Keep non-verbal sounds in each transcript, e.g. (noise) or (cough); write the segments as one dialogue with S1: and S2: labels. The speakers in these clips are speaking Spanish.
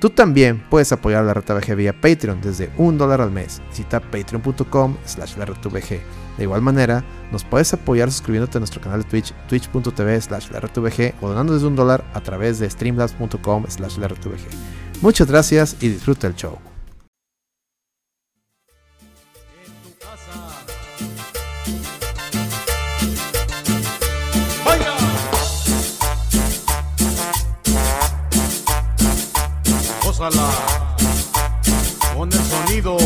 S1: Tú también puedes apoyar la RTVG vía Patreon desde un dólar al mes. Visita patreon.com slash la De igual manera, nos puedes apoyar suscribiéndote a nuestro canal de Twitch, twitch.tv slash la o donando desde un dólar a través de streamlabs.com slash la Muchas gracias y disfruta el show.
S2: Con el sonido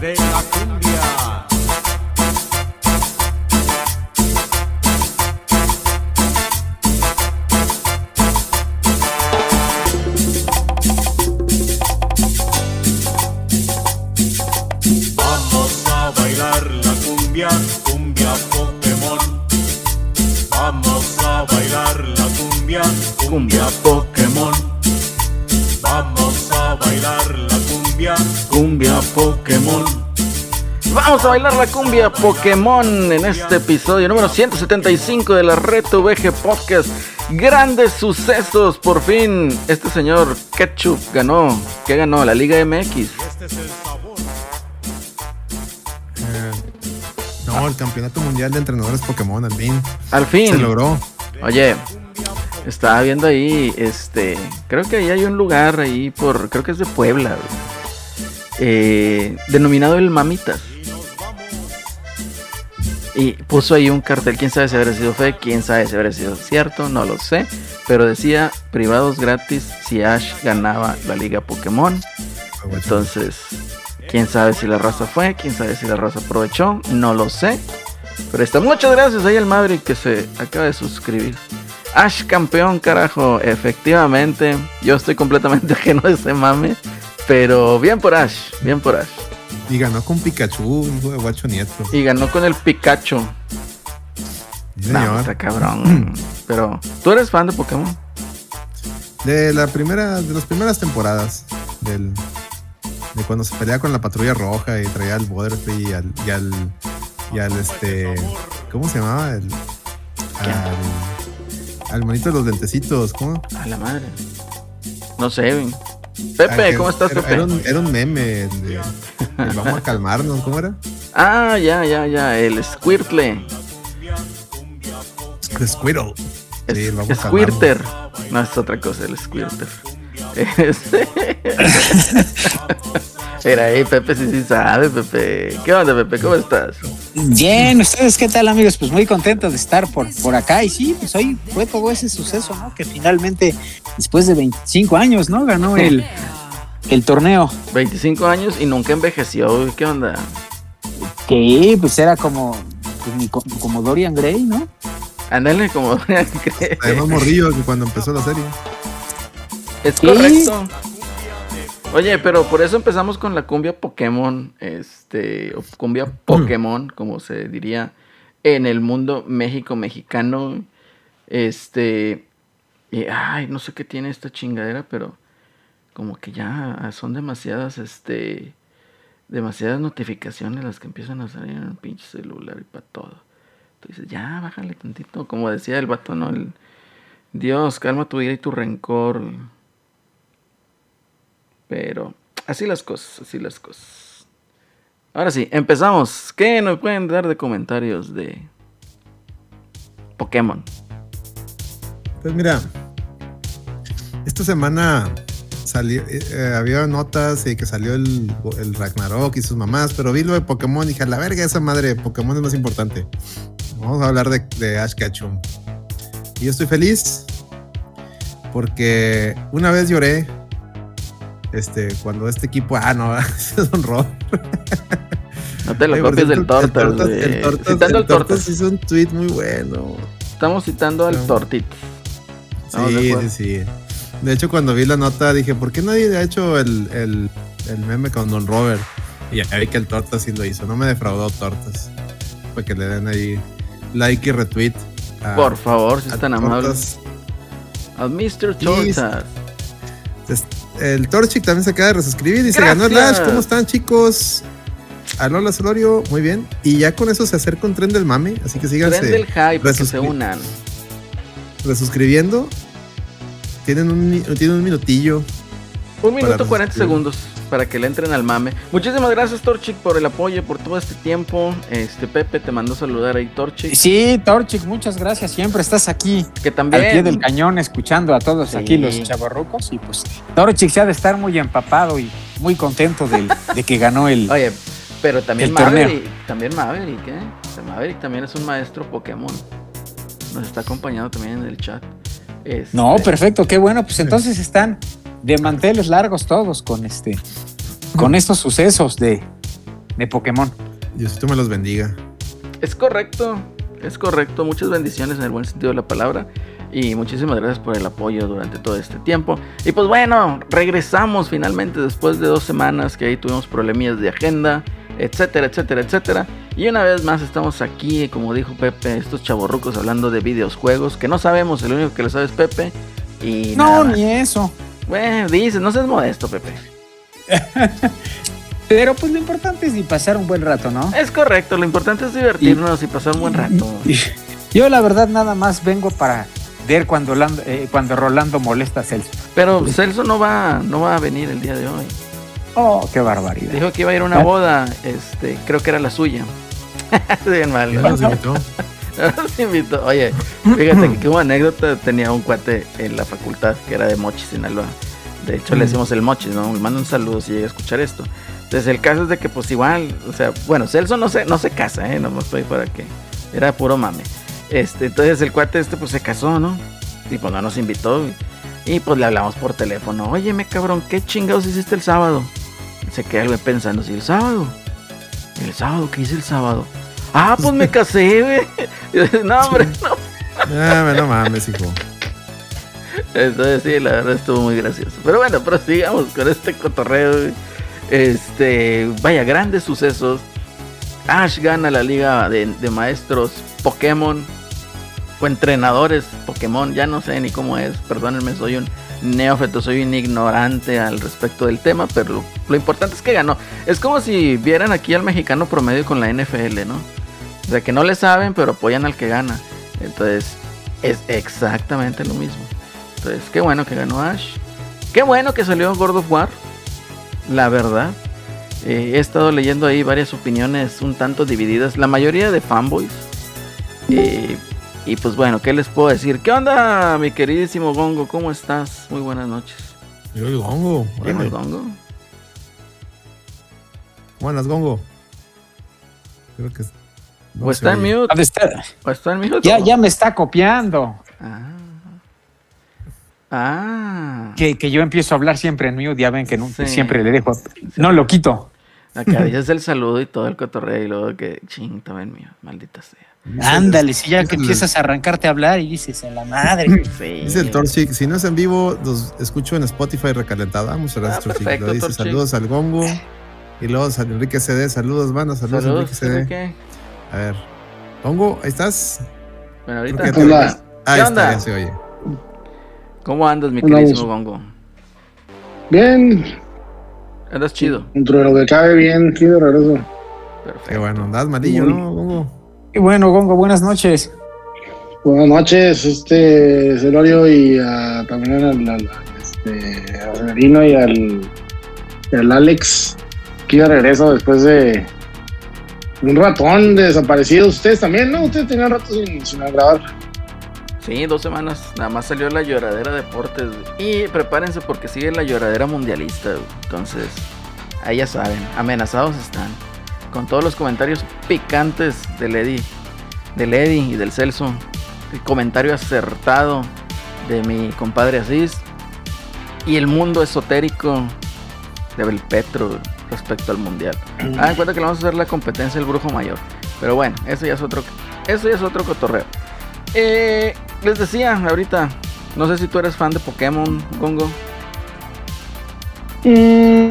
S2: de la cumbia. Vamos a bailar la cumbia, cumbia Pokémon. Vamos a bailar la cumbia cumbia Pokémon. Vamos a bailar la cumbia, cumbia Pokémon.
S3: Vamos a bailar la cumbia Pokémon en este episodio número 175 de la Red VG Podcast. Grandes sucesos, por fin. Este señor Ketchup ganó. ¿Qué ganó? La Liga MX. Este es el sabor.
S1: Eh, no, el Campeonato Mundial de Entrenadores Pokémon, al fin.
S3: Al fin.
S1: Se logró.
S3: Oye, estaba viendo ahí, este, creo que ahí hay un lugar ahí por, creo que es de Puebla, eh, denominado el Mamitas. Y puso ahí un cartel, quién sabe si habrá sido fe, quién sabe si habrá sido cierto, no lo sé. Pero decía privados gratis si Ash ganaba la liga Pokémon. Entonces, quién sabe si la raza fue, quién sabe si la raza aprovechó, no lo sé. Pero está, muchas gracias ahí al Maverick que se acaba de suscribir. Ash campeón, carajo. Efectivamente, yo estoy completamente (laughs) ajeno a ese mame. Pero bien por Ash, bien por Ash.
S1: Y ganó con Pikachu, hijo de guacho nieto.
S3: Y ganó con el Pikachu. No, está cabrón. (clears throat) Pero, ¿tú eres fan de Pokémon?
S1: De la primera, de las primeras temporadas. Del, de cuando se peleaba con la patrulla roja y traía al Butterfree y al, y al, y al este, ¿cómo se llamaba? El, al monito de los lentecitos, ¿cómo?
S3: A la madre. No sé, Pepe, ¿cómo estás,
S1: Pepe? Era un, meme vamos a calmarnos, ¿cómo era?
S3: Ah, ya, ya, ya, el Squirtle.
S1: El Squirtle.
S3: Sí, Squirter. No, es otra cosa, el Squirter. (laughs) Este. (laughs) Era ahí, Pepe sí, sí sabe, Pepe. ¿Qué onda, Pepe? ¿Cómo estás?
S4: Bien, ¿ustedes qué tal, amigos? Pues muy contento de estar por, por acá. Y sí, pues hoy fue todo ese suceso, ¿no? Que finalmente, después de 25 años, ¿no? Ganó el, (laughs) el torneo.
S3: 25 años y nunca envejeció, ¿qué onda?
S4: Que pues era como, pues, como Dorian Gray, ¿no?
S3: Ándale, como (laughs) Dorian
S1: Gray. Además morrillo que cuando empezó la serie.
S3: Es correcto. Oye, pero por eso empezamos con la cumbia Pokémon, este, o cumbia Pokémon, como se diría en el mundo México mexicano. Este, y, ay, no sé qué tiene esta chingadera, pero como que ya son demasiadas, este, demasiadas notificaciones las que empiezan a salir en el pinche celular y para todo. Entonces, ya, bájale tantito, como decía el vato, ¿no? El, Dios, calma tu vida y tu rencor. Pero así las cosas, así las cosas. Ahora sí, empezamos. ¿Qué nos pueden dar de comentarios de Pokémon?
S1: Pues mira, esta semana salió, eh, eh, había notas y que salió el, Ragnarok y sus mamás, pero vi lo de Pokémon y dije, a la verga, esa madre, Pokémon es más importante. Vamos a hablar de, de Ash Ketchum. Y yo estoy feliz porque una vez lloré este, cuando este equipo, ah, no, (laughs) es un
S3: rock. No te lo copies del Tortas,
S1: el Tortas, citando el Tortas, hizo un tweet muy bueno.
S3: Estamos citando al Tortit.
S1: Sí, sí, sí. De hecho, cuando vi la nota dije, ¿por qué nadie ha hecho el, el, el meme con Don Robert? Y ya vi que el Tortas sí lo hizo. No me defraudó Tortas. Para que le den ahí like y retweet. a-
S3: Por favor, si están amables. A Mr. Tortas.
S1: El Torchic también se acaba de resuscribir y se ganó el. Lash. ¿Cómo están, chicos? Alola Solorio, muy bien. Y ya con eso se acerca un tren del mame. Así que síganse
S3: Tren del hype, que se unan.
S1: resuscribiendo. Tienen un, tienen un minutillo.
S3: Un minuto
S1: Para
S3: 40
S1: suscribir.
S3: segundos para que le entren al mame. Muchísimas gracias, Torchic, por el apoyo, por todo este tiempo. Este Pepe te mandó saludar ahí, Torchic.
S4: Sí, Torchic, muchas gracias. Siempre estás aquí
S3: Que
S4: al
S3: también.
S4: pie del cañón escuchando a todos
S3: Sí.
S4: aquí los chavarrucos. Y pues Torchic se ha de estar muy empapado y muy contento de que ganó el. (laughs)
S3: Oye, pero también. Maverick, también Maverick, ¿eh? Maverick también es un maestro Pokémon. Nos está acompañando también en el chat. Este,
S4: No, perfecto, qué bueno. Pues entonces están de manteles largos todos con este, con estos sucesos de, de Pokémon.
S1: Diosito me los bendiga.
S3: Es correcto, es correcto. Muchas bendiciones en el buen sentido de la palabra. Y muchísimas gracias por el apoyo durante todo este tiempo. Y pues bueno, regresamos finalmente después de dos semanas que ahí tuvimos problemillas de agenda, etcétera, etcétera, etcétera. Y una vez más estamos aquí, como dijo Pepe, estos chavorrucos hablando de videojuegos que no sabemos, el único que lo sabe es Pepe. Y
S4: No,
S3: nada
S4: ni eso.
S3: Bueno, dices, no seas modesto, Pepe. (laughs)
S4: Pero pues lo importante es ni pasar un buen rato, ¿no?
S3: Es correcto, lo importante es divertirnos y, pasar un buen rato.
S4: Yo la verdad nada más vengo para ver cuando, Lando- eh, cuando Rolando molesta a Celso.
S3: Pero Celso no va, no va a venir el día de hoy.
S4: Oh, qué barbaridad.
S3: Dijo que iba a ir a una boda, este, creo que era la suya. (laughs) Bien mal,
S1: ¿Quién
S3: ¿no? (laughs)
S1: invitó?
S3: Nos invitó. Oye, fíjate que como anécdota tenía un cuate en la facultad que era de Mochis, Sinaloa. De hecho, le decimos el Mochis, ¿no? Le mando un saludo si llega a escuchar esto. Entonces, el caso es de que, pues igual, o sea, bueno, Celso no se, no se casa, ¿eh? No estoy para que. Era puro mame. Este, entonces, el cuate este, pues se casó, ¿no? Y pues no nos invitó. Y, y, pues le hablamos por teléfono. Oye, me cabrón, ¿qué chingados hiciste el sábado? Se queda güey pensando, ¿sí, el sábado? ¿El sábado? ¿Qué hice el sábado? Ah, pues me casé, güey. (laughs) No, hombre, no.
S1: Ah, no mames, hijo.
S3: Entonces sí, la verdad estuvo muy gracioso. Pero bueno, prosigamos con este cotorreo. güey. Este, vaya, grandes sucesos. Ash gana la liga de, de maestros Pokémon o entrenadores Pokémon, ya no sé ni cómo es, perdónenme, soy un neófito, soy un ignorante al respecto del tema, pero lo, lo importante es que ganó. Es como si vieran aquí al mexicano promedio con la NFL, ¿no? O sea, que no le saben, pero apoyan al que gana. Entonces, es exactamente lo mismo. Entonces, qué bueno que ganó Ash. Qué bueno que salió God of War. La verdad. Eh, he estado leyendo ahí varias opiniones un tanto divididas. La mayoría de fanboys. Eh, y pues bueno, ¿qué les puedo decir? ¿Qué onda, mi queridísimo Gongo? ¿Cómo estás? Muy buenas noches.
S1: Yo el gongo.
S3: ¿Quién es
S1: órale.
S3: Gongo?
S1: Buenas, gongo. Creo que. No
S3: ¿O
S1: se
S3: está en mute?
S4: Está-
S3: ¿O está en mute?
S4: Ya, ya me está copiando.
S3: Ah. Ah.
S4: Que, que yo empiezo a hablar siempre en mí, ya ven que no-
S3: Sí.
S4: siempre le dejo. No lo quito.
S3: Acá dices el saludo y todo el cotorreo y luego que ching, también mío, maldita sea.
S4: Ándale, si ya que empiezas a arrancarte a hablar y dices, en la madre.
S3: Sí.
S1: Dice el Torchic, si no es en vivo, los escucho en Spotify recalentado. Ah, muchas gracias,
S3: Ah,
S1: Torchic.
S3: perfecto,
S1: Lo dice,
S3: Torchic.
S1: saludos al gongo. Y luego Enrique CD, saludos, banda, saludos,
S3: Saludos,
S1: Enrique CD.
S3: Enrique.
S1: A ver. Gongo, ahí estás.
S3: Bueno, ahorita.
S1: te-
S5: Hola.
S1: Ahí
S3: ¿Qué
S1: está,
S3: onda?
S1: ya se oye.
S3: ¿Cómo andas, mi
S5: Hola,
S3: queridísimo
S5: vos.
S3: Gongo?
S5: Bien,
S3: Andas chido.
S5: dentro de lo que cabe bien, de regreso.
S3: Perfecto.
S1: Qué bueno, andas malillo, ¿no, Gongo?
S4: Y bueno, Gongo, buenas noches.
S5: Buenas noches, este Celorio y a- también al, al- este, a Severino y al, y al Alex. Aquí de regreso después de un ratón desaparecido. Ustedes también, ¿no? Ustedes tenían rato sin, sin grabar.
S3: Sí, dos semanas. Nada más salió la lloradera deportes. Y prepárense porque sigue la lloradera mundialista. Entonces, ahí ya saben, amenazados están. Con todos los comentarios picantes del Eddie, del Eddie y del Celso. El comentario acertado de mi compadre Asís. Y el mundo esotérico de Belpetro güey, respecto al mundial. Ah, en cuenta que le vamos a hacer la competencia del brujo mayor. Pero bueno, eso ya es otro, eso ya es otro cotorreo. Eh, les decía ahorita, No sé si tú eres fan de Pokémon, Gongo.
S5: Mm,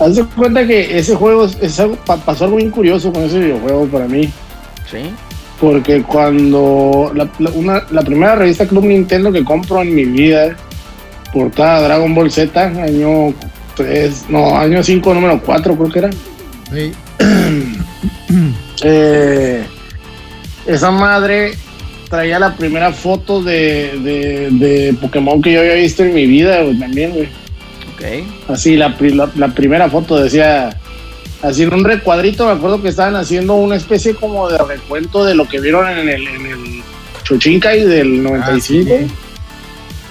S5: Haz de cuenta que ese juego es, algo- pa- pasó algo bien curioso con ese videojuego para mí.
S3: Sí.
S5: Porque cuando la, la- una- la primera revista Club Nintendo que compro en mi vida, portada Dragon Ball Z, año 3, no, año 5, número 4 creo que era.
S1: Sí. (clears throat)
S5: Eh, esa madre traía la primera foto de, de, de Pokémon que yo había visto en mi vida, güey, también, güey.
S3: Ok.
S5: Así, la, la, la primera foto decía, así en un recuadrito, me acuerdo que estaban haciendo una especie como de recuento de lo que vieron en el, en el Chochinkai del 95.
S1: Ah, sí.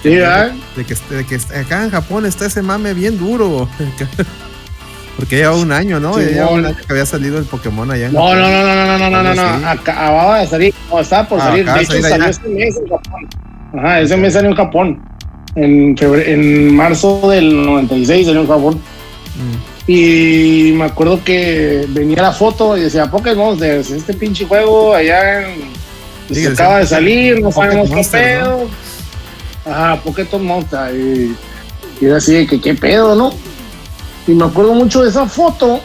S5: Sí, ¿verdad?
S1: De que, de que acá en Japón está ese mame bien duro. (laughs) Porque lleva un año, ¿no?
S5: Sí,
S1: Ya lleva un año que había salido el Pokémon allá. en
S5: No, no,
S1: Japón.
S5: no, no, no, no, no, no, no,
S1: Sí.
S5: no. Acababa de salir, no, estaba por
S1: Ah,
S5: salir. De
S1: de
S5: hecho, salió
S1: allá.
S5: ese mes en Japón. Ajá, ese mes salió en Japón. En, febrero, en marzo del 96 salió en Japón.
S1: Mm.
S5: Y me acuerdo que venía la foto y decía Pokémon Monsters, este pinche juego allá en,
S1: Sí,
S5: se acaba de salir, no sabemos qué
S1: ¿no?
S5: Pedo. Ajá, Pokémon Monster. Y, era así de que qué pedo, ¿no? Y me acuerdo mucho de esa foto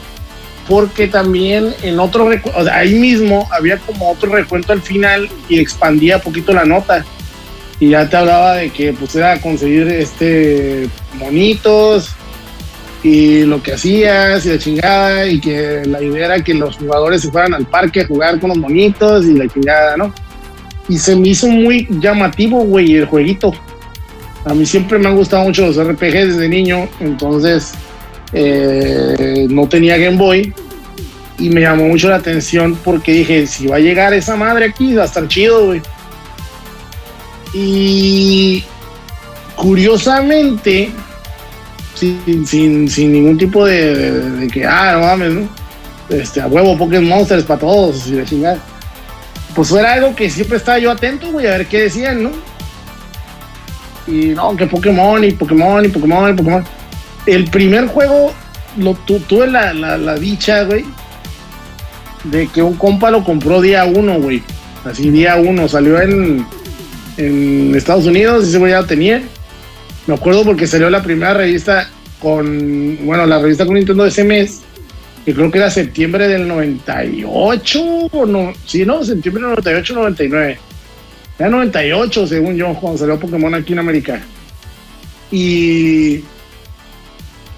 S5: porque también en otro recu- o sea, ahí mismo había como otro recuento al final y expandía poquito la nota. Y ya te hablaba de que pues era conseguir este monitos y lo que hacías y la chingada y que la idea era que los jugadores se fueran al parque a jugar con los monitos y la chingada, ¿no? Y se me hizo muy llamativo, güey, el jueguito. A mí siempre me han gustado mucho los RPGs desde niño, entonces eh, no tenía Game Boy y me llamó mucho la atención porque dije, si va a llegar esa madre aquí, va a estar chido, güey. Y curiosamente, sin, sin, sin ningún tipo de, de- de que, ah, no mames, ¿no? Este, a huevo, Pokémon Monsters para todos y la chingada. Pues era algo que siempre estaba yo atento, güey, a ver qué decían, ¿no? Y no, que Pokémon y Pokémon y Pokémon y Pokémon. El primer juego lo tu- tuve la, la, la dicha, güey, de que un compa lo compró día uno, güey. Así día uno, salió en, en Estados Unidos, ese güey ya lo tenía. Me acuerdo porque salió la primera revista con, bueno, la revista con Nintendo de ese mes, que creo que era septiembre del 98, o no, sí, no, septiembre del 98, 99. Era 98, según yo, cuando salió Pokémon aquí en América. Y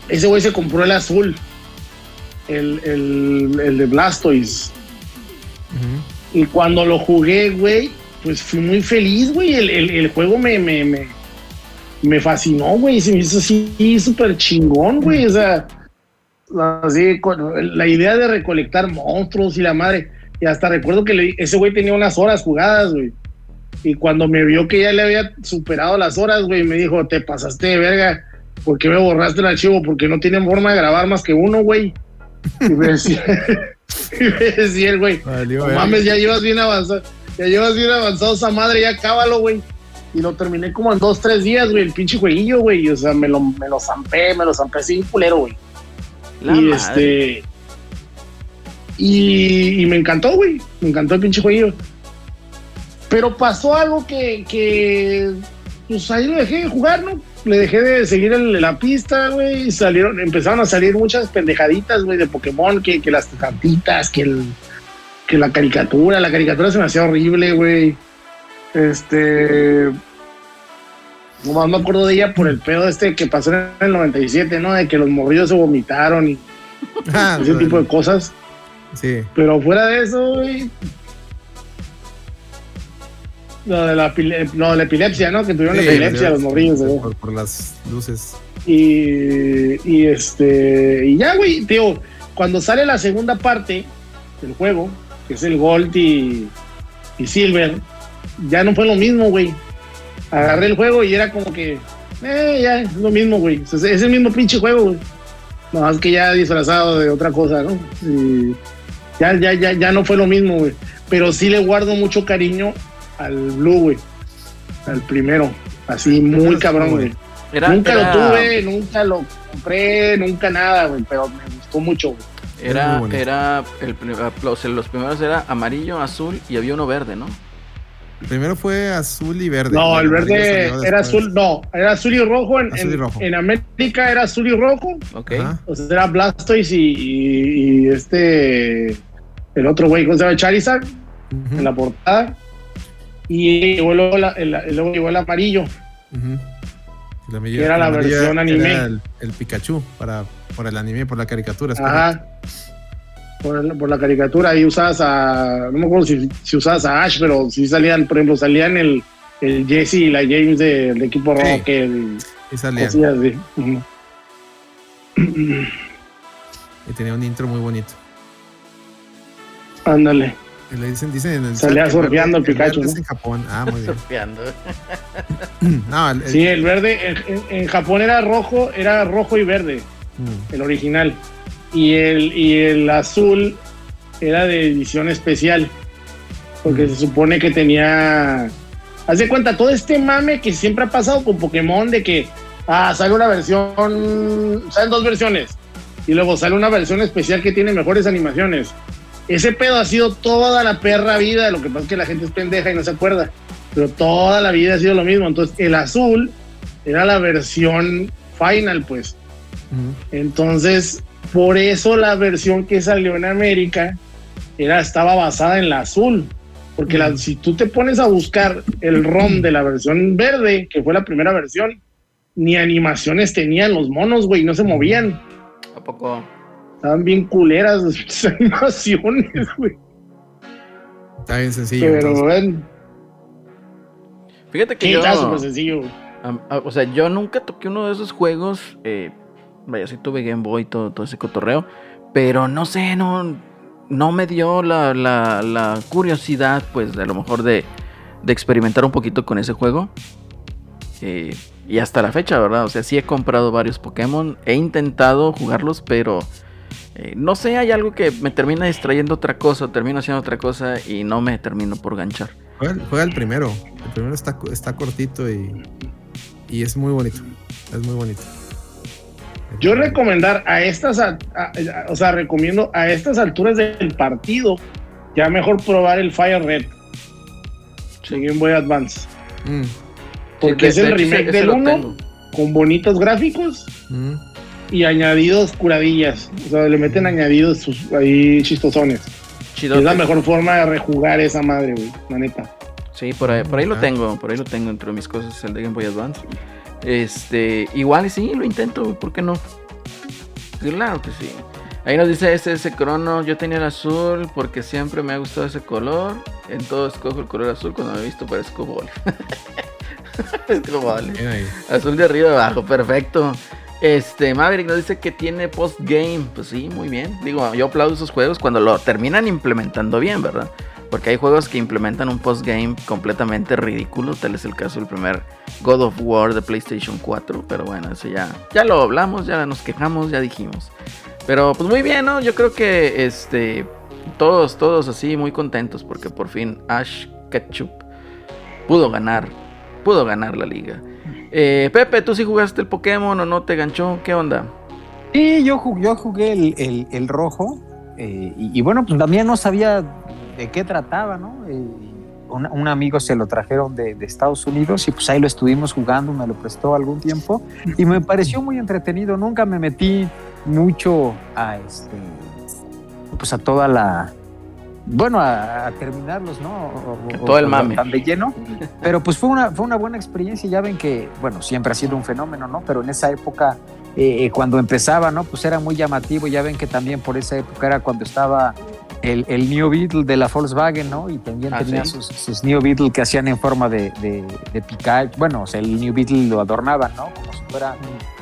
S5: ese güey se compró el azul, el, el, el de Blastoise. Y cuando lo jugué, güey, pues fui muy feliz, güey. El, el- el juego me, me, me, me fascinó, güey. Se me hizo así súper chingón, güey. O sea, así, con- la idea de recolectar monstruos y la madre. Y hasta recuerdo que le- ese güey tenía unas horas jugadas, güey. Y cuando me vio que ya le había superado las horas, güey, me dijo, te pasaste de verga. ¿Por qué me borraste el archivo? Porque no tienen forma de grabar más que uno, güey. Y me decía, (laughs) y me decía el güey, no mames, ya llevas bien avanzado. Ya llevas bien avanzado esa madre, ya cábalo, güey. Y lo terminé como en dos, tres días, güey, el pinche jueguillo, güey. O sea, me lo, me lo zampé, me lo zampé así, culero, güey.
S3: La
S5: y
S3: madre.
S5: este. Y, y me encantó, güey. Me encantó el pinche jueguillo. Pero pasó algo que, que. Pues ahí lo dejé de jugar, ¿no? Le dejé de seguir el- la pista, güey. y Salieron, empezaron a salir muchas pendejaditas, güey, de Pokémon, que, que las cartitas, que el. Que la caricatura, la caricatura se me hacía horrible, güey. Este. Nomás me acuerdo de ella por el pedo este que pasó en el 97, ¿no? De que los morrillos se vomitaron y
S1: Ah,
S5: ese tipo de cosas.
S1: Sí.
S5: Pero fuera de eso, güey. Lo de la, de la epilepsia, ¿no? Que tuvieron
S1: Sí,
S5: epilepsia los morrillos.
S1: Por, por las luces.
S5: Y, y este. Y ya, güey, tío. Cuando sale la segunda parte del juego, que es el Gold y, y Silver, ya no fue lo mismo, güey. Agarré el juego y era como que. Eh, ya, es lo mismo, güey. O sea, es el mismo pinche juego, güey. No, más que ya disfrazado de otra cosa, ¿no? Y ya, ya, ya, ya no fue lo mismo, güey. Pero sí le guardo mucho cariño al Blue, güey. Al primero. Así, muy cabrón, güey.
S3: Era,
S5: nunca
S3: era-
S5: lo tuve, nunca lo compré, nunca nada, güey. Pero me gustó mucho, güey.
S3: Era, era el, pri- los, los primeros era amarillo, azul y había uno verde, ¿no?
S1: Primero fue azul y verde.
S5: No, el verde era azul, no, era azul y rojo. En,
S1: Azul y
S5: en-
S1: rojo.
S5: en América era azul y rojo.
S3: Ok.
S1: Ajá.
S5: O sea, era Blastoise y, y- y este. El otro güey, ¿cómo se llama? Charizard, en la portada. Y llegó luego, la- el, luego llegó el amarillo. Que era la versión
S1: era
S5: anime.
S1: El, el Pikachu para, por el anime, por la caricatura. es.
S5: Ajá. Por, el- por la caricatura, ahí usabas a. No me acuerdo si, si usabas a Ash, pero sí salían, por ejemplo, salían el, el Jesse y la James de- del equipo
S1: Sí.
S5: Rocket y
S1: Y salía.
S5: cosillas así. Ujú.
S1: Y tenía un intro muy bonito.
S5: Ándale.
S1: Y le dicen, dicen en el
S5: Salía surfeando el Pikachu,
S1: en Japón. Ah, muy bien.
S3: Surfeando. (laughs)
S1: no, el- el-
S5: Sí, el verde, en, Japón era rojo, era rojo y verde,
S1: Mm,
S5: el original. Y el, y el azul era de edición especial. Porque se supone que tenía. Haz de cuenta, todo este mame que siempre ha pasado con Pokémon de que ah, sale una versión. Salen dos versiones. Y luego sale una versión especial que tiene mejores animaciones. Ese pedo ha sido toda la perra vida. Lo que pasa es que la gente es pendeja y no se acuerda. Pero toda la vida ha sido lo mismo. Entonces, el azul era la versión final, pues. Entonces, por eso la versión que salió en América era, estaba basada en la azul. Porque la- si tú te pones a buscar el ROM de la versión verde, que fue la primera versión, ni animaciones tenían los monos, güey, no se movían.
S3: ¿A poco?
S5: Estaban bien culeras las (laughs) animaciones, güey.
S1: Está bien sencillo.
S5: Pero,
S1: entonces.
S5: ven,
S3: Fíjate que
S5: sí,
S3: yo.
S5: súper sencillo.
S3: a- o sea, yo nunca toqué uno de esos juegos. eh, vaya, sí tuve Game Boy, todo, todo ese cotorreo. Pero no sé, no, no me dio la, la- la curiosidad, pues, de a lo mejor de, de experimentar un poquito con ese juego. Eh, y hasta la fecha, ¿verdad? O sea, sí he comprado varios Pokémon. He intentado jugarlos, pero eh, no sé, hay algo que me termina distrayendo otra cosa, termino haciendo otra cosa y no me termino por ganchar.
S1: Juega, el- juega el primero. El primero está, co- está cortito y, y es muy bonito. Es muy bonito.
S5: Yo recomendar a estas, a- a- a- o sea, recomiendo a estas alturas del partido, ya mejor probar el Fire Red Game Boy Advance.
S1: Mm,
S5: Porque es el
S3: hecho,
S5: remake
S3: ese- ese
S5: del
S3: lo
S5: 1
S3: tengo.
S5: con bonitos gráficos
S1: mm.
S5: Y añadidos curadillas. O sea, le meten añadidos sus- ahí chistosones. Es la mejor forma de rejugar esa madre, güey, la neta.
S3: Sí, por ahí, por ahí lo tengo, por ahí lo tengo entre mis cosas, el de Game Boy Advance. Este, igual y sí, lo intento, güey, ¿por qué no? Claro que sí. Ahí nos dice ese, ese crono, yo tenía el azul porque siempre me ha gustado ese color. En todo escojo el color azul cuando me he visto parezco bol. es como vale. Azul de arriba abajo, perfecto. Este, Maverick nos dice que tiene post-game. Pues sí, muy bien. Digo, yo aplaudo esos juegos cuando lo terminan implementando bien, ¿verdad? Porque hay juegos que implementan un post-game completamente ridículo. Tal es el caso del primer God of War de PlayStation 4. Pero bueno, eso ya, ya lo hablamos, ya nos quejamos, ya dijimos. Pero pues muy bien, ¿no? Yo creo que este, todos, todos así muy contentos porque por fin Ash Ketchup pudo ganar, pudo ganar la liga. Eh, Pepe, ¿tú sí jugaste el Pokémon o no te ganchó? ¿Qué onda?
S4: Sí, yo, ju- yo jugué el, el- rojo eh, y, bueno, pues también no sabía de qué trataba, ¿no? Eh, un, un amigo se lo trajeron de, de Estados Unidos y pues ahí lo estuvimos jugando, me lo prestó algún tiempo y me pareció muy entretenido. Nunca me metí mucho a este, pues a toda la, bueno, a, a terminarlos, ¿no? O- o-
S3: Todo el mame.
S4: Tan de lleno. Pero pues fue una, fue una buena experiencia. Ya ven que, bueno, siempre ha sido un fenómeno, ¿no? Pero en esa época, eh, cuando empezaba, ¿no? Pues era muy llamativo. Ya ven que también por esa época era cuando estaba el, el New Beetle de la Volkswagen, ¿no? Y también
S3: Ah,
S4: tenía
S3: sí.
S4: sus, sus New Beetle que hacían en forma de, de, de Pikachu. Bueno, o sea, el New Beetle lo adornaban, ¿no? Como si fuera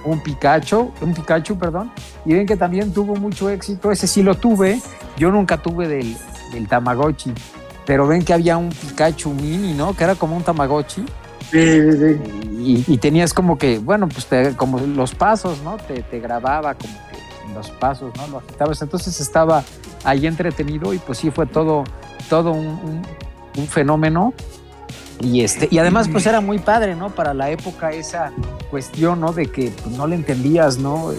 S4: un Pikachu, un Pikachu, perdón. Y ven que también tuvo mucho éxito. Ese sí lo tuve. Yo nunca tuve del, del Tamagotchi. Pero ven que había un Pikachu mini, ¿no? Que era como un Tamagotchi.
S5: Sí, sí, sí.
S4: Y, y tenías como que, bueno, pues te- como los pasos, ¿no? Te, te grababa como que en los pasos, ¿no? Lo agitabas. Entonces estaba ahí entretenido y pues sí fue todo, todo un, un- un fenómeno. Y, este, y además pues era muy padre, ¿no? Para la época esa cuestión, ¿no? De que pues, no le entendías, ¿no?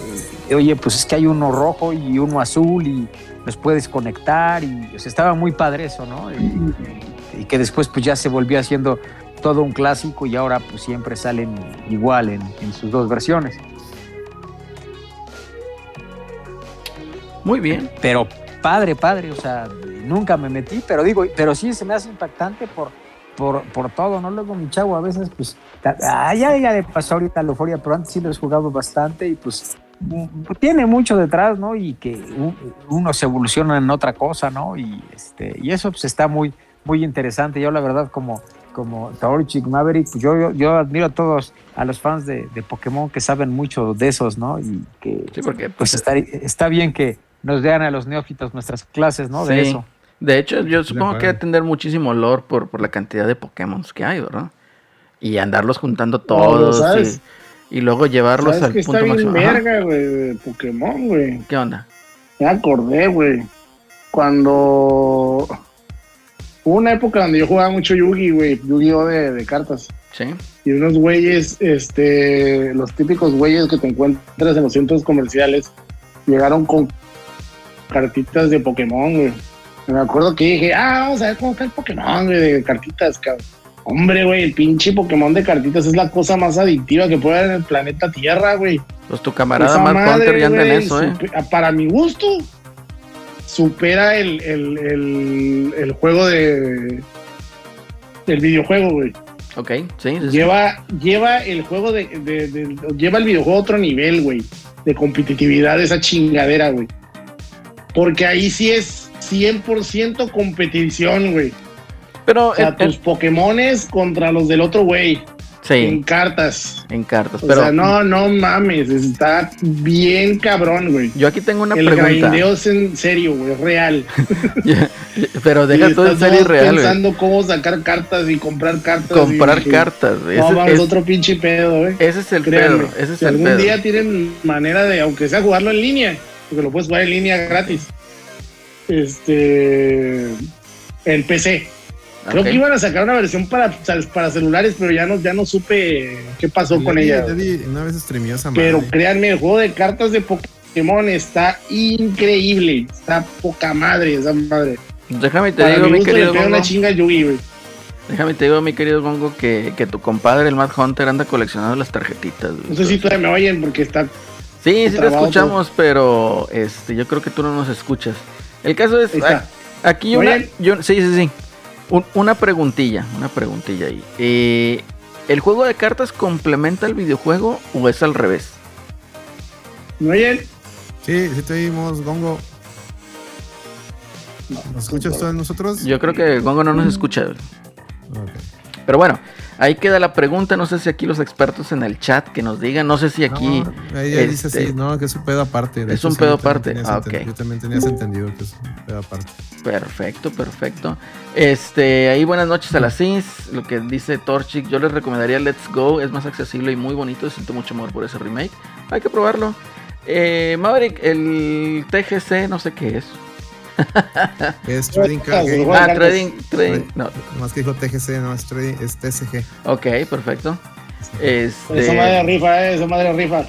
S4: Eh, oye, pues es que hay uno rojo y uno azul y los puedes conectar y o sea, estaba muy padre eso, ¿no? Y, que después pues ya se volvió haciendo todo un clásico y ahora pues siempre salen igual en, en sus dos versiones.
S3: Muy bien.
S4: Pero padre, padre, o sea, nunca me metí, pero digo, pero sí se me hace impactante por, por, por todo, ¿no? Luego mi chavo a veces, pues, ah, ya, ya le pasó ahorita la euforia, pero antes sí lo he jugado bastante y pues tiene mucho detrás, ¿no? Y que uno se evoluciona en otra cosa, ¿no? Y, este, y eso pues está muy, muy interesante. Yo la verdad como, como Taorichik Maverick, pues, yo, yo, yo admiro a todos, a los fans de, de Pokémon que saben mucho de esos, ¿no? Y que
S3: Sí, porque
S4: pues está, está bien que nos vean a los neófitos nuestras clases, ¿no? De
S3: Sí.
S4: eso.
S3: De hecho, yo supongo que hay que tener muchísimo lore por, por la cantidad de Pokémon que hay, ¿verdad? Y andarlos juntando todos.
S5: ¿sabes?
S3: y, y luego llevarlos
S5: ¿Sabes
S3: al
S5: que está
S3: punto
S5: bien
S3: máximo. Ajá.
S5: verga, güey, de Pokémon, güey?
S3: ¿Qué onda?
S5: Me acordé, güey. Cuando hubo una época donde yo jugaba mucho Yugi, güey, Yu-Gi-Oh de, de cartas.
S3: Sí.
S5: Y unos güeyes, este, los típicos güeyes que te encuentras en los centros comerciales, llegaron con cartitas de Pokémon, güey. Me acuerdo que dije, ah, vamos a ver cómo está el Pokémon, güey, de cartitas, cabrón. Hombre, güey, el pinche Pokémon de cartitas es la cosa más adictiva que puede haber en el planeta Tierra, güey.
S3: Pues tu camarada
S5: madre,
S3: Hunter ya anda en eso, ¿eh?
S5: Para mi gusto, supera el, el, el, el juego de. El videojuego, güey.
S3: Ok, sí, sí, sí.
S5: Lleva, lleva el juego de, de- de- Lleva el videojuego a otro nivel, güey. De competitividad, esa chingadera, güey. Porque ahí sí es 100% competición, güey.
S3: Pero
S5: O sea,
S3: en- en-
S5: tus Pokémones contra los del otro güey. En
S3: sí,
S5: cartas.
S3: en cartas.
S5: O
S3: Pero
S5: sea, no, no mames. Está bien cabrón, güey.
S3: yo aquí tengo una
S5: el
S3: pregunta.
S5: grindeo es en serio, güey, real. (laughs)
S3: pero deja
S5: Y
S3: todo en serio real, güey.
S5: pensando cómo sacar cartas y comprar cartas.
S3: Comprar
S5: y-
S3: cartas, güey.
S5: No, vamos,
S3: es-
S5: otro pinche pedo, güey.
S3: ese es el
S5: Créanme,
S3: pedo. Ese es
S5: si
S3: el
S5: algún
S3: pedo.
S5: día tienen manera de, aunque sea jugarlo en línea, porque lo puedes jugar en línea gratis. Este. En PC. Creo que iban a sacar una versión para, para celulares, pero ya no, ya no supe qué pasó con
S1: vi-
S5: ella.
S1: vi, Una vez esa madre.
S5: Pero créanme, el juego de cartas de Pokémon está increíble. Está poca madre esa madre.
S3: Déjame te
S5: Para
S3: digo,
S5: mi
S3: querido Gongo.
S5: una chinga a Yugi, güey.
S3: Déjame te digo, mi querido Gongo, que, que tu compadre, el Mad Hunter, anda coleccionando las tarjetitas. güey.
S5: No sé si todavía me oyen porque está.
S3: Sí, sí te escuchamos, pero este, yo creo que tú no nos escuchas. El caso es,
S5: Ahí está.
S3: a- aquí
S5: ¿Me
S3: una, yo, sí, sí, sí. Un- una preguntilla, una preguntilla ahí. Eh, ¿El juego de cartas complementa el videojuego o es al revés?
S5: ¿Me oyen?
S1: Sí, sí te oímos, Gongo.
S5: No,
S1: ¿Nos escuchas todos nosotros?
S3: Yo creo que Gongo no nos escucha. güey. Pero bueno, ahí queda la pregunta. No sé si aquí los expertos en el chat que nos digan. No sé si aquí.
S1: No, ella dice
S3: este,
S1: así, no, que es un pedo aparte. De
S3: es
S1: hecho,
S3: un pedo aparte. Ah,
S1: enten-
S3: ok.
S1: Yo también tenías entendido que es un pedo aparte.
S3: Perfecto, perfecto. Este, ahí buenas noches a las CIS. Lo que dice Torchic, yo les recomendaría Let's Go. Es más accesible y muy bonito. Siento mucho amor por ese remake. Hay que probarlo. Eh, Maverick, el TGC, no sé qué es.
S1: Es Trading Card
S5: Juega
S1: Game.
S3: Ah, Trading, Trading. No,
S1: Más que dijo TGC, no, es, trading, es TSG.
S3: ok, perfecto.
S5: Esa madre
S3: Este,
S5: rifa, eh, esa madre rifa.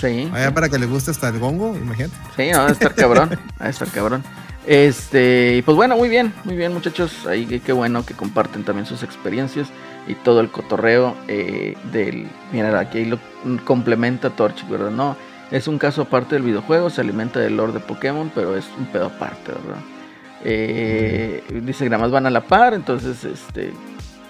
S3: sí.
S1: Vaya para que le guste hasta el Gongo, imagínate.
S3: Sí, no, va a estar (laughs) cabrón. Va a estar cabrón. Este, y pues bueno, muy bien, muy bien, muchachos. Ahí qué- bueno que comparten también sus experiencias y todo el cotorreo eh, del. Mira, aquí lo complementa Torchic, ¿verdad? No, es un caso aparte del videojuego, se alimenta del lore de Pokémon, pero es un pedo aparte, ¿verdad? Eh, dice Gramas van a la par, entonces, este,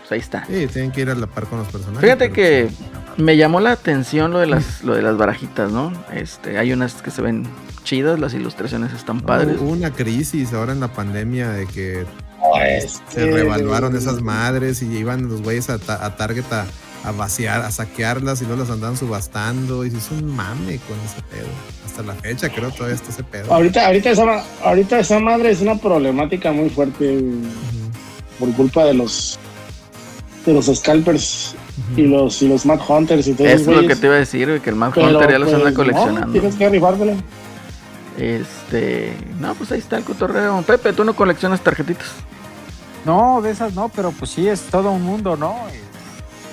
S3: pues ahí está.
S1: Sí, tienen que ir a la par con los personajes.
S3: Fíjate que
S1: pues,
S3: me llamó la atención lo de las, lo de las barajitas, ¿no? Este, hay unas que se ven chidas, las ilustraciones están padres.
S1: Hubo una crisis ahora en la pandemia de que
S5: Este,
S1: se revaluaron esas madres y iban los güeyes a, ta- a Target a, a vaciar, a saquearlas y luego las andaban subastando y se hizo un mame con ese pedo. Hasta la fecha creo todavía está ese pedo.
S5: Ahorita, ahorita, esa, ahorita esa madre es una problemática muy fuerte
S1: Ujú,
S5: por culpa de los de los scalpers y los y los Mad Hunters y todo
S3: Eso
S5: eso.
S3: es lo que te iba a decir, que el Mad Hunter ya los anda coleccionando.
S5: tienes que rifártela.
S3: Este, no, pues ahí está el cotorreo. Pepe, tú no coleccionas tarjetitas.
S4: No, de esas no, pero pues sí es todo un mundo, ¿no? Eh,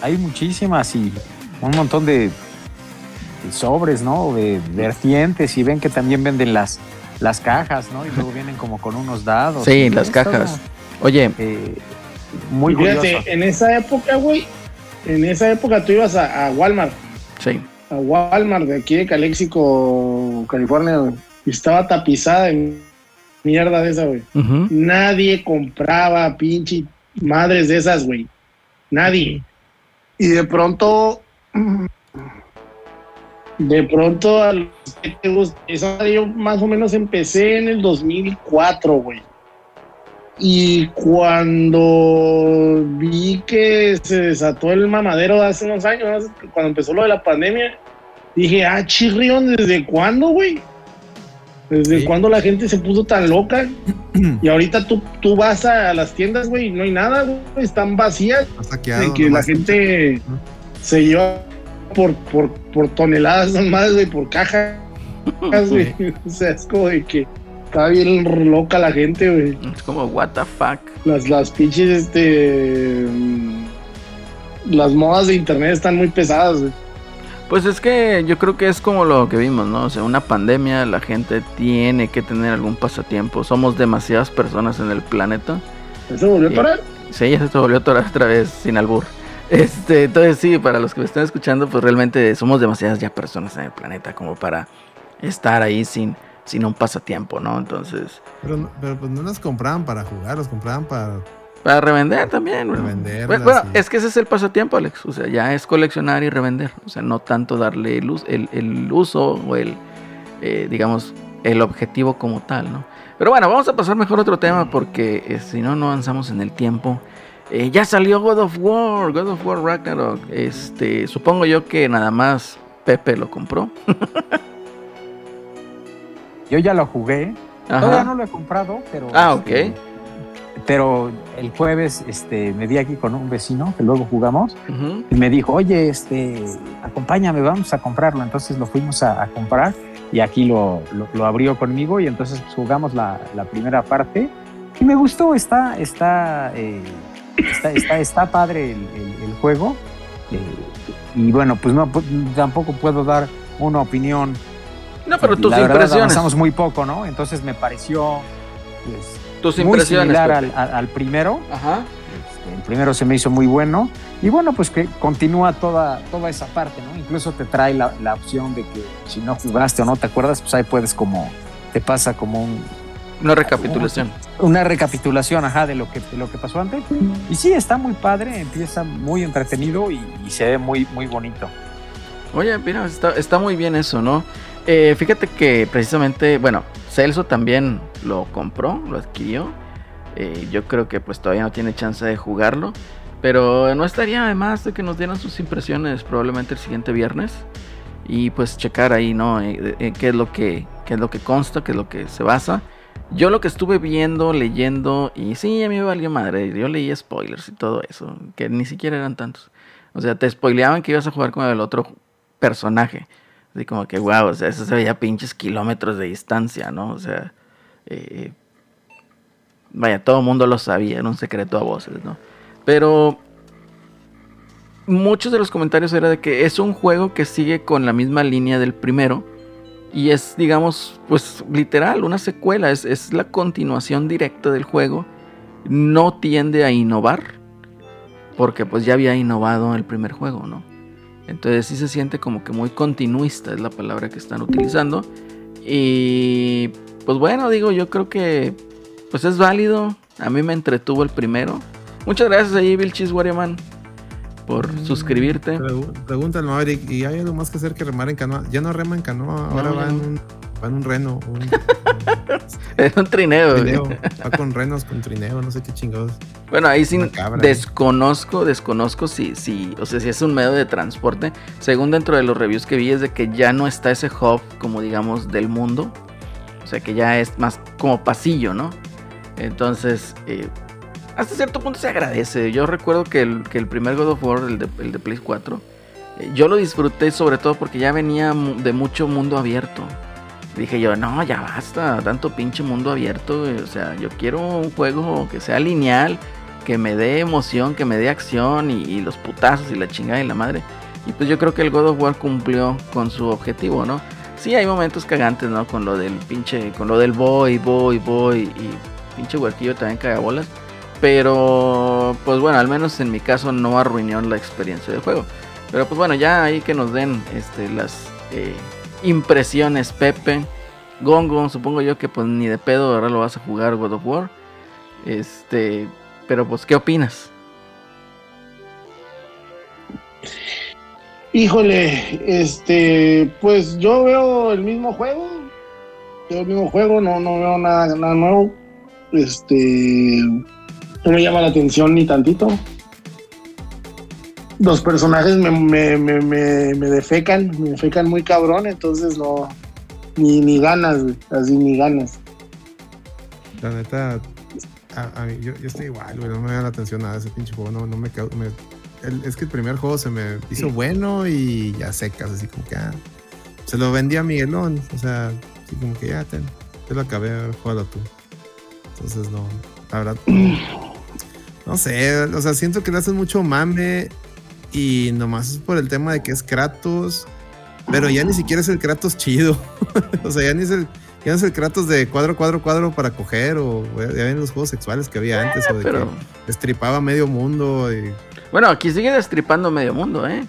S4: Hay muchísimas y un montón de, de sobres, ¿no? De vertientes y ven que también venden las, las cajas, ¿no? Y luego (laughs) vienen como con unos dados.
S3: Sí, las cajas. Oye,
S4: eh, muy
S5: fíjate,
S4: curioso.
S5: en esa época, güey, en esa época tú ibas a, a Walmart,
S3: Sí.
S5: a Walmart de aquí de Calexico, California, güey, y estaba tapizada en mierda de esa, güey. Nadie compraba pinche madres de esas, güey. Nadie. Y de pronto, de pronto, a los que yo más o menos empecé en el 2004, güey. Y cuando vi que se desató el mamadero hace unos años, cuando empezó lo de la pandemia, dije, ah, chirrión, ¿desde cuándo, güey? ¿Desde
S1: Sí.
S5: cuándo la gente se puso tan loca? (clears throat) Y ahorita tú, tú vas a las tiendas, güey, y no hay nada, güey, están vacías,
S1: saqueado,
S5: de que la gente se lleva por, por, por toneladas nomás, güey, por cajas, (laughs) güey. O sea, es como de que está bien loca la gente, güey.
S3: Es como, what the fuck.
S5: Las, las pinches, este. mm, Las modas de internet están muy pesadas, güey.
S3: Pues es que yo creo que es como lo que vimos, ¿no? O sea, una pandemia, la gente tiene que tener algún pasatiempo. Somos demasiadas personas en el planeta.
S5: ¿Eso volvió a parar?
S3: Sí, ya se volvió a atorar otra vez sin albur. Este, entonces sí, para los que me están escuchando, pues realmente somos demasiadas ya personas en el planeta como para estar ahí sin, sin un pasatiempo, ¿no? Entonces,
S1: Pero, no- pero pues no las compraban para jugar, las compraban para.
S3: Para revender también. Bueno,
S1: Revenderlas
S3: bueno, es que ese es el pasatiempo, Alex. O sea, ya es coleccionar y revender. O sea, no tanto darle el, el, el uso o el, eh, digamos, el objetivo como tal, ¿no? Pero bueno, vamos a pasar mejor a otro tema porque eh, si no, no avanzamos en el tiempo. Eh, ya salió God of War, God of War Ragnarok. Este, supongo yo que nada más Pepe lo compró.
S4: Yo ya lo jugué.
S3: Ajá.
S4: Todavía no lo he comprado, pero.
S3: Ah,
S4: este,
S3: ok.
S4: Pero el jueves este, me di aquí con un vecino que luego jugamos
S3: Ujú.
S4: y me dijo, oye, este, acompáñame, vamos a comprarlo. Entonces lo fuimos a, a comprar y aquí lo, lo- lo abrió conmigo y entonces pues, jugamos la, la primera parte y me gustó, está, está, eh, está, está, está padre el, el- el juego. eh, y bueno, pues no, pu- tampoco puedo dar una opinión
S3: No, pero tus
S4: la verdad,
S3: impresiones.
S4: avanzamos muy poco, ¿no? Entonces me pareció pues,
S3: Tus
S4: muy
S3: impresiones.
S4: similar al,
S3: Pepe.
S4: al- al primero.
S3: Ajá.
S4: Este, el primero se me hizo muy bueno. Y bueno, pues que continúa toda, toda esa parte, ¿no? Incluso te trae la, la opción de que si no jugaste o no te acuerdas, pues ahí puedes como, te pasa como un-
S3: Una recapitulación.
S4: una recapitulación, ajá, de lo que, de lo que pasó antes. Y sí, está muy padre, empieza muy entretenido y, y se ve muy, muy bonito.
S3: Oye, mira, está, está muy bien eso, ¿no? Eh, fíjate que precisamente, bueno, Celso también lo compró, lo adquirió. Eh, yo creo que pues todavía no tiene chance de jugarlo. Pero no estaría además de que nos dieran sus impresiones probablemente el siguiente viernes. Y pues checar ahí, ¿no? Eh, eh, qué, es lo que, qué es lo que consta, qué es lo que se basa. Yo lo que estuve viendo, leyendo, y sí, a mí me valió madre. Yo leí spoilers y todo eso, que ni siquiera eran tantos. O sea, te spoileaban que ibas a jugar con el otro personaje. Así como que, wow, o sea, eso se veía pinches kilómetros de distancia, ¿no? O sea, eh, vaya, todo el mundo lo sabía, era un secreto a voces, ¿no? Pero muchos de los comentarios era de que es un juego que sigue con la misma línea del primero. Y es, digamos, pues literal, una secuela, es, es la continuación directa del juego. No tiende a innovar, porque pues ya había innovado el primer juego, ¿no? Entonces sí se siente como que muy continuista, es la palabra que están utilizando. Y pues bueno, digo, yo creo que pues es válido. A mí me entretuvo el primero. Muchas gracias ahí, Bill Cheese Warrior Man, por
S1: Mm,
S3: suscribirte.
S1: Pregúntale, Maverick, ¿y hay algo más que hacer que remar en canoa? Ya no rema en canoa, ahora va, en un, va en un reno. Un,
S3: Es (laughs) un trineo.
S1: trineo. Va con renos, con trineo, no sé qué chingados.
S3: Bueno, ahí sí
S1: ¿eh?
S3: desconozco, desconozco si, si, o sea, si es un medio de transporte. Según dentro de los reviews que vi es de que ya no está ese hub como digamos del mundo. O sea, que ya es más como pasillo, ¿no? Entonces, eh, hasta cierto punto se agradece. Yo recuerdo que el, que el primer God of War, el de, el de Play 4, eh, yo lo disfruté sobre todo porque ya venía de mucho mundo abierto. Dije yo, no, ya basta, tanto pinche mundo abierto. O sea, yo quiero un juego que sea lineal, que me dé emoción, que me dé acción y, los putazos y la chingada y la madre. Y pues yo creo que el God of War cumplió con su objetivo, ¿no? Sí hay momentos cagantes, ¿no? Con lo del pinche, con lo del boy, boy, boy y pinche huerquillo también caga bolas. Pero, pues bueno, al menos en mi caso no arruinó la experiencia del juego. Pero pues bueno, ya ahí que nos den este, las eh, impresiones, Pepe. Gongo, supongo yo que pues ni de pedo ahora lo vas a jugar God of War. Este, pero pues, ¿qué opinas?
S5: Híjole, este, pues yo veo el mismo juego, veo el mismo juego, no, no veo nada nuevo, este, no me llama la atención ni tantito. Los personajes me, me, me, me, defecan, me defecan muy cabrón, entonces no, ni, ni ganas, güey, así ni ganas.
S1: La neta, a, a mí, yo, yo estoy igual, güey, no me da la atención nada ese pinche juego, no, no me, el- es que el primer juego se me hizo bueno y ya secas, así como que ah, se lo vendí a Miguelón, o sea, así como que ya, te lo acabé, juégalo tú. Entonces, no, la verdad, no, (clears throat) no sé, o sea, siento que le hacen mucho mame y nomás es por el tema de que es Kratos, pero ya ni siquiera es el Kratos chido, (laughs) o sea, ya ni es el, ya no es el Kratos de cuadro, cuadro, cuadro para coger, o ya ven los juegos sexuales que había antes, o de
S3: Pero,
S1: que destripaba medio mundo y
S3: bueno, aquí sigue destripando medio mundo, ¿eh?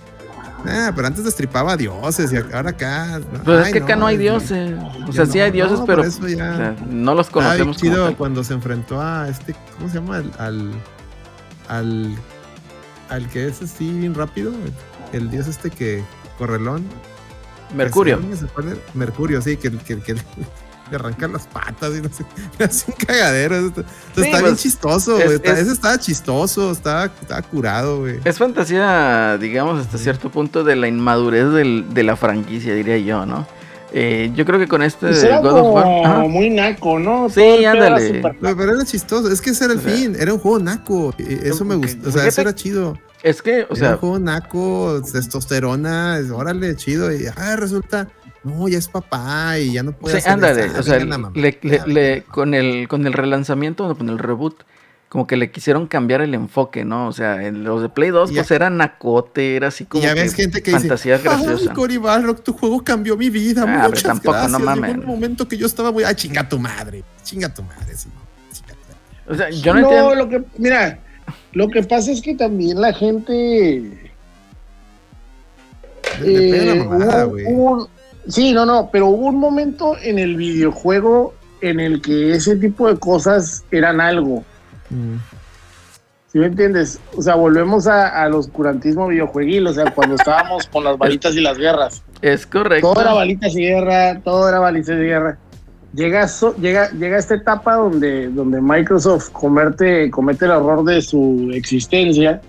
S1: Ah, pero antes destripaba dioses y ahora acá. no,
S3: Pues es
S1: ay,
S3: que acá no hay
S1: es-
S3: dioses. O sea, sí hay dioses, pero
S1: eso ya-
S3: o sea, no los
S1: Ah,
S3: conocemos como
S1: chido cuando se enfrentó a este, ¿cómo se llama? Al, al, al, al que es así bien rápido, el dios este que, correlón.
S3: Mercurio.
S1: Mercurio, sí, que, que, que (laughs) le arrancan las patas y no sé, (laughs) hace un cagadero. Está,
S3: Sí,
S1: está bien
S3: pues,
S1: chistoso,
S3: es-
S1: está-
S3: es-
S1: Ese estaba chistoso, estaba, estaba curado, güey.
S3: Es fantasía, digamos, hasta cierto punto de la inmadurez del- de la franquicia, diría yo, ¿no? Eh, yo creo que con este
S5: Pues era
S3: God of War.
S5: muy naco, ¿no?
S3: Sí,
S5: Todo era
S3: ándale.
S5: súper
S1: Pero, era chistoso, es que ese era el
S3: O sea,
S1: fin, era un juego naco. Eso me gustó, o sea, eso era chido.
S3: Es que, o
S1: era
S3: sea,
S1: un juego naco, testosterona, es- órale, chido. Y ah, resulta, no, ya es papá y ya no puede
S3: sí,
S1: hacer
S3: ándale,
S1: esa-
S3: o sea,
S1: mamá.
S3: le- le- le- con, el, con el relanzamiento, con el reboot, como que le quisieron cambiar el enfoque, ¿no? O sea, en los de Play 2,
S1: Y ya-
S3: pues era nacote, era así como
S1: ya
S3: que
S1: ves gente que dice,
S3: fantasía graciosa.
S1: Ay, Cory Barlock, tu juego cambió mi vida.
S3: Ah, pero
S1: Muchas
S3: tampoco, no
S1: gracias. Llegó
S3: mamen.
S1: un momento que yo estaba muy. Ay, chinga tu madre. Chinga tu madre, sí. chinga tu madre.
S3: O sea, yo no,
S5: no,
S3: entiendo.
S5: lo que, mira, lo que pasa es que también la gente.
S1: Pega la
S5: eh,
S1: mamada,
S5: hubo-
S1: güey.
S5: hubo un- sí, no, no, pero hubo un momento en el videojuego en el que ese tipo de cosas eran algo.
S1: Mm.
S5: ¿Sí me entiendes? O sea, volvemos a- al oscurantismo videojueguil, o sea, cuando estábamos con las balitas y las guerras.
S3: Es correcto.
S5: Todo era balitas y guerra, todo era balitas y guerra. Llega, so- llega, llega esta etapa donde, donde Microsoft comete, comete el error de su existencia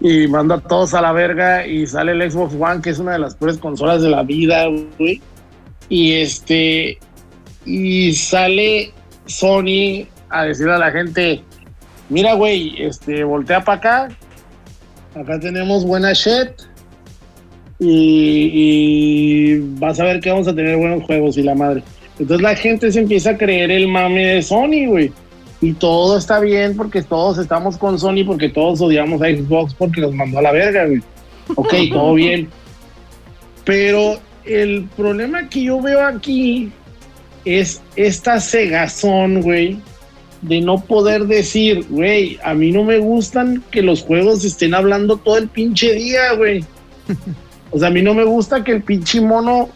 S5: y manda a todos a la verga y sale el Xbox One, que es una de las peores consolas de la vida, güey. Y este, y sale Sony a decirle a la gente, mira, güey, este, voltea para acá, acá tenemos buena shit, y, y vas a ver que vamos a tener buenos juegos y la madre. Entonces la gente se empieza a creer el mame de Sony, güey. Y todo está bien porque todos estamos con Sony, porque todos odiamos a Xbox porque nos mandó a la verga, güey. Ok, (laughs) todo bien. Pero el problema que yo veo aquí es esta cegazón, güey, de no poder decir, güey, a mí no me gustan que los juegos estén hablando todo el pinche día, güey. (laughs) O sea, a mí no me gusta que el pinche mono,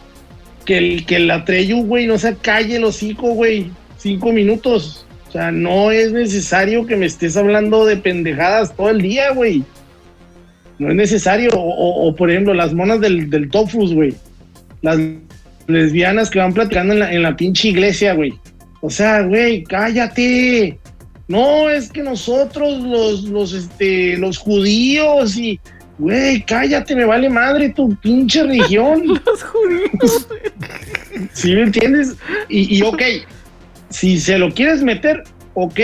S5: que el, que el Atreyu, güey, no se calle el hocico, güey. Cinco minutos. O sea, no es necesario que me estés hablando de pendejadas todo el día, güey. No es necesario. O, o- o, por ejemplo, las monas del, del Tofus, güey. Las lesbianas que van platicando en la, en la pinche iglesia, güey. O sea, güey, cállate. No, es que nosotros, los, los, este, los judíos y, güey, cállate, me vale madre tu pinche religión. (laughs)
S3: Los judíos.
S5: ¿Sí me entiendes? Y, y ok, si se lo quieres meter, ok,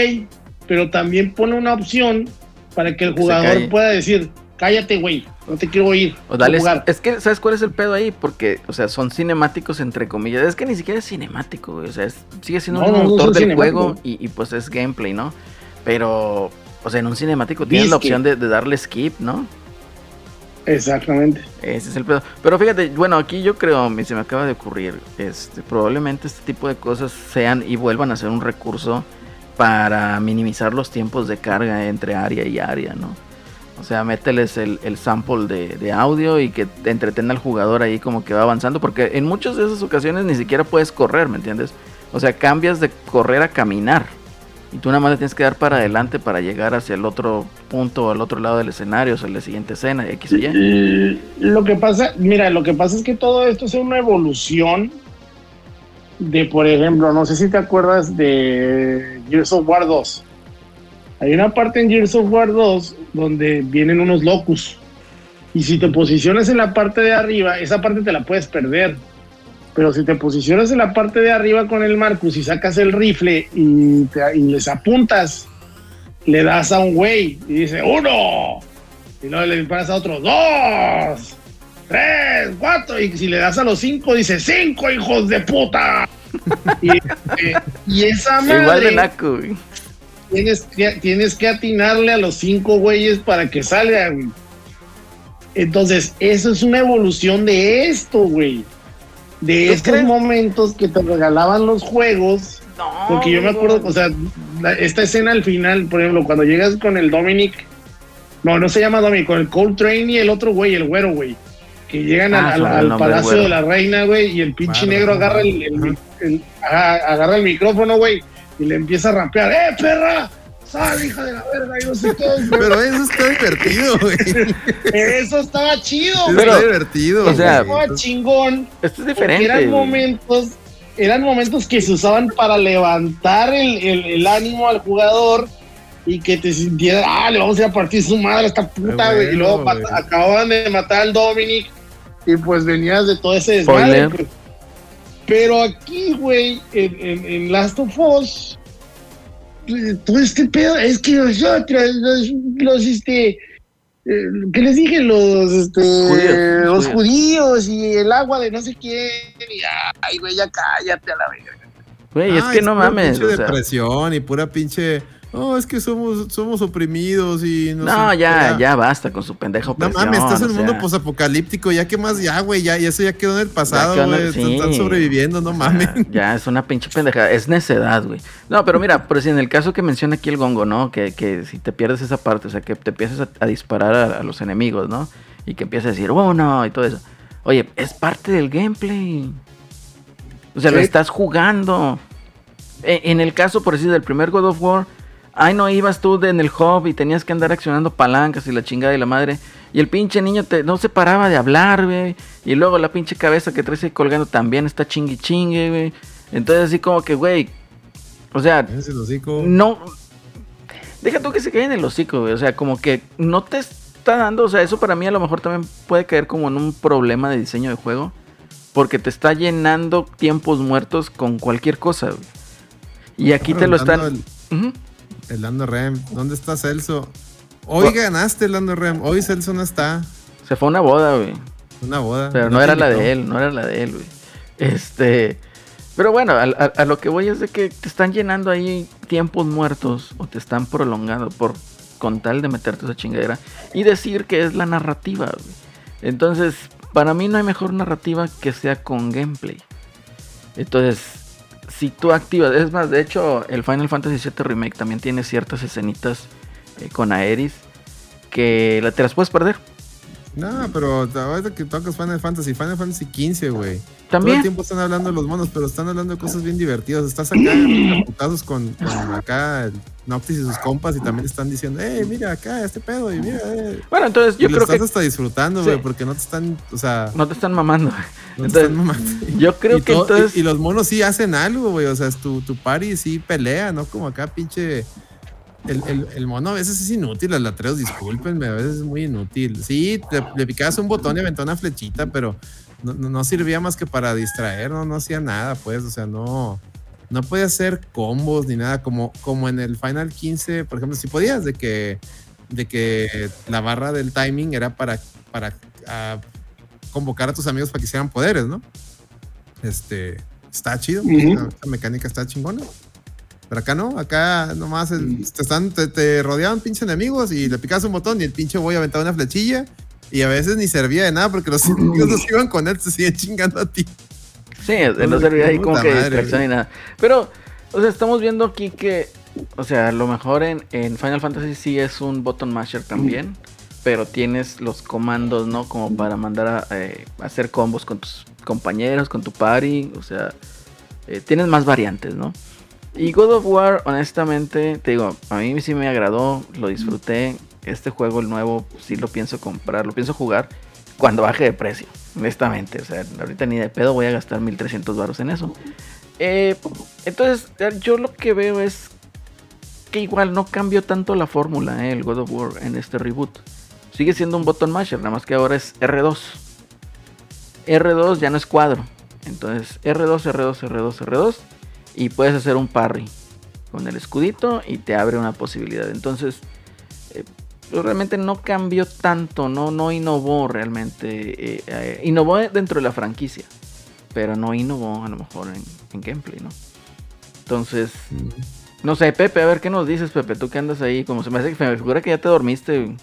S5: pero también pone una opción para que el jugador pueda decir, cállate, güey, no te quiero oír.
S3: O dale,
S5: jugar".
S3: es que, ¿sabes cuál es el pedo ahí? Porque, o sea, son cinemáticos entre comillas. Es que ni siquiera es cinemático, güey. O sea, es- sigue siendo
S5: No,
S3: un
S5: no,
S3: motor del juego y, y, pues es gameplay, ¿no? Pero, o sea, en un cinemático tienes la
S5: Disque.
S3: opción de, de darle skip, ¿no?
S5: Exactamente.
S3: Ese es el pedo. Pero fíjate, bueno, aquí yo creo, se me acaba de ocurrir, este, probablemente este tipo de cosas sean y vuelvan a ser un recurso para minimizar los tiempos de carga entre área y área, ¿no? O sea, mételes el, el sample de, de, audio y que te entretenga al jugador ahí como que va avanzando, porque en muchas de esas ocasiones ni siquiera puedes correr, ¿me entiendes? O sea, cambias de correr a caminar. Y tú nada más le tienes que dar para adelante para llegar hacia el otro punto, al otro lado del escenario, o sea, la siguiente escena, X o
S5: Y. Lo que pasa, mira, lo que pasa es que todo esto es una evolución de, por ejemplo, no sé si te acuerdas de Gears of War 2. Hay una parte en Gears of War 2 donde vienen unos locus. Y si te posicionas en la parte de arriba, esa parte te la puedes perder. Pero si te posicionas en la parte de arriba con el Marcus y sacas el rifle y, te, y les apuntas, le das a un güey y dice uno. Y luego le disparas a otro dos, tres, cuatro. Y si le das a los cinco, dice cinco hijos de puta. (laughs) y, eh, y, esa madre.
S3: Igual de naco, güey.
S5: Tienes que, tienes que atinarle a los cinco güeyes para que salgan. Entonces, eso es una evolución de esto, güey. De estos crees? momentos que te regalaban los juegos.
S3: No,
S5: porque yo me acuerdo, o sea, la, esta escena al final, por ejemplo, cuando llegas con el Dominic. No, no se llama Dominic, con el Coltrane y el otro güey, el güero, güey. Que llegan
S3: Ah,
S5: al, Palacio
S3: güero.
S5: de la Reina, güey, y el pinche negro agarra el, el- agarra el micrófono, güey, y le empieza a rapear, ¡eh, perra! ¡Sal, hija de la verga! Y no sé qué. güey.
S1: Pero eso está divertido, (laughs) güey.
S5: Eso estaba chido,
S1: Eso
S5: güey.
S1: está divertido.
S3: o sea.
S5: Estaba chingón.
S3: Esto es diferente.
S5: eran momentos, eran momentos que se usaban para levantar el, el- el ánimo al jugador y que te sintiera, ah, le vamos a ir a partir su madre a esta puta, güey. y luego acababan de matar al Dominic y pues venías de todo ese desmadre. Pero aquí, güey, en, en- en Last of Us, eh, todo este pedo, es que nosotros, los, los este, eh, ¿qué les dije? Los, este,
S3: Judíos,
S5: los
S3: judíos.
S5: judíos y el agua de no sé quién. Y, ay, güey, ya cállate a la verga.
S3: Güey, es
S1: Ah,
S3: que no
S1: pura
S3: mames.
S1: pinche
S3: o sea,
S1: depresión y pura pinche. Oh, es que somos, somos oprimidos y no
S3: no, ya, ya basta con su pendeja
S1: No mames, estás en un mundo
S3: sea,
S1: posapocalíptico, ya que más, ya, güey, ya, y eso ya quedó en el pasado, güey. Están-
S3: sí.
S1: Están sobreviviendo, no
S3: o sea,
S1: mames. (laughs)
S3: Ya es una pinche pendeja. Es necedad, güey. No, pero mira, por si en el caso que menciona aquí el gongo, ¿no? Que, que si te pierdes esa parte, o sea, que te empiezas a, a disparar a, a los enemigos, ¿no? Y que empiezas a decir, oh, no, y todo eso. Oye, es parte del gameplay. O sea, lo estás jugando. E- En el caso, por decir, del primer God of War, ay, no ibas tú de- en el hub y tenías que andar accionando palancas y la chingada y la madre. Y el pinche niño te, no se paraba de hablar, güey. Y luego la pinche cabeza que traes ahí colgando también está chingui chingue, güey. Entonces, así como que, güey. O sea, no. Deja tú que se caiga en el hocico, güey. O sea, como que no te está dando. O sea, eso para mí a lo mejor también puede caer como en un problema de diseño de juego. Porque te está llenando tiempos muertos con cualquier cosa, güey. Y aquí te lo están.
S1: El, el Lando Rem, ¿dónde está Celso? Hoy ganaste, Lando Rem. Hoy Celso no está.
S3: Se fue a una boda, güey.
S1: Una boda.
S3: Pero no, era la de él, no era la de él, güey. Este. Pero bueno, a, a- a lo que voy es de que te están llenando ahí tiempos muertos o te están prolongando por con tal de meterte esa chingadera y decir que es la narrativa, güey. Entonces, para mí no hay mejor narrativa que sea con gameplay. Entonces, si tú activas, es más, de hecho, el Final Fantasy VII Remake también tiene ciertas escenitas eh, con Aeris que te las puedes perder.
S1: No, pero ahorita que tocas Final Fantasy, Final Fantasy 15, güey. Todo el
S3: También.
S1: tiempo están hablando de los monos, pero están hablando de cosas bien divertidas. Estás acá putazos con, con acá el Noctis y sus compas y también están diciendo, eh, mira acá, este pedo, y mira, eh.
S3: Bueno, entonces yo
S1: y
S3: creo
S1: estás
S3: que
S1: hasta disfrutando,
S3: Sí.
S1: güey, porque no te están, o sea,
S3: no te están mamando.
S1: no te (laughs)
S3: Entonces,
S1: están mamando.
S3: yo creo
S1: y,
S3: que
S1: todo-
S3: entonces.
S1: y, y los monos sí hacen algo, güey. O sea, es tu, tu party sí pelea, ¿no? Como acá, pinche. El, el- el mono a veces es inútil, el Atreus, discúlpenme, a veces es muy inútil. Sí, le picabas un botón y aventó una flechita, pero no, no- no servía más que para distraer, no, no hacía nada, pues, o sea, no. No podía hacer combos ni nada, como, como en el Final 15, por ejemplo, si podías, de que, de que la barra del timing era para, para ah, convocar a tus amigos para que hicieran poderes, ¿no? Este, está chido, la, la mecánica está chingona. Pero acá no, acá nomás el- te, están, te, te rodeaban pinches enemigos y le picabas un botón y el pinche boy aventaba una flechilla y a veces ni servía de nada porque los (laughs) enemigos no se iban con él, se siguen chingando a ti.
S3: Sí, no servía ahí como que
S1: madre,
S3: distracción
S1: güey.
S3: ni nada. Pero, o sea, estamos viendo aquí que o sea, a lo mejor en, en Final Fantasy sí es un button masher también, pero tienes los comandos, ¿no? Como para mandar a eh, hacer combos con tus compañeros, con tu party, o sea, eh, tienes más variantes, ¿no? Y God of War, honestamente, te digo, a mí sí me agradó, lo disfruté. Este juego, el nuevo, sí lo pienso comprar, lo pienso jugar cuando baje de precio, honestamente. O sea, ahorita ni de pedo voy a gastar 1300 baros en eso. Eh, entonces, yo lo que veo es que igual no cambió tanto la fórmula, eh, el God of War en este reboot. Sigue siendo un button masher, nada más que ahora es R2. R2 ya no es cuadro. Entonces, R2, R2, R2, R2 y puedes hacer un parry con el escudito y te abre una posibilidad. Entonces, eh, pues realmente no cambió tanto, no, no innovó realmente. Eh, eh, innovó dentro de la franquicia, pero no innovó a lo mejor en, gameplay, ¿no? Entonces, no sé, Pepe, a ver qué nos dices, Pepe, tú que andas ahí, como se me hace que me figura que ya te dormiste.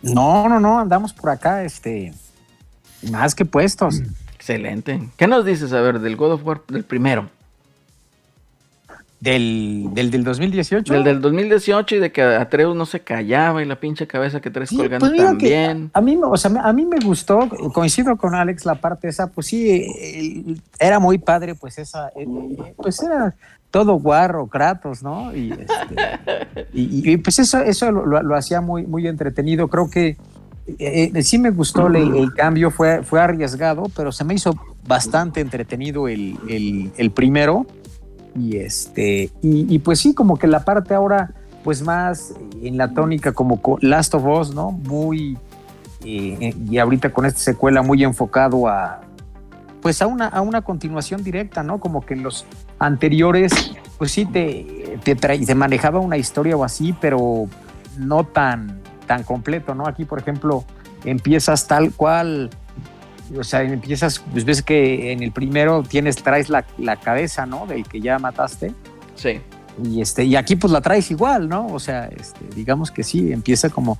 S4: No, no, no, andamos por acá, este, más que puestos.
S3: Excelente. ¿Qué nos dices, a ver, del God of War, del primero?
S4: Del, del, del 2018.
S3: Del del 2018 y de que Atreus no se callaba y la pinche cabeza que traes colgando pues también.
S4: A mí, o sea, a mí me gustó, coincido con Alex la parte esa, pues sí, era muy padre, pues esa, eh, eh, pues era todo guarro, Kratos, ¿no? Y, este, y, pues eso, eso lo, hacía muy, muy entretenido. Creo que eh, sí me gustó el, cambio, fue, fue arriesgado, pero se me hizo bastante entretenido el, el, el primero y este, y, pues sí, como que la parte ahora, pues más en la tónica como Last of Us, ¿no? Muy, eh, y ahorita con esta secuela muy enfocado a, pues a una, a una continuación directa, ¿no? Como que en los anteriores, pues sí te, te, te manejaba una historia o así, pero no tan, tan completo, ¿no? Aquí, por ejemplo, empiezas tal cual o sea, empiezas, pues ves que en el primero tienes, traes la, cabeza, ¿no? Del que ya mataste.
S3: Sí.
S4: Y, este, y aquí pues la traes igual, ¿no? O sea, este, digamos que sí, empieza como,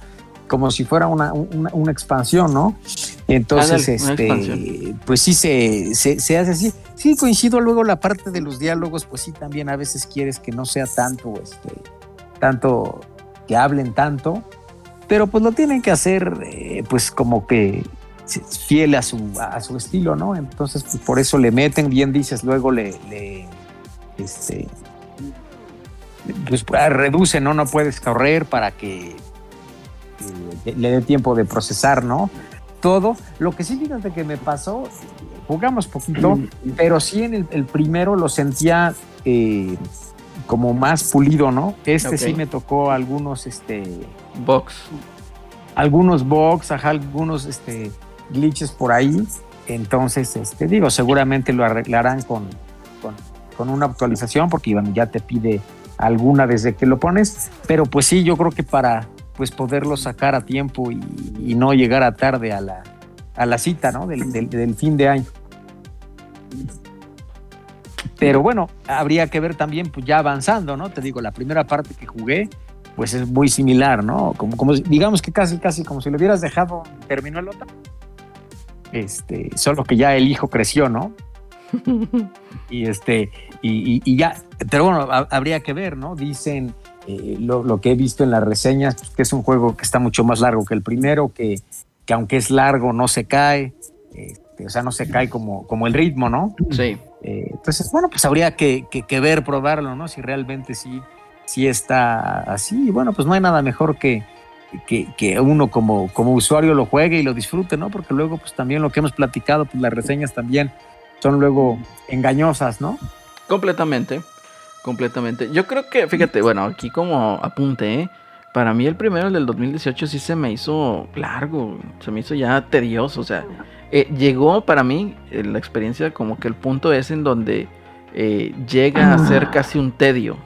S4: como si fuera una, expansión, ¿no? Entonces, este, pues sí se, se, hace así. Sí, coincido luego la parte de los diálogos, pues sí, también a veces quieres que no sea tanto, este, tanto, que hablen tanto, pero pues lo tienen que hacer, eh, pues como que fiel a su, a su estilo, ¿no? Entonces, pues, por eso le meten, bien dices, luego le, le este, pues reduce, ¿no? No puedes correr para que eh, le dé tiempo de procesar, ¿no? Todo. Lo que sí, fíjate que me pasó, jugamos poquito, pero sí en el, primero lo sentía eh, como más pulido, ¿no? Este sí me tocó algunos, este...
S3: Box.
S4: Algunos box, ajá, algunos, este glitches por ahí. Entonces, este, digo, seguramente lo arreglarán con, con, una actualización, porque ya te pide alguna desde que lo pones. Pero pues sí, yo creo que para pues poderlo sacar a tiempo y, no llegar a tarde a la, a la cita, ¿no? Del, del, fin de año. Pero bueno, habría que ver también, pues ya avanzando, ¿no? Te digo, la primera parte que jugué, pues es muy similar, ¿no? Como, como digamos que casi, casi como si lo hubieras dejado, terminó el otro este, solo que ya el hijo creció, ¿no? (laughs) y este, y, ya, pero bueno, habría que ver, ¿no? Dicen eh, lo, que he visto en las reseñas, pues, que es un juego que está mucho más largo que el primero, que, que aunque es largo no se cae, este, o sea, no se cae como, como el ritmo, ¿no?
S3: Sí.
S4: Eh, entonces, bueno, pues habría que, que, ver, probarlo, ¿no? Si realmente sí, sí está así. Y bueno, pues no hay nada mejor que, que, uno como, como usuario lo juegue y lo disfrute, ¿no? Porque luego, pues también lo que hemos platicado, pues las reseñas también son luego engañosas, ¿no?
S3: Completamente, completamente. Yo creo que, fíjate, bueno, aquí como apunte, ¿eh? Para mí el primero, el del 2018, sí se me hizo largo, se me hizo ya tedioso, o sea, eh, llegó para mí eh, la experiencia como que el punto es en donde llega a ser casi un tedio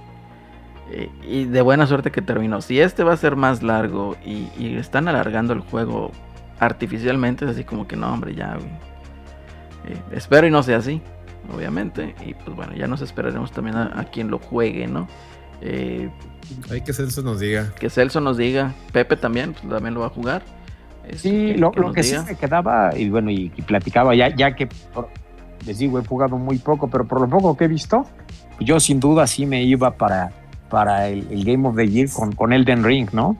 S3: y de buena suerte que terminó. Si este va a ser más largo y, están alargando el juego artificialmente, es así como que no, hombre, ya. Eh, espero y no sea así, obviamente. Y pues bueno, ya nos esperaremos también a, quien lo juegue, ¿no?
S1: Eh, Hay que Celso nos diga.
S3: Que Celso nos diga. Pepe también, pues también lo va a jugar.
S4: sí, lo que, sí me quedaba, y bueno, y, platicaba, ya, ya que les digo, he jugado muy poco, pero por lo poco que he visto, yo sin duda sí me iba para para el, el Game of the Year con, con Elden Ring, ¿no?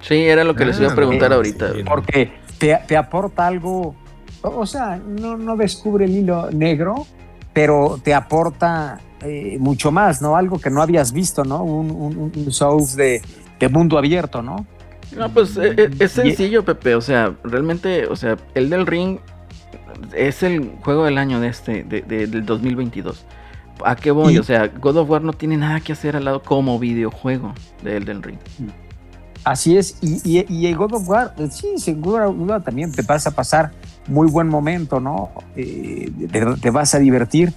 S3: Sí, era lo que les iba a
S1: Ah,
S3: preguntar
S1: no,
S3: ahorita.
S1: sí.
S4: Porque te, te aporta algo, o sea, no, no descubre el hilo negro, pero te aporta eh, mucho más, ¿no? Algo que no habías visto, ¿no? Un, un, un- un Souls de, de mundo abierto, ¿no?
S3: No, pues eh, eh, es sencillo, Pepe. O sea, realmente, o sea, el del Ring es el juego del año de este, de- de- del 2022. ¿A qué voy?
S4: Y-
S3: O sea, God of War no tiene nada que hacer al lado como videojuego de Elden Ring.
S4: Así es, y, y, y el God of War, eh, sí, sin duda, duda también te vas a pasar muy buen momento, ¿no? Eh, te, te vas a divertir,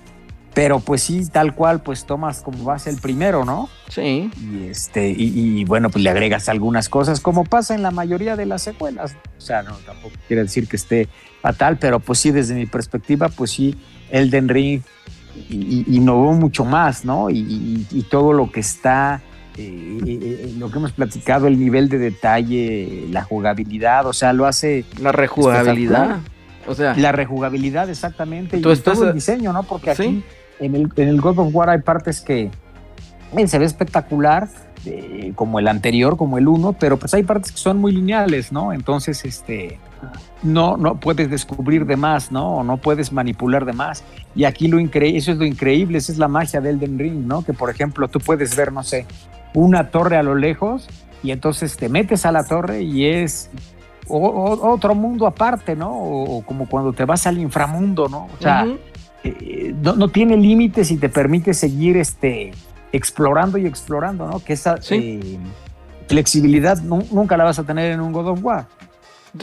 S4: pero pues sí, tal cual, pues tomas como base el primero, ¿no?
S3: Sí,
S4: Y, este, y, y, bueno, pues le agregas algunas cosas, como pasa en la mayoría de las secuelas. O sea, no, tampoco quiere decir que esté fatal, pero pues sí, desde mi perspectiva, pues sí, Elden Ring y- y- innovó mucho más, ¿no? Y, y- y todo lo que está, eh, eh, lo que hemos platicado, el nivel de detalle, la jugabilidad, o sea, lo hace
S3: la rejugabilidad. O sea,
S4: la rejugabilidad exactamente y
S3: estás
S4: todo el diseño, ¿no? Porque aquí
S3: Sí.
S4: en, el, en el God of War hay partes que eh, se ve espectacular, eh, como el anterior, como el 1, pero pues hay partes que son muy lineales, ¿no? Entonces, este, no, no puedes descubrir de más, ¿no? O no puedes manipular de más. Y aquí lo increíble, eso es lo increíble, esa es la magia del Elden Ring, ¿no? Que por ejemplo tú puedes ver, no sé, una torre a lo lejos y entonces te metes a la torre y es o- o- otro mundo aparte, ¿no? O, o como cuando te vas al inframundo, ¿no? O sea, eh, no, no tiene límites y te permite seguir este, explorando y explorando, ¿no? Que esa
S3: Sí.
S4: eh, flexibilidad nu- nunca la vas a tener en un God of War.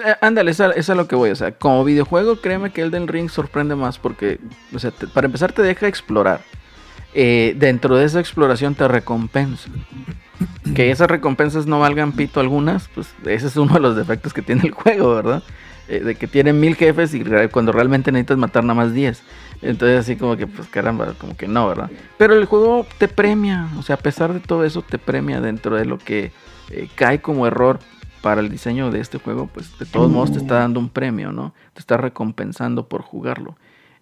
S3: Eh, Ándale, eso es a lo que voy. O sea, como videojuego, créeme que Elden Ring sorprende más porque, o sea, para empezar, te deja explorar. Eh, dentro de esa exploración te recompensa. Que esas recompensas no valgan pito algunas, pues ese es uno de los defectos que tiene el juego, ¿verdad? Eh, de que tiene mil jefes y cuando realmente necesitas matar nada más 10. Entonces así como que, pues caramba, como que no, ¿verdad? Pero el juego te premia, o sea, a pesar de todo eso, te premia dentro de lo que cae como error para el diseño de este juego, pues de todos modos te está dando un premio, ¿no? Te está recompensando por jugarlo.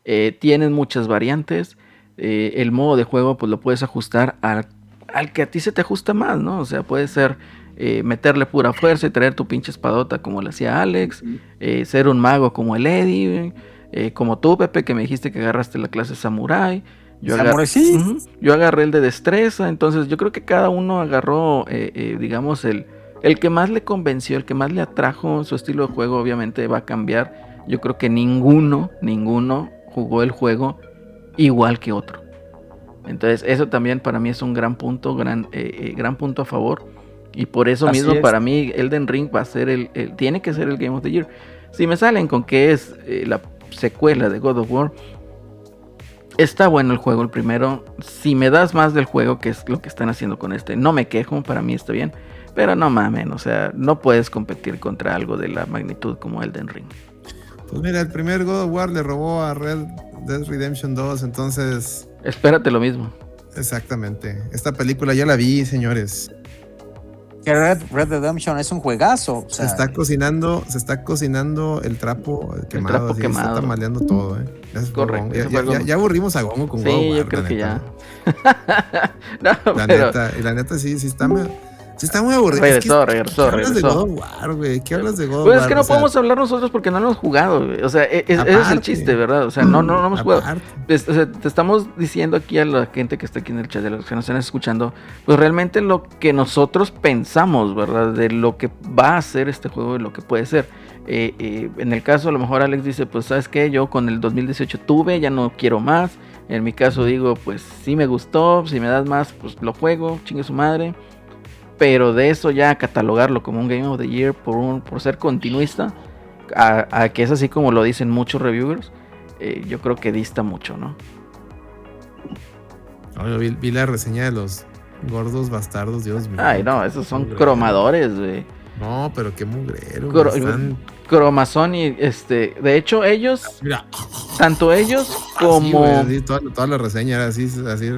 S3: Eh, tienes muchas variantes. eh, el modo de juego, pues lo puedes ajustar al, al que a ti se te ajusta más, ¿no? O sea, puede ser eh, meterle pura fuerza y traer tu pinche espadota como le hacía Alex, eh, ser un mago como el Eddie, como tú, Pepe, que me dijiste que agarraste la clase Samurai. Yo, agar-
S4: Samurai, sí.
S3: Yo agarré el de destreza, entonces yo creo que cada uno agarró, eh, eh, digamos, el, el que más le convenció, el que más le atrajo su estilo de juego, obviamente va a cambiar. Yo creo que ninguno, ninguno jugó el juego igual que otro. Entonces eso también para mí es un gran punto, gran, eh, eh, gran punto a favor. Y por eso
S4: Así
S3: mismo
S4: es.
S3: para mí Elden Ring va a ser el, el- tiene que ser el Game of the Year. Si me salen con que es eh, la secuela de God of War, está bueno el juego el primero. Si me das más del juego, que es lo que están haciendo con este, no me quejo, para mí está bien. Pero no mamen, o sea, no puedes competir contra algo de la magnitud como Elden Ring.
S1: Pues mira, el primer God of War le robó a Red Dead Redemption 2, entonces,
S3: Espérate lo mismo.
S1: exactamente. Esta película ya la vi, señores.
S4: Que Red, Red Redemption es un juegazo. o
S1: Se está cocinando, se está cocinando el trapo quemado,
S3: trapo
S1: así,
S3: quemado.
S1: está tamaleando todo, eh. Gracias
S3: Correcto,
S1: Ya,
S3: fue
S1: ya-
S3: algo-
S1: ya- ya aburrimos a Gongo con God of
S3: Sí, yo creo
S1: la
S3: que
S1: neta.
S3: ya. (laughs) no,
S1: La
S3: pero
S1: neta, y la neta sí, sí está, sí está muy aburrido.
S3: Regresó,
S1: es que,
S3: regresó,
S1: ¿qué hablas de
S3: regresó.
S1: God of War, güey? ¿Qué hablas de God of
S3: pues
S1: War?
S3: es que no
S1: O sea,
S3: podemos hablar nosotros porque no lo hemos jugado. güey. O sea, e- es- ese es el
S1: Aparte.
S3: chiste, ¿verdad? O sea, no, no, no hemos jugado.
S1: aparte.
S3: Pues, o sea, te estamos diciendo aquí a la gente que está aquí en el chat, de los que nos están escuchando, pues realmente lo que nosotros pensamos, ¿verdad? De lo que va a ser este juego y lo que puede ser. Eh, eh, en el caso, a lo mejor Alex dice, pues, ¿sabes qué? Yo con el 2018 tuve, ya no quiero más. En mi caso digo, pues, sí me gustó, si me das más, pues lo juego, chingue su madre. Pero de eso ya catalogarlo como un Game of the Year por, un, por ser continuista, a, a que es así como lo dicen muchos reviewers, eh, yo creo que dista mucho, ¿no?
S1: Vi, vi la reseña de los gordos bastardos, Dios mío.
S3: Ay, no, esos son
S1: Mugrero.
S3: cromadores, güey.
S1: No, pero qué mugrero.
S3: Cro-
S1: están-
S3: Cromazón y este, de hecho ellos,
S1: Mira,
S3: tanto ellos
S1: así,
S3: como
S1: güey, así, toda, toda la reseña era así, así.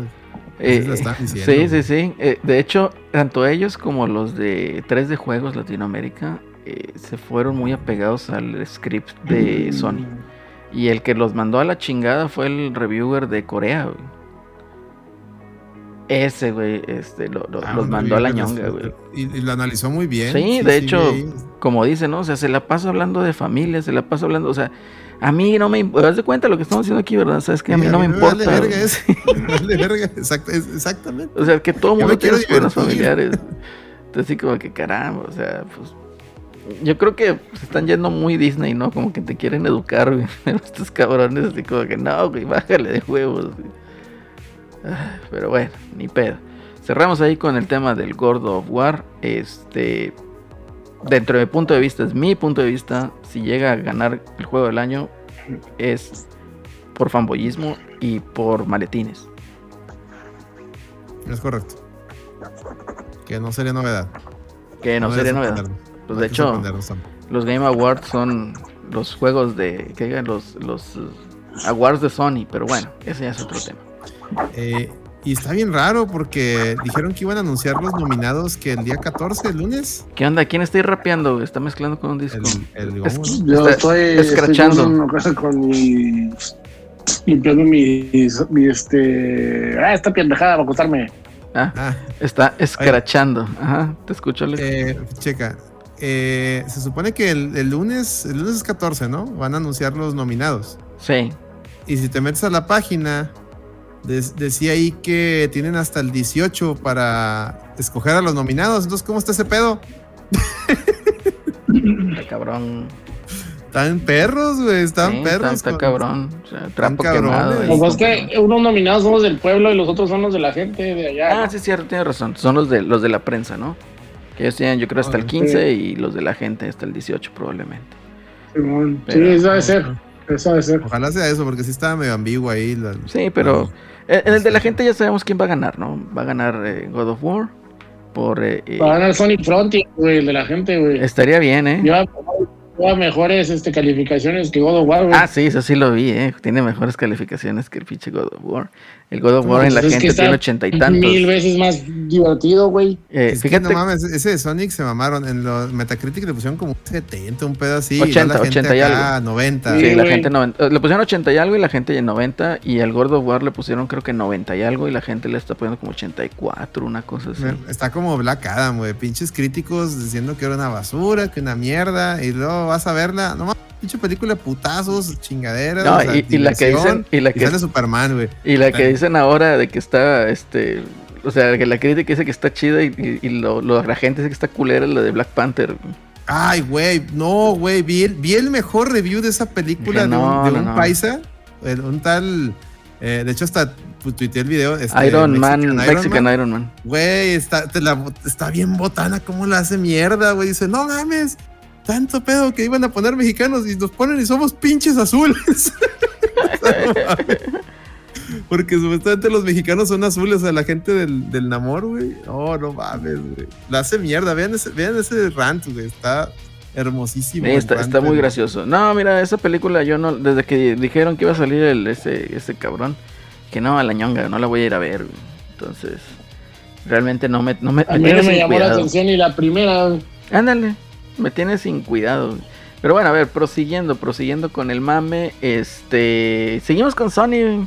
S3: Eh,
S1: lo están diciendo,
S3: sí, sí, sí. eh, de hecho, tanto ellos como los de 3 de Juegos Latinoamérica eh, se fueron muy apegados al script de Sony. Y el que los mandó a la chingada fue el reviewer de Corea, güey. Ese, güey, este, lo, lo-
S1: Ah,
S3: los mandó a la ñonga, güey.
S1: Y, y lo analizó muy bien.
S3: Sí, de hecho, como dice, ¿no? O sea, se la pasa hablando de familia, se la pasa hablando, o sea, a mí no me importa, haz de cuenta lo que estamos haciendo aquí, ¿verdad? Sabes que a mí no me importa. (laughs)
S1: Vale verga eso. Vale verga, exact- exactamente.
S3: O sea, que todo el mundo
S1: quiero
S3: sus
S1: divertir.
S3: familiares. (laughs) Entonces, así como que caramba, o sea, pues. Yo creo que se están yendo muy Disney, ¿no? Como que te quieren educar, güey. (laughs) Estos cabrones, así como que no, güey, bájale de huevos, güey. Pero bueno, ni pedo. Cerramos ahí con el tema del God of War. Este. Dentro de mi punto de vista, es mi punto de vista. Si llega a ganar el juego del año, es por fanboyismo y por maletines.
S1: Es correcto. Que no sería novedad.
S3: Que no sería novedad. Pues de hecho, los Game Awards son los juegos de. que digan? Los, los awards de Sony, pero bueno, ese ya es otro tema.
S1: Eh, y está bien raro porque dijeron que iban a anunciar los nominados que el día 14, el lunes.
S3: ¿Qué onda? ¿Quién está rapeando? Está mezclando con un disco.
S1: El, el
S3: Es-
S1: Gomu, ¿no?
S5: Yo
S3: Está
S5: estoy,
S3: escrachando.
S5: estoy una con mi. limpiando mi, mi este. Ah, esta pendejada para acostarme.
S3: Ah,
S1: Ah,
S3: está escrachando. Ajá, te escucho, Alex.
S1: eh, checa. Eh, se supone que el, el lunes, el lunes es 14, ¿no? Van a anunciar los nominados.
S3: Sí.
S1: Y si te metes a la página, decía ahí que tienen hasta el 18 para escoger a los nominados. Entonces, ¿cómo está ese pedo?
S3: Está cabrón.
S1: Están perros, güey. Están
S3: Sí,
S1: perros.
S3: Está, está
S1: con-
S3: cabrón. O sea, trapo quemado. ahí.
S5: Lo que pasa es que unos nominados son los del pueblo y los otros son los de la gente de allá.
S3: Ah, sí, cierto, tiene razón. Son los de los de la prensa, ¿no? Que ellos tienen, yo creo, hasta el
S1: Ah,
S3: 15 y los de la gente hasta el 18 probablemente. Pero-
S5: sí, eso debe ser. Eso debe ser.
S1: Ojalá sea eso, porque sí estaba medio ambiguo ahí. la-
S3: Sí, pero eh, en el de la gente ya sabemos quién va a ganar, ¿no? Va a ganar eh, God of War por... eh, eh,
S5: Va a ganar Sonic Frontier, güey, el de la gente, güey.
S3: estaría bien, ¿eh?
S5: Lleva, lleva mejores este, calificaciones que God of War, güey.
S3: Ah, sí, eso sí lo vi, ¿eh? Tiene mejores calificaciones que el pinche God of War. El God of War en la
S5: Pues es que
S3: gente tiene ochenta y tantos.
S5: Mil veces más divertido, güey.
S3: Eh,
S1: Es que
S3: fíjate,
S1: no mames, ese de Sonic se mamaron. En los Metacritic le pusieron como un 70, un pedo así.
S3: 80,
S1: la gente
S3: 80 y
S1: acá, 90.
S3: sí,
S5: Sí,
S3: la gente 90, eh, le pusieron 80 y algo y la gente 90 y al God of War le pusieron creo que 90 y algo y la gente le está poniendo como 84, una cosa así.
S1: Está como Black Adam, güey. Pinches críticos diciendo que era una basura, que una mierda. Y luego vas a verla. No mames, pinche película de putazos, chingaderas.
S3: No,
S1: o sea,
S3: y, y la que dicen y la
S1: Y
S3: que
S1: sale Superman, güey.
S3: Y la que dicen ahora de que está, este, o sea, que la crítica dice que está chida y, y- y lo, lo- la gente dice que está culera la de Black Panther.
S1: Ay, güey, no, güey, vi el, vi el mejor review de esa película de un,
S3: no,
S1: de
S3: no,
S1: un paisa, un tal, eh, de hecho hasta pues, tuiteé el video. este,
S3: Iron Man,
S1: Mexican
S3: Mexican
S1: Man.
S3: Iron Man.
S1: Güey, está, te la- está bien botana, cómo la hace mierda, güey. Dice, no mames, tanto pedo que iban a poner mexicanos y nos ponen y somos pinches azules. (laughs) Porque supuestamente los mexicanos son azules, o sea, la gente del, del Namor, güey. Oh, no mames, güey. La hace mierda. Vean ese, vean ese rant, güey. Está hermosísimo.
S3: Sí, está,
S1: rant
S3: está muy gracioso. No, mira, esa película yo no, desde que dijeron que iba a salir el, ese, ese cabrón, que no, a la ñonga, no la voy a ir a ver. güey. Entonces, realmente no me, no me,
S5: A mí no me llamó la atención ni la primera. güey.
S3: Ándale, me tiene sin cuidado. Pero bueno, a ver, prosiguiendo, prosiguiendo con el mame, este, seguimos con Sony,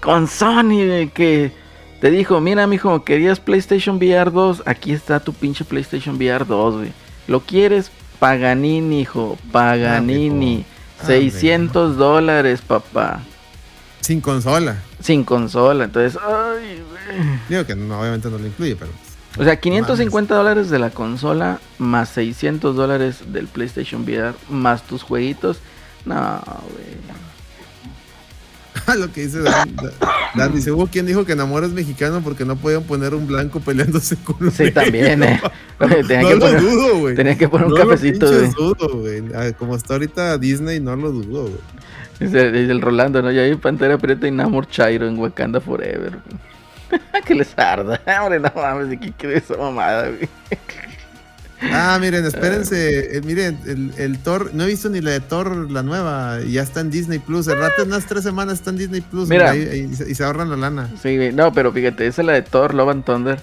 S3: con Sony, que te dijo, mira, mijo, querías PlayStation VR 2, aquí está tu pinche PlayStation VR 2, güey. ¿Lo quieres? Paganini, hijo, Paganini.
S1: Ah,
S3: 600 dólares, papá.
S1: Sin consola.
S3: Sin consola, entonces, ay, güey.
S1: Digo que no, obviamente no lo incluye, pero.
S3: O sea, 550 dólares de la consola más 600 dólares del PlayStation VR más tus jueguitos. No, güey. (laughs)
S1: lo que dice (coughs) Dan, Dan dice: Hubo quien dijo que Namor es mexicano porque no podían poner un blanco peleándose con un
S3: Sí,
S1: negro".
S3: también, eh. (laughs) Oye, Tenía
S1: No
S3: que
S1: lo
S3: poner,
S1: dudo, güey.
S3: tenía que poner un
S1: No lo
S3: cafecito, güey.
S1: dudo, güey. Ah, Como está ahorita Disney, no lo dudo, güey.
S3: Dice, el Rolando, ¿no? Ya hay Pantera Prieta y Namor Chairo en Wakanda Forever. (laughs) que les arda. (laughs) Hombre, no mames, ¿de qué crees esa mamada, güey?
S1: Ah, miren, espérense. (laughs) eh, miren, el, el Thor, no he visto ni la de Thor, la nueva, ya está en Disney Plus. El rato, unas tres semanas está en Disney Plus.
S3: Mira.
S1: y, se, y se ahorran la lana.
S3: Sí. No, pero fíjate, esa es la de Thor, Love and Thunder.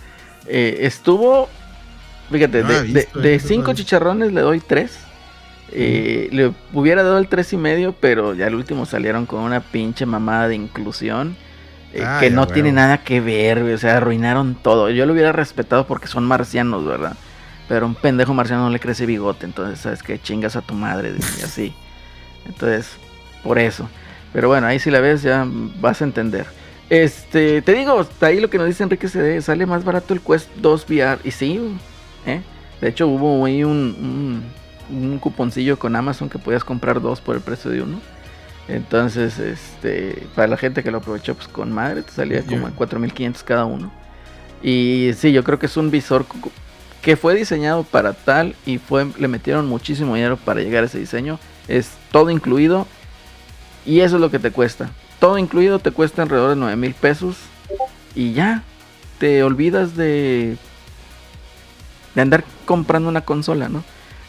S3: Eh, estuvo. Fíjate,
S1: No
S3: de,
S1: eh,
S3: cinco chicharrones le doy tres. Eh, Le hubiera dado el tres y medio, pero ya al último salieron con una pinche mamada de inclusión. Eh,
S1: Ah,
S3: que no tiene nada que ver, güey, o sea, arruinaron todo. Yo lo hubiera respetado porque son marcianos, ¿verdad? Pero un pendejo marciano no le crece bigote, entonces sabes que chingas a tu madre y así. Entonces, por eso. Pero bueno, ahí si la ves ya vas a entender. Este, te digo, ahí lo que nos dice Enrique CD, sale más barato el Quest 2 VR. Y sí, ¿eh? de hecho hubo ahí un, un, un cuponcillo con Amazon que podías comprar dos por el precio de uno. Entonces, este, para la gente que lo aprovechó, pues con madre, te salía como en 4500 cada uno. Y sí, yo creo que es un visor que fue diseñado para tal y fue le metieron muchísimo dinero para llegar a ese diseño. Es todo incluido y eso es lo que te cuesta. Todo incluido te cuesta alrededor de 9 mil pesos y ya te olvidas de de andar comprando una consola, ¿no?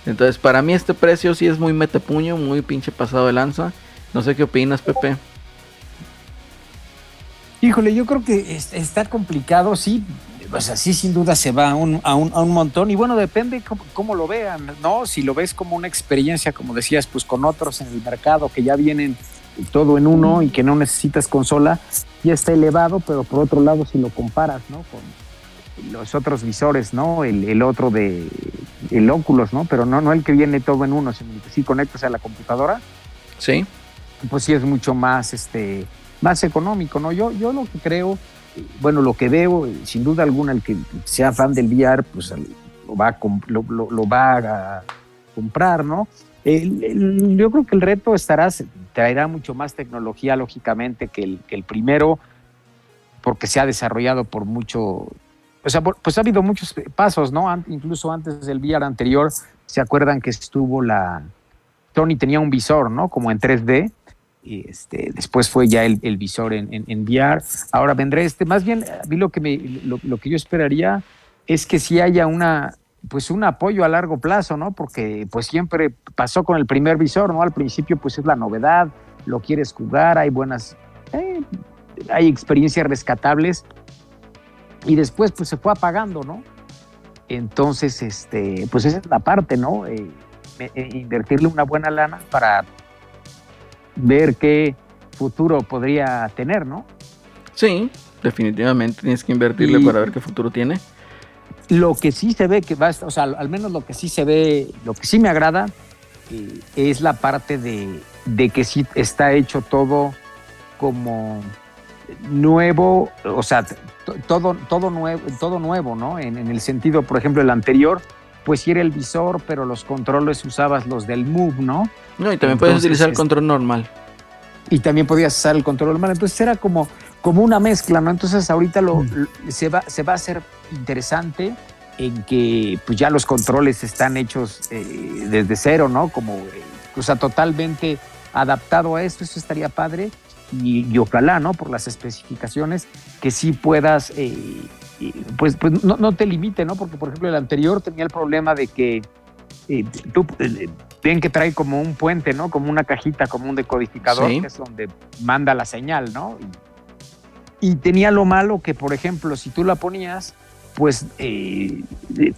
S3: Entonces, para mí este precio sí es muy metepuño, muy pinche pasado de lanza. No sé qué opinas, Pepe.
S4: Híjole, yo creo que es- está complicado, sí. O sea, sí, sin duda se va a un, a un, a un montón. Y bueno, depende cómo, cómo lo vean, ¿no? Si lo ves como una experiencia, como decías, pues con otros en el mercado que ya vienen todo en uno y que no necesitas consola, ya está elevado, pero por otro lado, si lo comparas, ¿no? Con los otros visores, ¿no? El, el otro de el Oculus, ¿no? Pero no, no el que viene todo en uno, sino el que sí conectas a la computadora
S3: Sí.
S4: Pues sí es mucho más este más económico no yo yo lo que creo bueno lo que veo sin duda alguna el que sea fan del VR pues lo va a, lo, va a comprar no yo creo que el reto estará traerá mucho más tecnología lógicamente que el, primero porque se ha desarrollado por mucho o sea, por- pues ha habido muchos pasos no incluso antes del VR anterior se acuerdan que estuvo la Sony tenía un visor, ¿no? Como en 3D. Este, después fue ya el, visor en, en, VR. Ahora vendrá este. Más bien, a mí lo que, me, lo, que yo esperaría es que sí haya una, pues un apoyo a largo plazo, ¿no? Porque pues siempre pasó con el primer visor, ¿no? Al principio pues es la novedad, lo quieres jugar, hay buenas, eh, hay experiencias rescatables y después pues se fue apagando, ¿no? Entonces, este, pues esa es la parte, ¿no? Eh, eh, invertirle una buena lana para ver qué futuro podría tener, ¿no?
S3: Sí, definitivamente tienes que invertirle
S4: Y-
S3: para ver qué futuro tiene.
S4: Lo que sí se ve que va, o sea, al menos lo que sí se ve, lo que sí me agrada eh, es la parte de, de que sí está hecho todo como nuevo, o sea, todo, todo, nuevo, todo nuevo, ¿no? En, en el sentido, por ejemplo, el anterior, pues sí era el visor, pero los controles usabas los del Move, ¿no?
S3: No, y también puedes
S4: Entonces,
S3: utilizar el
S4: es-
S3: control normal.
S4: y también podías usar el control normal. Entonces era como, como una mezcla, ¿no? Entonces ahorita lo, lo- se, va, se va a hacer interesante en que pues ya los controles están hechos eh, desde cero, ¿no? Como, eh, o sea, totalmente adaptado a esto, eso estaría padre. Y, y ojalá, ¿no? Por las especificaciones, que sí puedas, eh, pues, pues no, no te limite, ¿no? Porque, por ejemplo, el anterior tenía el problema de que eh, tú eh, ven que trae como un puente, ¿no? Como una cajita, como un decodificador,
S3: Sí.
S4: que es donde manda la señal, ¿no? Y, y tenía lo malo que, por ejemplo, si tú la ponías, pues eh,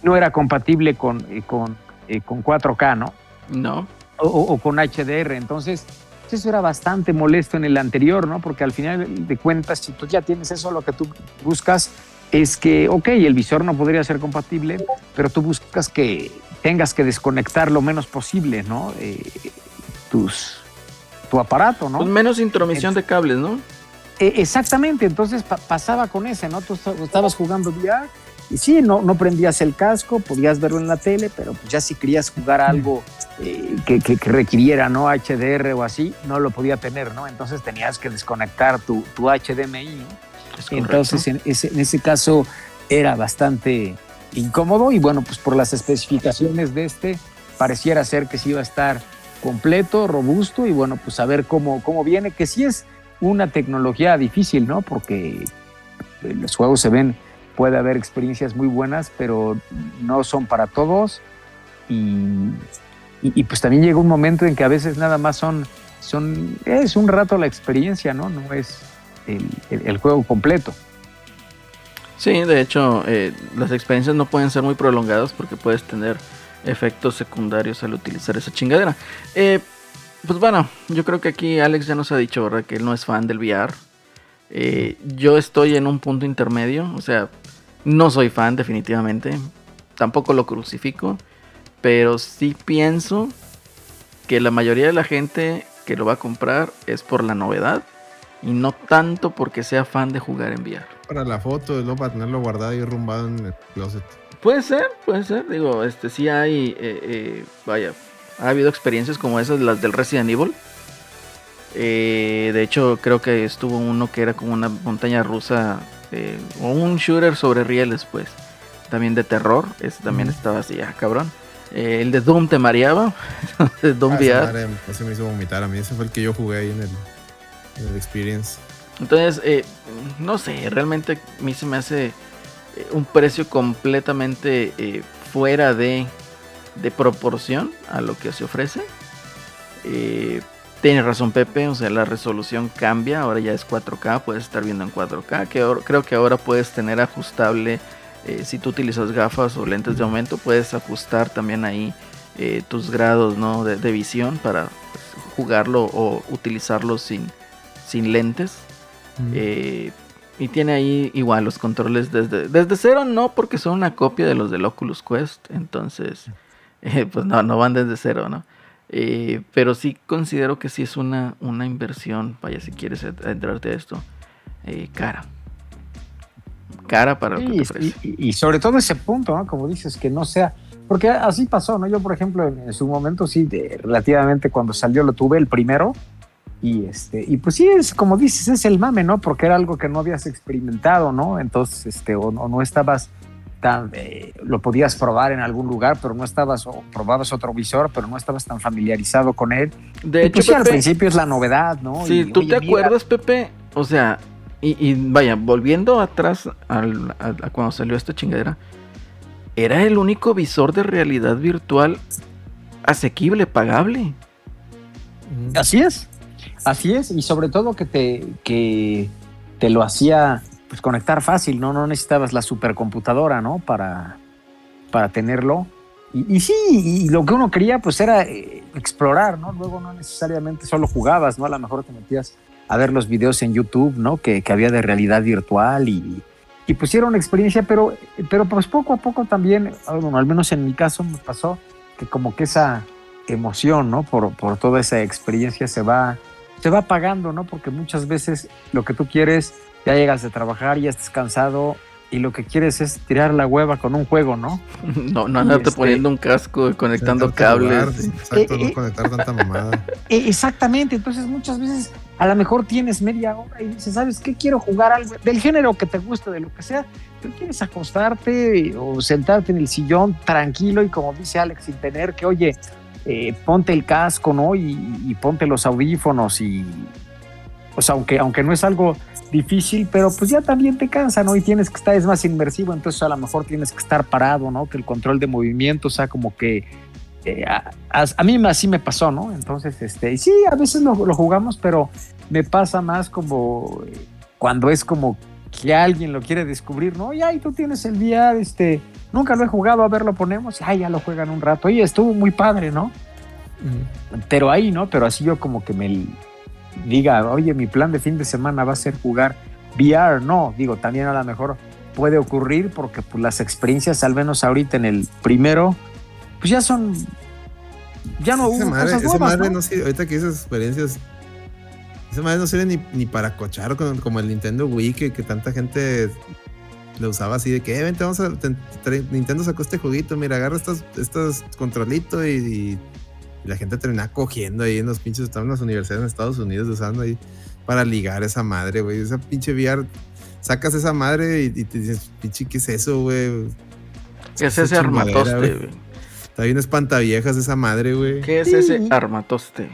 S4: no era compatible con, eh, con, eh, con 4K, ¿no?
S3: No.
S4: O, o- o con HDR. Entonces, eso era bastante molesto en el anterior, ¿no? Porque al final de cuentas, si tú ya tienes eso, lo que tú buscas es que, ok, el visor no podría ser compatible, pero tú buscas que tengas que desconectar lo menos posible, ¿no? Eh, tus, tu aparato, ¿no?
S3: Pues menos intromisión de cables, ¿no?
S4: Eh, exactamente, entonces pa- pasaba con ese, ¿no? Tú esta- estabas jugando VR y sí, no, no prendías el casco, podías verlo en la tele, pero pues ya si querías jugar algo eh, que, que- que requiriera, ¿no? HDR o así, no lo podía tener, ¿no? Entonces tenías que desconectar tu, tu HDMI, ¿no?
S3: Es.
S4: Entonces, en ese, en ese caso era bastante incómodo y bueno, pues por las especificaciones de este, pareciera ser que sí iba a estar completo, robusto y bueno, pues a ver cómo, cómo viene, que sí es una tecnología difícil, ¿no? Porque eh, los juegos se ven, puede haber experiencias muy buenas, pero no son para todos y, y- y, pues también llega un momento en que a veces nada más son, son es un rato la experiencia, ¿no? No es el, juego completo.
S3: Sí, de hecho, eh, las experiencias no pueden ser muy prolongadas porque puedes tener efectos secundarios al utilizar esa chingadera. Eh, pues bueno, yo creo que aquí Alex ya nos ha dicho. Que él no es fan del VR. Eh, yo estoy en un punto intermedio, o sea, no soy fan definitivamente, tampoco lo crucifico, pero sí pienso que la mayoría de la gente que lo va a comprar es por la novedad y no tanto porque sea fan de jugar en VR.
S1: Para la foto, luego para tenerlo guardado y rumbado en el closet.
S3: Puede ser, puede ser. Digo, este sí hay, eh, eh, vaya, ha habido experiencias como esas, las del Resident Evil. Eh, de hecho, creo que estuvo uno que era como una montaña rusa eh, o un shooter sobre rieles, pues. También de terror. Ese también estaba así, ah, cabrón. El de Doom te mareaba. (laughs) de Doom
S1: Ah,
S3: VR.
S1: madre, ese me hizo vomitar a mí. Ese fue el que yo jugué ahí en el, el Experience.
S3: Entonces, eh, no sé, realmente a mí se me hace eh, un precio completamente eh, fuera de, de proporción a lo que se ofrece. Eh, tiene razón Pepe, o sea, la resolución cambia, ahora ya es 4K, puedes estar viendo en 4K, que ahora- creo que ahora puedes tener ajustable, si tú utilizas gafas o lentes de aumento, puedes ajustar también ahí tus grados ¿no? de, de visión para pues, jugarlo o utilizarlo sin, sin lentes. Eh, y tiene ahí igual los controles desde, desde cero, no porque son una copia de los del Oculus Quest. Entonces, (laughs) eh, pues no, no van desde cero, ¿no? Eh, pero sí considero que sí es una, una inversión, vaya si quieres ent- entrarte a esto, eh, cara. Cara para lo que te
S4: y, y- y sobre todo ese punto, ¿no? Como dices, que no sea. Porque así pasó, ¿no? Yo, por ejemplo, en, en su momento, sí, de- relativamente cuando salió lo tuve el primero. Y este, y pues sí, es como dices, es el mame, ¿no? Porque era algo que no habías experimentado, ¿no? Entonces, este, o, o no estabas tan. eh, lo podías probar en algún lugar, pero no estabas, o probabas otro visor, pero no estabas tan familiarizado con él.
S3: De
S4: Y
S3: hecho,
S4: pues sí, al principio es la novedad, ¿no?
S3: Si
S4: Y,
S3: tú
S4: oye,
S3: te
S4: mira,
S3: acuerdas, Pepe, o sea, y, y vaya, volviendo atrás al- a, a cuando salió esta chingadera, era el único visor de realidad virtual asequible, pagable.
S4: Así es, así es, y sobre todo que te, que te lo hacía pues, conectar fácil, ¿no? No necesitabas la supercomputadora, ¿no? Para, para tenerlo. Y, y sí, y lo que uno quería pues era eh, explorar, ¿no? Luego no necesariamente solo jugabas, ¿no? A lo mejor te metías a ver los videos en YouTube, ¿no? Que, que había de realidad virtual y, y pues era una experiencia, pero, pero pues poco a poco también, ah, bueno, al menos en mi caso me pasó que como que esa emoción, ¿no? Por, por toda esa experiencia se va, se va apagando, ¿no? Porque muchas veces lo que tú quieres, ya llegas de trabajar, ya estás cansado y lo que quieres es tirar la hueva con un juego, ¿no? (laughs)
S3: No, no andarte
S4: este-
S3: poniendo un casco y conectando cables.
S1: Exacto,
S4: Eh,
S1: no
S4: eh.
S1: conectar tanta mamada. (laughs)
S4: E- Exactamente, entonces muchas veces a lo mejor tienes media hora y dices, ¿sabes qué? Quiero jugar algo del género que te guste, de lo que sea, pero quieres acostarte o sentarte en el sillón tranquilo y como dice Alex, sin tener que, oye, eh, ponte el casco, ¿no? Y, y ponte los audífonos y, pues aunque, aunque no es algo difícil, pero pues ya también te cansa, ¿no? Y tienes que estar, es más inmersivo, entonces a lo mejor tienes que estar parado, ¿no? Que el control de movimiento, o sea, como que eh, a, mí así me pasó, ¿no? Entonces, este, sí, a veces lo, jugamos, pero me pasa más como cuando es como que alguien lo quiere descubrir, ¿no? Y ahí tú tienes el VR, este, nunca lo he jugado, a ver, lo ponemos, y ay, ya lo juegan un rato, y estuvo muy padre, ¿no? Pero ahí, ¿no? Pero así yo como que me diga, oye, mi plan de fin de semana va a ser jugar VR, no, digo, también a lo mejor puede ocurrir porque pues, las experiencias, al menos ahorita en el primero, pues ya son, ya no
S1: esa
S4: hubo
S1: madre,
S4: cosas
S1: esa
S4: nuevas,
S1: madre
S4: ¿no?
S1: no ahorita que esas experiencias, esa madre no sirve ni, ni para cochar con- como el Nintendo Wii, que, que tanta gente lo usaba así de que, eh, vente, vamos a, te- Nintendo sacó este jueguito, mira, agarra estos, estos controlitos y, y la gente termina cogiendo ahí en los pinches, estaban en las universidades en Estados Unidos usando ahí para ligar esa madre, güey, esa pinche VR, sacas esa madre y, y te dices, pinche, ¿qué es eso, güey?
S3: ¿Qué es ese armatoste?
S1: güey. Está bien espantaviejas esa madre, güey.
S3: ¿Qué es ese armatoste?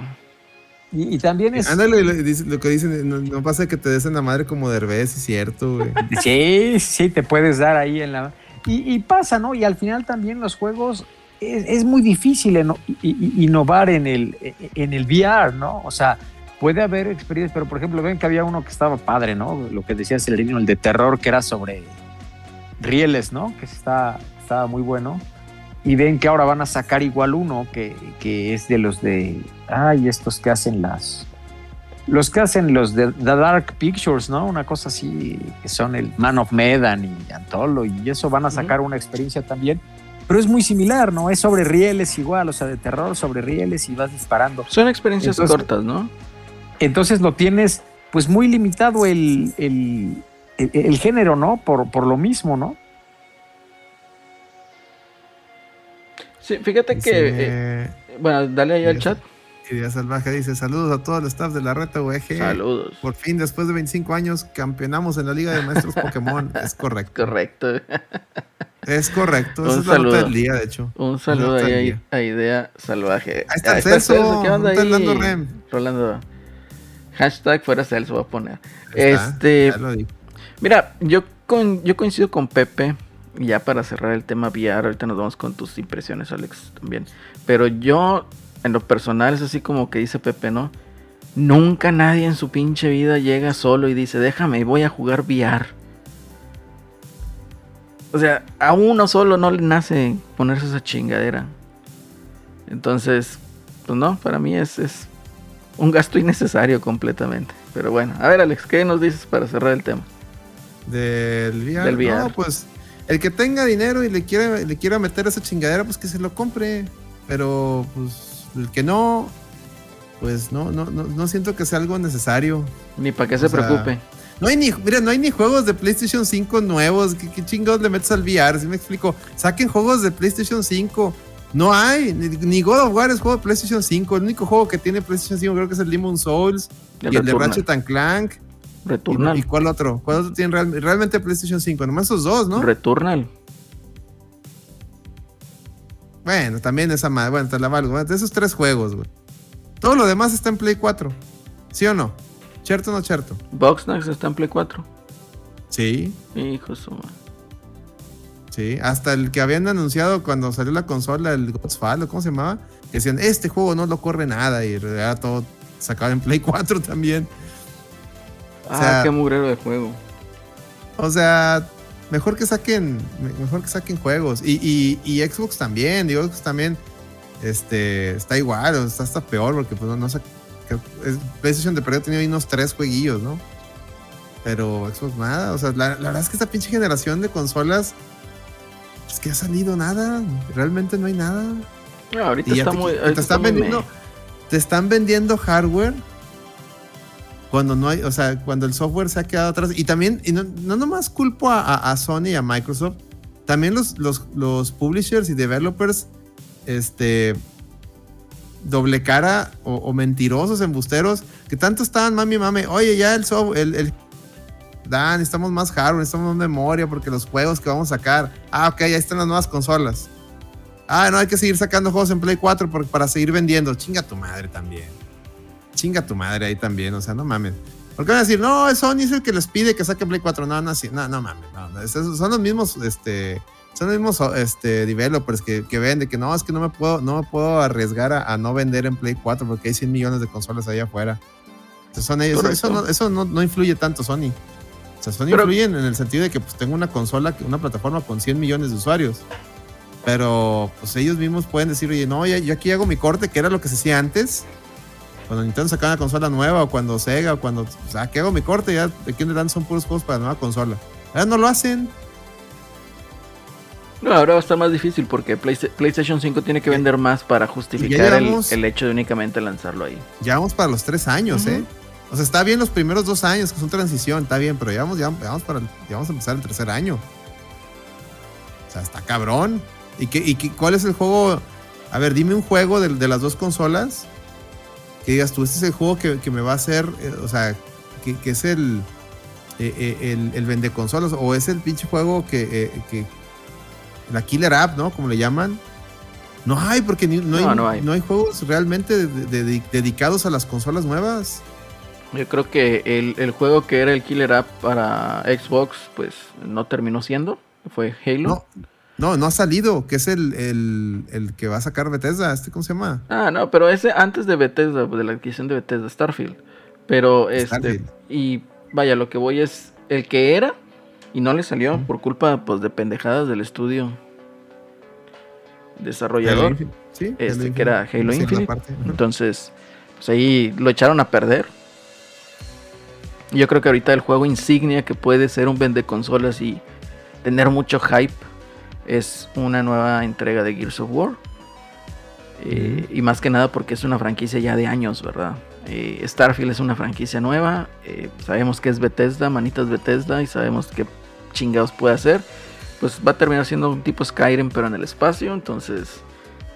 S4: Y, y también es...
S1: Ándale, lo, que dicen, no, no pasa que te des en la madre como Derbez, es cierto, güey. (laughs)
S4: Sí, sí, te puedes dar ahí en la... Y, y pasa, ¿no? Y al final también los juegos es, es muy difícil innovar en el, en el VR, ¿no? O sea, puede haber experiencias, pero por ejemplo, ven que había uno que estaba padre, ¿no? Lo que decía Celerino, el de terror, que era sobre rieles, ¿no? Que está, estaba muy bueno. Y ven que ahora van a sacar igual uno que, que es de los de... Ay, estos que hacen las... los que hacen los de The Dark Pictures, ¿no? Una cosa así, que son el Man of Medan y Antolo, y eso van a sacar una experiencia también. Pero es muy similar, ¿no? Es sobre rieles igual, o sea, de terror sobre rieles y vas disparando.
S3: Son experiencias
S4: Entonces-
S3: cortas, ¿no?
S4: Entonces lo tienes, pues muy limitado el, el, el- el género, ¿no? Por, por lo mismo, ¿no?
S3: Sí, fíjate que. eh, bueno, dale ahí al chat.
S1: Idea Salvaje dice: Saludos a todo el staff de la Reta UEG.
S3: Saludos.
S1: Por fin, después de 25 años, campeonamos en la Liga de Maestros (laughs) Pokémon. es correcto.
S3: Correcto.
S1: Es correcto.
S3: Un
S1: Esa es la nota
S3: saludo.
S1: del día, de hecho.
S3: Un saludo ahí a, Idea Salvaje.
S1: Ahí está
S3: Ah,
S1: el Celso,
S3: ¿Qué onda
S1: está
S3: ahí?
S1: Rolando Rem.
S3: Rolando. Hashtag fuera Celso va a poner.
S1: Está,
S3: Este,
S1: ya lo digo.
S3: mira, yo, con, yo coincido con Pepe. Ya para cerrar el tema VR, ahorita nos vamos con tus impresiones, Alex, también. Pero yo, en lo personal, es así como que dice Pepe, ¿no? Nunca nadie en su pinche vida llega solo y dice, déjame, voy a jugar VR. O sea, a uno solo no le nace ponerse esa chingadera. Entonces, pues no, para mí es, es un gasto innecesario completamente. Pero bueno, a ver Alex, ¿qué nos dices para cerrar el tema?
S1: Del VR.
S3: Del VR.
S1: No, pues el que tenga dinero y le quiera, le quiera meter esa chingadera, pues que se lo compre. Pero pues el que no, pues no, no, no, no siento que sea algo necesario.
S3: Ni para qué se
S1: sea,
S3: preocupe.
S1: No hay ni, mira, no hay ni juegos de PlayStation 5 nuevos. ¿Qué, qué chingados le metes al VR? Si me explico. Saquen juegos de PlayStation 5. No hay. Ni, ni God of War es juego de PlayStation 5. El único juego que tiene PlayStation 5 creo que es el Demon Souls.
S3: El
S1: y el de. Ratchet and Clank. ¿Y,
S3: Returnal.
S1: y cuál otro? ¿Cuál otro tiene real- realmente PlayStation 5? Nomás esos dos, ¿no?
S3: Returnal.
S1: Bueno, también esa madre. Bueno, te la valgo. De esos tres juegos, güey. Todo lo demás está en Play 4. ¿Sí o no? ¿Cierto o no cierto?
S3: Boxnax está en Play 4.
S1: Sí,
S3: Hijo su
S1: sí. Hasta el que habían anunciado cuando salió la consola, el Godfall, ¿o ¿cómo se llamaba? Que decían, este juego no lo corre nada. Y era todo sacado en Play (laughs) 4 también.
S3: Ah,
S1: sea-
S3: qué mugrero de juego.
S1: O sea, mejor que saquen, me- mejor que saquen juegos. Y, y- y Xbox también, digo, Xbox también este, está igual, o está hasta peor, porque pues no, no sé. PlayStation de perdido tenía unos tres jueguillos, ¿no? Pero Xbox nada. O sea, la, la verdad es que esta pinche generación de consolas, es que ha salido nada. Realmente no hay nada.
S3: No, ahorita
S1: Y
S3: está
S1: te,
S3: muy.
S1: te están vendiendo, te están vendiendo hardware cuando no hay, o sea, cuando el software se ha quedado atrás. Y también, y no, no nomás culpo a, a- a Sony y a Microsoft, también los, los, los publishers y developers, este, doble cara o, o mentirosos, embusteros, que tanto estaban mami mami, oye, ya el software, el, el Dan, necesitamos más hardware, necesitamos más memoria porque los juegos que vamos a sacar. Ah, ok, ya están las nuevas consolas. Ah, no, hay que seguir sacando juegos en Play 4 por- para seguir vendiendo. Chinga tu madre también. Chinga tu madre ahí también, o sea, no mames. Porque van a decir, no, Sony es el que les pide que saquen Play 4. No, no, sí, no, no mames. No, no, son los mismos, este, son los mismos este, developers que, que venden, que no, es que no me puedo, no me puedo arriesgar a, a no vender en Play 4 porque hay 100 millones de consolas allá afuera. Entonces, son ellos, eso, no, eso no, no influye tanto Sony. O sea, Sony
S3: Pero-
S1: influye en, en el sentido de que pues, tengo una consola, una plataforma con 100 millones de usuarios. Pero pues ellos mismos pueden decir, oye, no, yo aquí hago mi corte, que era lo que se hacía antes. Cuando Nintendo sacaba una consola nueva, o cuando Sega, o cuando. O sea, aquí hago mi corte, ya de aquí en adelante son puros juegos para la nueva consola. Ahora no lo hacen.
S3: No, ahora va a estar más difícil porque Playsta- PlayStation 5 tiene que vender más para justificar el,
S1: llevamos-
S3: el hecho de únicamente lanzarlo ahí.
S1: Ya vamos para los tres años. ¿eh? O sea, está bien los primeros dos años, que son transición, está bien, pero ya vamos, ya, vamos, para ya vamos a empezar el tercer año. O sea, está cabrón. ¿Y, qué, y qué- cuál es el juego? A ver, dime un juego de, de las dos consolas que digas tú, este es el juego que, que me va a hacer, eh, o sea, que, que es el, eh, eh, el, el vende consolas, o es el pinche juego que, que la killer app, ¿no? Como le llaman. No hay, porque ni- no, hay,
S3: No,
S1: hay.
S3: hay.
S1: juegos realmente de- de- de- dedicados a las consolas nuevas.
S3: Yo creo que el, el juego que era el killer app para Xbox, pues no terminó siendo. Fue Halo.
S1: No, no, no ha salido, que es el, el, el que va a sacar Bethesda, ¿este cómo se llama?
S3: Ah, no, pero ese antes de Bethesda, de la adquisición de Bethesda, Starfield. Pero este, y vaya, lo que voy es el que era y no le salió por culpa pues de pendejadas del estudio desarrollador,
S1: Halo Sí,
S3: este
S1: Halo
S3: que era. Halo Infinite.
S1: parte.
S3: Entonces, pues ahí lo echaron a perder Yo creo que ahorita el juego insignia que puede ser un vende consolas y tener mucho hype es una nueva entrega de Gears of War. Eh, y más que nada porque es una franquicia ya de años, ¿verdad? Eh, Starfield es una franquicia nueva. eh, sabemos que es Bethesda, manitas Bethesda, y sabemos qué chingados puede hacer. Pues va a terminar siendo un tipo Skyrim, pero en el espacio. Entonces,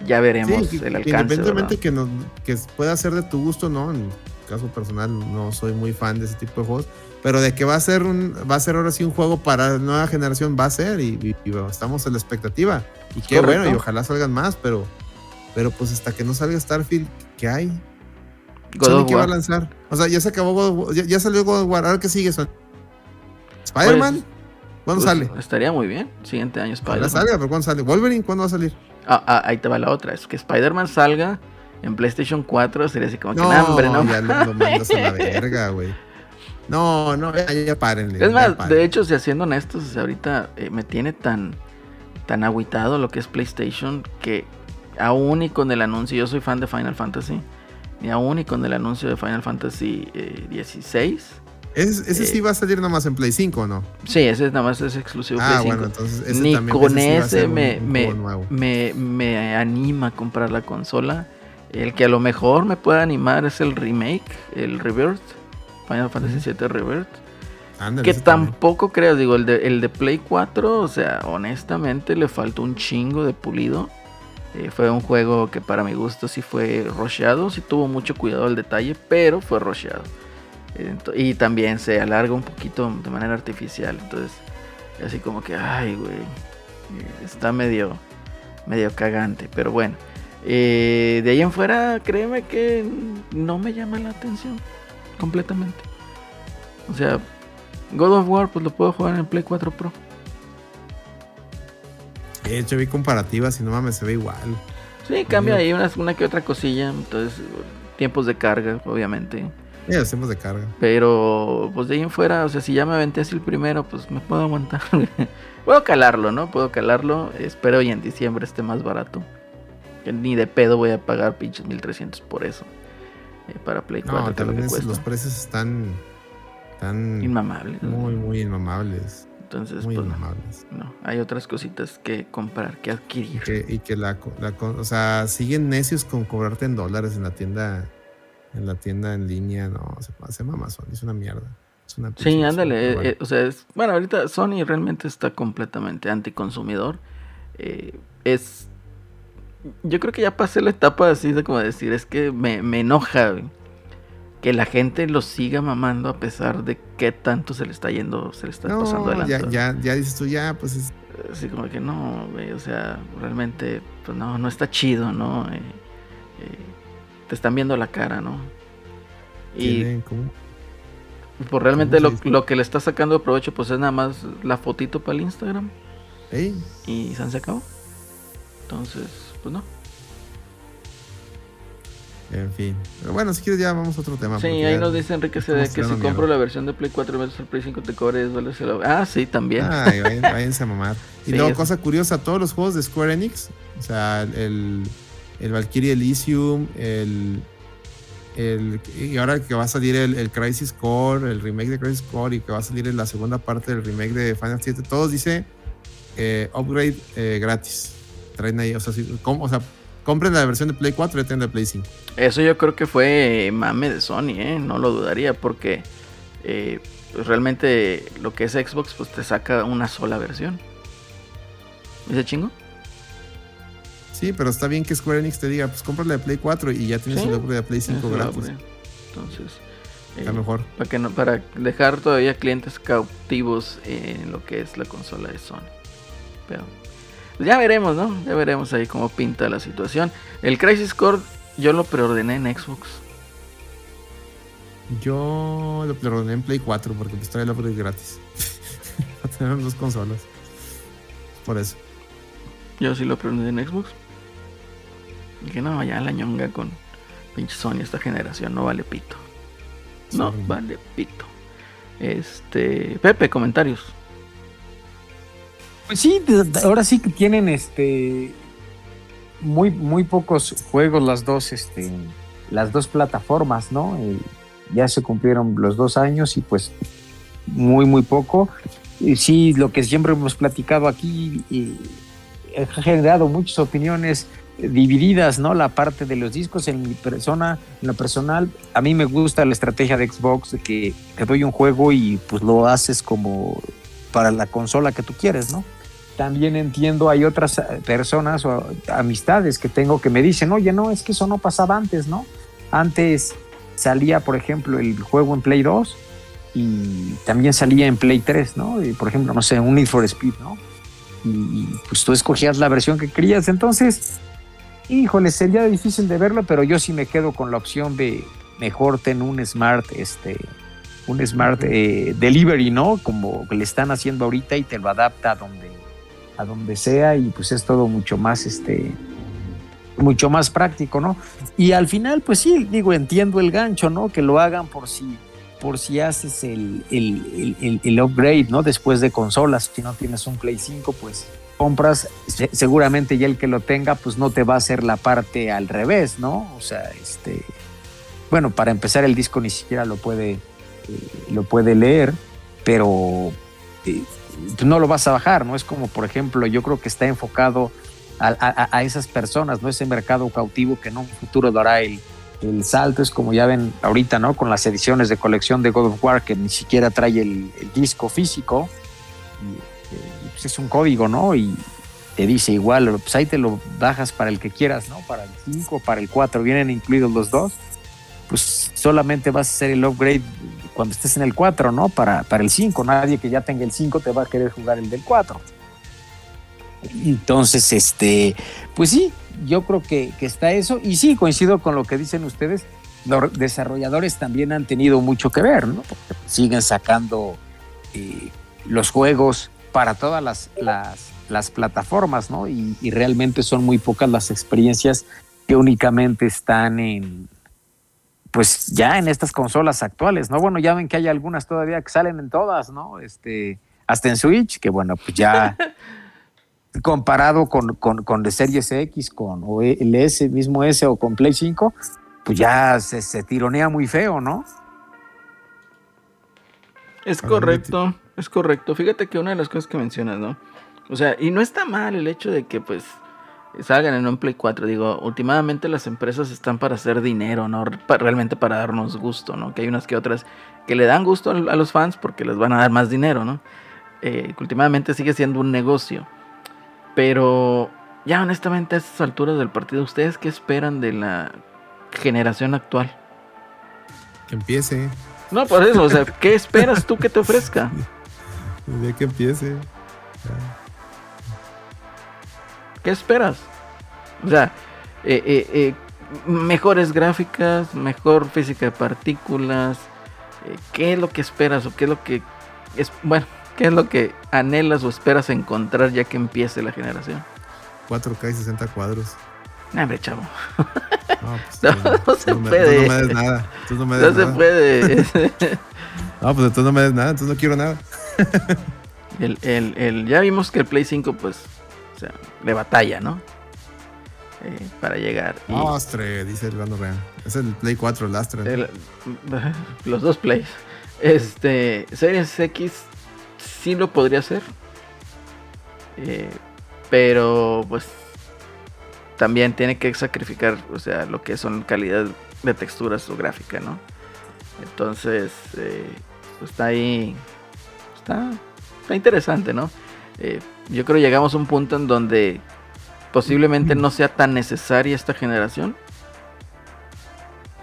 S3: ya veremos
S1: Sí,
S3: el alcance.
S1: independientemente que, nos, que pueda ser de tu gusto, ¿no? En caso personal, no soy muy fan de ese tipo de juegos. Pero de que va a ser un, va a ser ahora sí un juego para nueva generación, va a ser, y, y- y, bueno, estamos en la expectativa. Y qué
S3: Correcto.
S1: bueno, y ojalá salgan más, pero, pero pues hasta que no salga Starfield, ¿qué hay?
S3: God
S1: Sony qué va a lanzar. O sea, ya se acabó God of War, ya, ya salió God of War, ahora qué sigue Sony. Spider-Man, ¿cuándo
S3: Pues,
S1: sale?
S3: Estaría muy bien. Siguiente año Spider-Man.
S1: salga, pero ¿cuándo sale? Wolverine, ¿cuándo va a salir?
S3: Ah, ah, ahí te va la otra. Es que Spider-Man salga en PlayStation 4. Sería así como que,
S1: No,
S3: "Nah, hombre, no.
S1: ya lo, lo mandas a la verga, güey. No, no, ya, ya párenle.
S3: Es más,
S1: párenle.
S3: de hecho, si siendo honestos, o sea, ahorita eh, me tiene tan, tan agüitado lo que es PlayStation que aún y con el anuncio, yo soy fan de Final Fantasy, y aún y con el anuncio de Final Fantasy eh, 16,
S1: ¿Es- ese
S3: eh,
S1: sí va a salir nomás en Play 5 o no?
S3: sí, ese nada más es exclusivo
S1: Ah,
S3: Play 5.
S1: bueno, entonces ese
S3: Ni
S1: también
S3: con
S1: ese
S3: ese me,
S1: un
S3: me, me, me anima a comprar la consola. El que a lo mejor me pueda animar es el remake, el Rebirth, Final Fantasy VII Rebirth.
S1: Ándale,
S3: Que
S1: ese también.
S3: tampoco creas, digo, el de, el de Play 4, o sea, honestamente le faltó un chingo de pulido. Eh, fue un juego que para mi gusto sí fue rusheado, sí tuvo mucho cuidado al detalle, pero fue rusheado. Ento- y también se alarga un poquito de manera artificial, entonces así como que, ay, güey, eh, está medio, medio cagante, pero bueno. Eh, de ahí en fuera, créeme que no me llama la atención completamente. O sea, God of War, pues lo puedo jugar en Play 4 Pro.
S1: De hecho, vi comparativas y no mames, se ve igual.
S3: Sí, cambia ahí una, una que otra cosilla. Entonces, tiempos de carga, obviamente.
S1: Ya hacemos de carga.
S3: Pero, pues de ahí en fuera, o sea, si ya me aventé así el primero, pues me puedo aguantar. (laughs) puedo calarlo, ¿no? Puedo calarlo. Espero y en diciembre esté más barato. Ni de pedo voy a pagar pinches 1300 por eso. Eh, para Play 4,
S1: No,
S3: lo
S1: también es- los precios están tan
S3: Inmamables.
S1: muy, muy inmamables.
S3: Entonces,
S1: Muy
S3: pues
S1: inmamables.
S3: no, hay otras cositas que comprar, que
S1: Y
S3: adquirir.
S1: que, y que la, o sea, siguen necios con cobrarte en dólares en la tienda, en la tienda en línea, no, se hace mamazón, es una mierda. Es una pinche
S3: Sí, ándale. eh, eh, o sea, es, bueno, ahorita Sony realmente está completamente anticonsumidor. Eh, es. Yo creo que ya pasé la etapa así de como decir, es que me, me enoja güey, que la gente lo siga mamando a pesar de que tanto se le está yendo, se le está pasando
S1: No,
S3: adelante.
S1: ya, ya, ya dices tú, ya, pues es,
S3: Así como que no, güey, o sea, realmente, pues no, no está chido, ¿no? Eh, eh, te están viendo la cara, ¿no? Y
S1: como-
S3: pues realmente
S1: ¿cómo
S3: lo, lo que le está sacando de provecho, pues es nada más la fotito para el Instagram.
S1: Ey,
S3: y se han acabó. Entonces, pues no.
S1: en fin. Pero bueno, si quieres ya vamos a otro tema.
S3: Sí, ahí nos dice Enrique CD que si compro
S1: mierda.
S3: la versión de Play 4 versus el Play 5 te cobres, vale, se lo- Ah, sí, también.
S1: Vayan- (laughs) váyanse a mamar. Y
S3: Sí,
S1: luego,
S3: es-
S1: cosa curiosa, todos los juegos de Square Enix, o sea, el, el Valkyrie Elysium, el, el. Y ahora que va a salir el, el Crisis Core, el remake de Crisis Core, y que va a salir en la segunda parte del remake de Final 7, todos dice eh, upgrade eh, gratis. Traen ahí, o sea, si- com- o sea, compren la versión de Play 4 y ya tienen la de Play 5.
S3: Eso yo creo que fue mame de Sony, ¿eh? No lo dudaría porque eh, pues realmente lo que es Xbox pues te saca una sola versión. ¿Ese chingo?
S1: Sí, pero está bien que Square Enix te diga, pues compra la de Play 4 y ya tienes
S3: Sí.
S1: el upgrade de Play 5
S3: Eso
S1: gratis.
S3: Entonces,
S1: Está
S3: eh,
S1: mejor.
S3: para que no, para dejar todavía clientes cautivos en lo que es la consola de Sony. Pero pues ya veremos, ¿no? Ya veremos ahí cómo pinta la situación. El Crisis Core yo lo preordené en Xbox.
S1: Yo lo preordené en Play 4 porque pues trae el upgrade gratis. (laughs) Para tener dos consolas. Por eso.
S3: Yo sí lo preordené en Xbox. Y que no, ya la ñonga con pinche Sony esta generación no vale pito. No vale pito. Este, Pepe, comentarios.
S4: Pues sí, ahora sí que tienen este muy, muy pocos juegos las dos, este, las dos plataformas, ¿no? Ya se cumplieron los dos años y pues muy, muy poco. Y sí, lo que siempre hemos platicado aquí ha generado muchas opiniones divididas, ¿no? La parte de los discos en mi persona, en lo personal, a mí me gusta la estrategia de Xbox de que te doy un juego y pues lo haces como para la consola que tú quieres, ¿no? También entiendo, hay otras eh, personas o amistades que tengo que me dicen, oye, no, es que eso no pasaba antes, ¿no? Antes salía, por ejemplo, el juego en Play 2 y también salía en Play 3, ¿no? Y, por ejemplo, no sé, un Need for Speed, ¿no? Y pues tú escogías la versión que querías. Entonces, híjole, sería difícil de verlo, pero yo sí me quedo con la opción de mejor ten un smart, este, un smart eh, delivery, ¿no? Como le están haciendo ahorita y te lo adapta a donde, a donde sea y pues es todo mucho más, este, mucho más práctico, ¿no? Y al final, pues sí, digo, entiendo el gancho, ¿no? Que lo hagan por si, por si haces el, el, el upgrade, ¿no? Después de consolas, si no tienes un Play 5, pues compras, seguramente ya el que lo tenga, pues no te va a hacer la parte al revés, ¿no? O sea, este, bueno, para empezar el disco ni siquiera lo puede, eh, lo puede leer, pero eh, no lo vas a bajar, ¿no? Es como, por ejemplo, yo creo que está enfocado a, esas personas, ¿no? Ese mercado cautivo que en un futuro dará el, el, salto, es como ya ven ahorita, ¿no? Con las ediciones de colección de God of War que ni siquiera trae el, disco físico. Y, pues, es un código, ¿no? Y te dice igual, pues ahí te lo bajas para el que quieras, ¿no? Para el 5, para el 4, vienen incluidos los dos. Pues solamente vas a hacer el upgrade cuando estés en el 4, ¿no? Para, para el 5. Nadie que ya tenga el 5 te va a querer jugar el del 4. Entonces, este, pues sí, yo creo que, está eso. Y sí, coincido con lo que dicen ustedes. Los desarrolladores también han tenido mucho que ver, ¿no? Porque siguen sacando eh, los juegos para todas las, las, plataformas, ¿no? Y, realmente son muy pocas las experiencias que únicamente están en, pues ya en estas consolas actuales, ¿no? Bueno, ya ven que hay algunas todavía que salen en todas, ¿no? Este, hasta en Switch, que bueno, pues ya (laughs) comparado con, con, con de Series X, con o el S, mismo S o con Play 5, pues ya se, se tironea muy feo, ¿no?
S3: Es correcto. Es correcto. Fíjate que una de las cosas que mencionas, ¿no? O sea, y no está mal el hecho de que, pues, salgan en un Play 4. Digo, últimamente las empresas están para hacer dinero, ¿no? realmente para darnos gusto, ¿no? Que hay unas que otras que le dan gusto a los fans porque les van a dar más dinero, ¿no? Eh, últimamente sigue siendo un negocio. Pero ya honestamente a estas alturas del partido, ¿ustedes qué esperan de la generación actual?
S1: Que empiece.
S3: No, por eso, o sea, ¿qué esperas tú que te ofrezca? (laughs)
S1: Que empiece.
S3: ¿Qué esperas? O sea, eh, eh, eh, mejores gráficas, mejor física de partículas. ¿Qué es lo que esperas o qué es lo que es bueno? ¿Qué es lo que anhelas o esperas encontrar ya que empiece la generación?
S1: 4K y 60 cuadros.
S3: No, hombre, chavo.
S1: No, pues, (laughs) no, se puede. no me des nada. no me des
S3: no se puede. (laughs)
S1: no, pues entonces no me des nada, entonces no quiero nada.
S3: el, el, el, ya vimos que el Play 5, pues, sea, de batalla, ¿no? Eh, para llegar.
S1: Lastre, dice el Gano Real. Es el Play 4, el Lastre. (laughs)
S3: los dos Plays. Este, Series X sí lo podría hacer. Eh, pero, pues, también tiene que sacrificar, o sea, lo que son calidad de texturas o gráfica, ¿no? Entonces, eh, pues está ahí está, interesante, ¿no? Eh, yo creo que llegamos a un punto en donde posiblemente no sea tan necesaria esta generación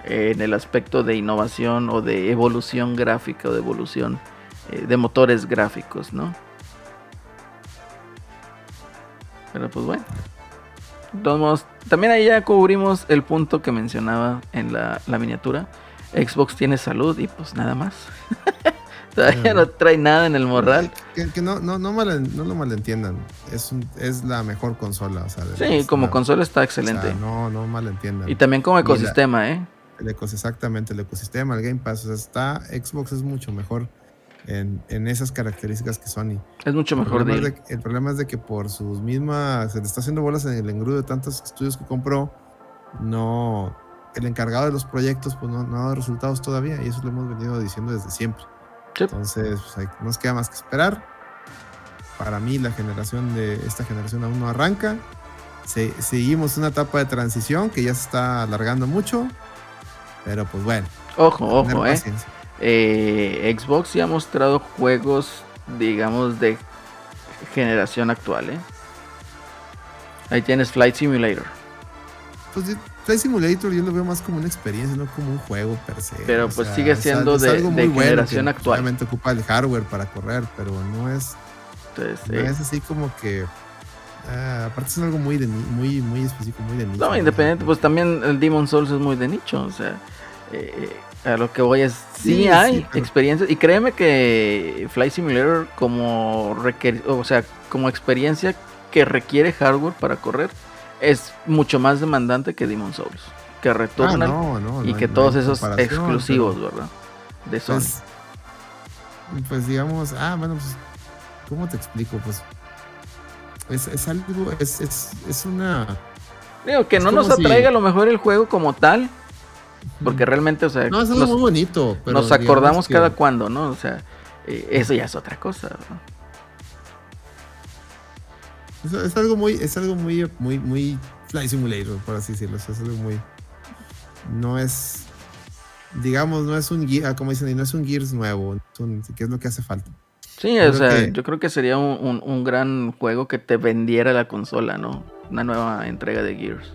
S3: en el aspecto de innovación o de evolución gráfica o de evolución eh, de motores gráficos, ¿no? Pero pues bueno. también ahí ya cubrimos el punto que mencionaba en la miniatura. Xbox tiene salud y pues nada más. (laughs) Todavía no trae nada en el morral.
S1: Que, no, no, no, no, lo malentiendan. Es, es la mejor consola. O sea,
S3: sí, como consola está excelente.
S1: no, no malentiendan.
S3: Y también como ecosistema, ¿eh?
S1: El exactamente, el ecosistema, el Game Pass. O sea, está, Xbox es mucho mejor en, en esas características que Sony.
S3: Es mucho mejor
S1: el de, El problema es de que por sus mismas. Se le está haciendo bolas en el engrudo de tantos estudios que compró. No el encargado de los proyectos pues no, no ha dado resultados todavía y eso lo hemos venido diciendo desde siempre.
S3: Sí.
S1: Entonces, pues, hay- nos queda más que esperar. Para mí la generación de esta generación aún no arranca. Se- seguimos una etapa de transición que ya se está alargando mucho. Pero pues bueno,
S3: Ojo, ojo, eh. Eh, Xbox ya ha mostrado juegos, digamos, de generación actual, ¿eh? Ahí tienes Flight Simulator.
S1: Pues Flight Simulator yo lo veo más como una experiencia, no como un juego per se.
S3: Pero, pues, sigue siendo de-
S1: algo
S3: de
S1: muy bueno
S3: generación
S1: que
S3: actual.
S1: Obviamente ocupa el hardware para correr, pero no es,
S3: Entonces,
S1: no
S3: eh,
S1: es así como que. ah, aparte es algo muy, de, muy, muy específico, muy de nicho.
S3: no, independiente, pues también el Demon Souls es muy de nicho, o sea, eh, a lo que voy es, sí,
S1: Sí,
S3: hay
S1: sí, pero-
S3: experiencias, y créeme que Flight Simulator como requer- o sea, como experiencia que requiere hardware para correr, es mucho más demandante que Demon Souls, que
S1: Ah,
S3: retornan
S1: no, no,
S3: y
S1: no
S3: que
S1: no
S3: todos esos exclusivos,
S1: pero,
S3: ¿verdad? De Sony.
S1: Pues, pues digamos, ah, bueno, pues, ¿cómo te explico? Pues es, es algo, es, es, es una.
S3: Digo, que no nos
S1: si-
S3: atraiga a lo mejor el juego como tal, porque realmente, o sea,
S1: No, es algo
S3: nos,
S1: muy bonito. Pero
S3: nos acordamos
S1: que-
S3: cada cuando, ¿no? O sea, eh, eso ya es otra cosa, ¿verdad?
S1: Es, es algo muy, es algo muy, muy, muy Fly Simulator, por así decirlo. es algo muy. No es. Digamos, no es un Gear, como dicen, no es un Gears nuevo. es un- que es lo que hace falta.
S3: Sí,
S1: Yo
S3: o sea,
S1: que-
S3: yo creo que sería un, un- un gran juego que te vendiera la consola, ¿no? Una nueva entrega de Gears.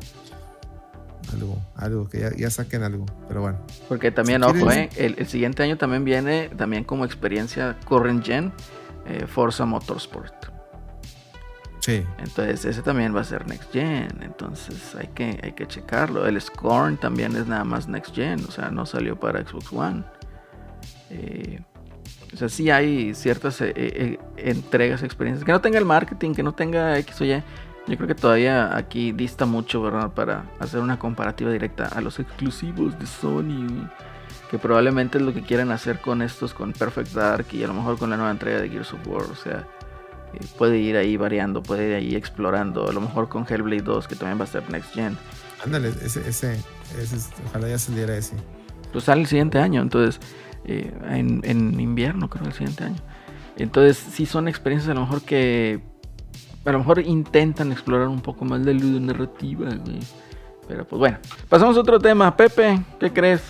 S1: Algo, algo, que ya, ya saquen algo. Pero bueno.
S3: Porque también,
S1: Si
S3: ojo, ¿eh? El, el siguiente año también viene, también como experiencia current gen, eh, Forza Motorsport. Entonces ese también va a ser next gen. Entonces hay que, hay que checarlo. El Scorn también es nada más next gen. O sea, no salió para Xbox One. Eh, o sea, sí hay ciertas eh, eh, entregas, experiencias. Que no tenga el marketing, que no tenga X o Y. Yo creo que todavía aquí dista mucho, ¿verdad? Para hacer una comparativa directa a los exclusivos de Sony. Que probablemente es lo que quieren hacer con estos, con Perfect Dark y a lo mejor con la nueva entrega de Gears of War. O sea, puede ir ahí variando, puede ir ahí explorando. A lo mejor con Hellblade 2, que también va a ser Next Gen.
S1: Ándale, ese, ese, ese es- ojalá ya saliera ese.
S3: Pues sale el siguiente año, entonces, eh, en, en invierno creo el siguiente año. Entonces, sí son experiencias a lo mejor que a lo mejor intentan explorar un poco más de ludonarrativa, güey. Pero pues bueno, pasamos a otro tema. Pepe, ¿qué crees?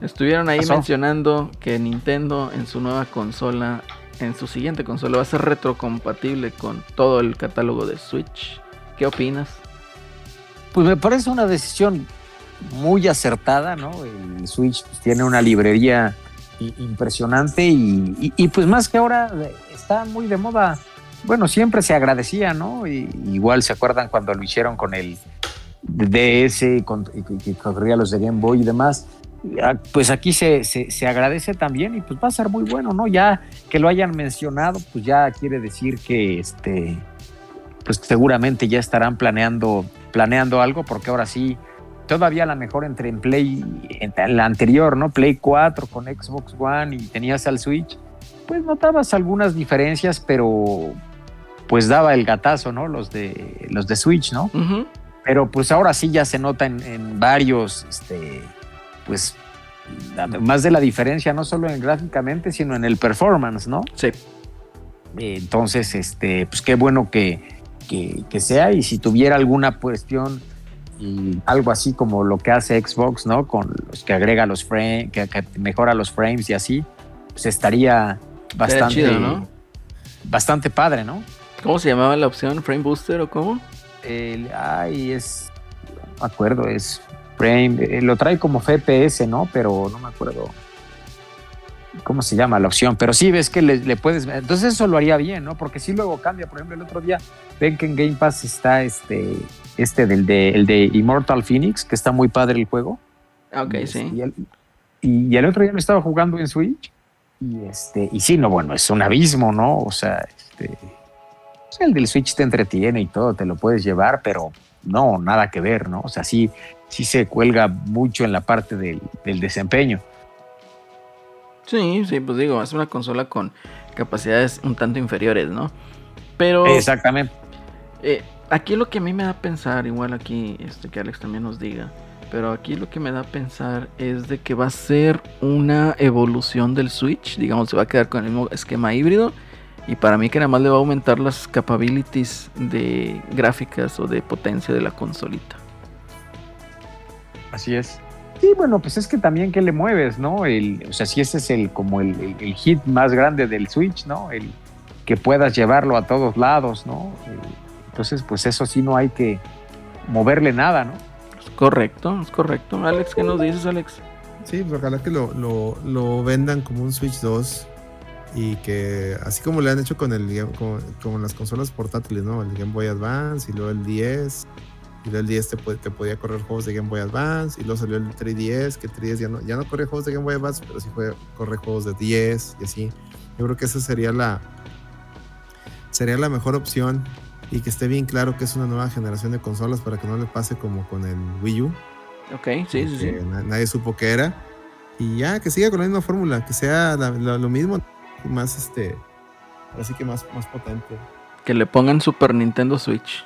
S3: Estuvieron ahí
S4: Pasó.
S3: mencionando que Nintendo en su nueva consola, en su siguiente consola, va a ser retrocompatible con todo el catálogo de Switch. ¿Qué opinas?
S4: Pues me parece una decisión muy acertada, ¿no? El Switch pues, tiene una librería impresionante y, pues más que ahora eh, está muy de moda. Bueno, siempre se agradecía, ¿no? Y, igual se acuerdan cuando lo hicieron con el DS, con, y- y- que corría los de Game Boy y demás. Pues aquí se, se, se agradece también y pues va a ser muy bueno, ¿no? Ya que lo hayan mencionado, pues ya quiere decir que este, pues seguramente ya estarán planeando, planeando algo, porque ahora sí, todavía la mejor entre en Play, en la anterior, ¿no? Play 4 con Xbox One y tenías al Switch, pues notabas algunas diferencias, pero pues daba el gatazo, ¿no? Los de, los de Switch, ¿no? Pero pues ahora sí ya se nota en, en varios, este, pues, más de la diferencia, no solo en gráficamente, sino en el performance, ¿no?
S3: Sí.
S4: Entonces, este, pues qué bueno que, que, que sea y si tuviera alguna cuestión y algo así como lo que hace Xbox, ¿no? Con los que agrega los frames, que, que mejora los frames y así, pues estaría bastante,
S3: chido, ¿no?
S4: bastante padre, ¿no?
S3: ¿Cómo se llamaba la opción? ¿Frame Booster o cómo?
S4: El, ay, es, no me acuerdo, es frame, eh, lo trae como FPS, ¿no? Pero no me acuerdo cómo se llama la opción, pero sí ves que le, le puedes, entonces eso lo haría bien, ¿no? Porque si luego cambia, por ejemplo, el otro día ven que en Game Pass está este, este del de, el de Immortal Phoenix, que está muy padre el juego.
S3: Ah, Ok,
S4: Y,
S3: sí.
S4: Y el, y el otro día lo estaba jugando en Switch. Y este, y sí, no, bueno, es un abismo, ¿no? O sea, este. pues, el del Switch te entretiene y todo, te lo puedes llevar, pero no, nada que ver, ¿no? O sea, sí, sí se cuelga mucho en la parte del, del desempeño.
S3: Sí, sí, pues digo, es una consola con capacidades un tanto inferiores, ¿no? Pero
S4: Exactamente.
S3: eh, aquí lo que a mí me da a pensar, igual aquí este, que Alex también nos diga, Pero aquí lo que me da a pensar es de que va a ser una evolución del Switch. Digamos, se va a quedar con el mismo esquema híbrido. Y para mí que nada más le va a aumentar las capabilities de gráficas o de potencia de la consolita.
S4: Así es. Sí, bueno, pues es que también que le mueves, ¿no? El, o sea, si ese es el como el, el- el hit más grande del Switch, ¿no? El que puedas llevarlo a todos lados, ¿no? Entonces, pues eso sí no hay que moverle nada, ¿no?
S3: Es correcto, es correcto. Alex, ¿qué nos dices, Alex?
S1: Sí, pues ojalá que lo, lo, lo vendan como un Switch 2 y que así como le han hecho con el como, como las consolas portátiles, ¿no? El Game Boy Advance y luego el 10 y luego el 10 te, te podía correr juegos de Game Boy Advance y luego salió el 3DS, que el 3DS ya no, ya no corría juegos de Game Boy Advance, pero sí fue, corre juegos de 10 y así. Yo creo que esa sería la sería la mejor opción y que esté bien claro que es una nueva generación de consolas para que no le pase como con el Wii U
S3: Ok, sí, sí, sí.
S1: nadie supo qué era. Y ya, que siga con la misma fórmula, que sea la- la- lo mismo, más este, así que más, más potente.
S3: Que le pongan Super Nintendo Switch.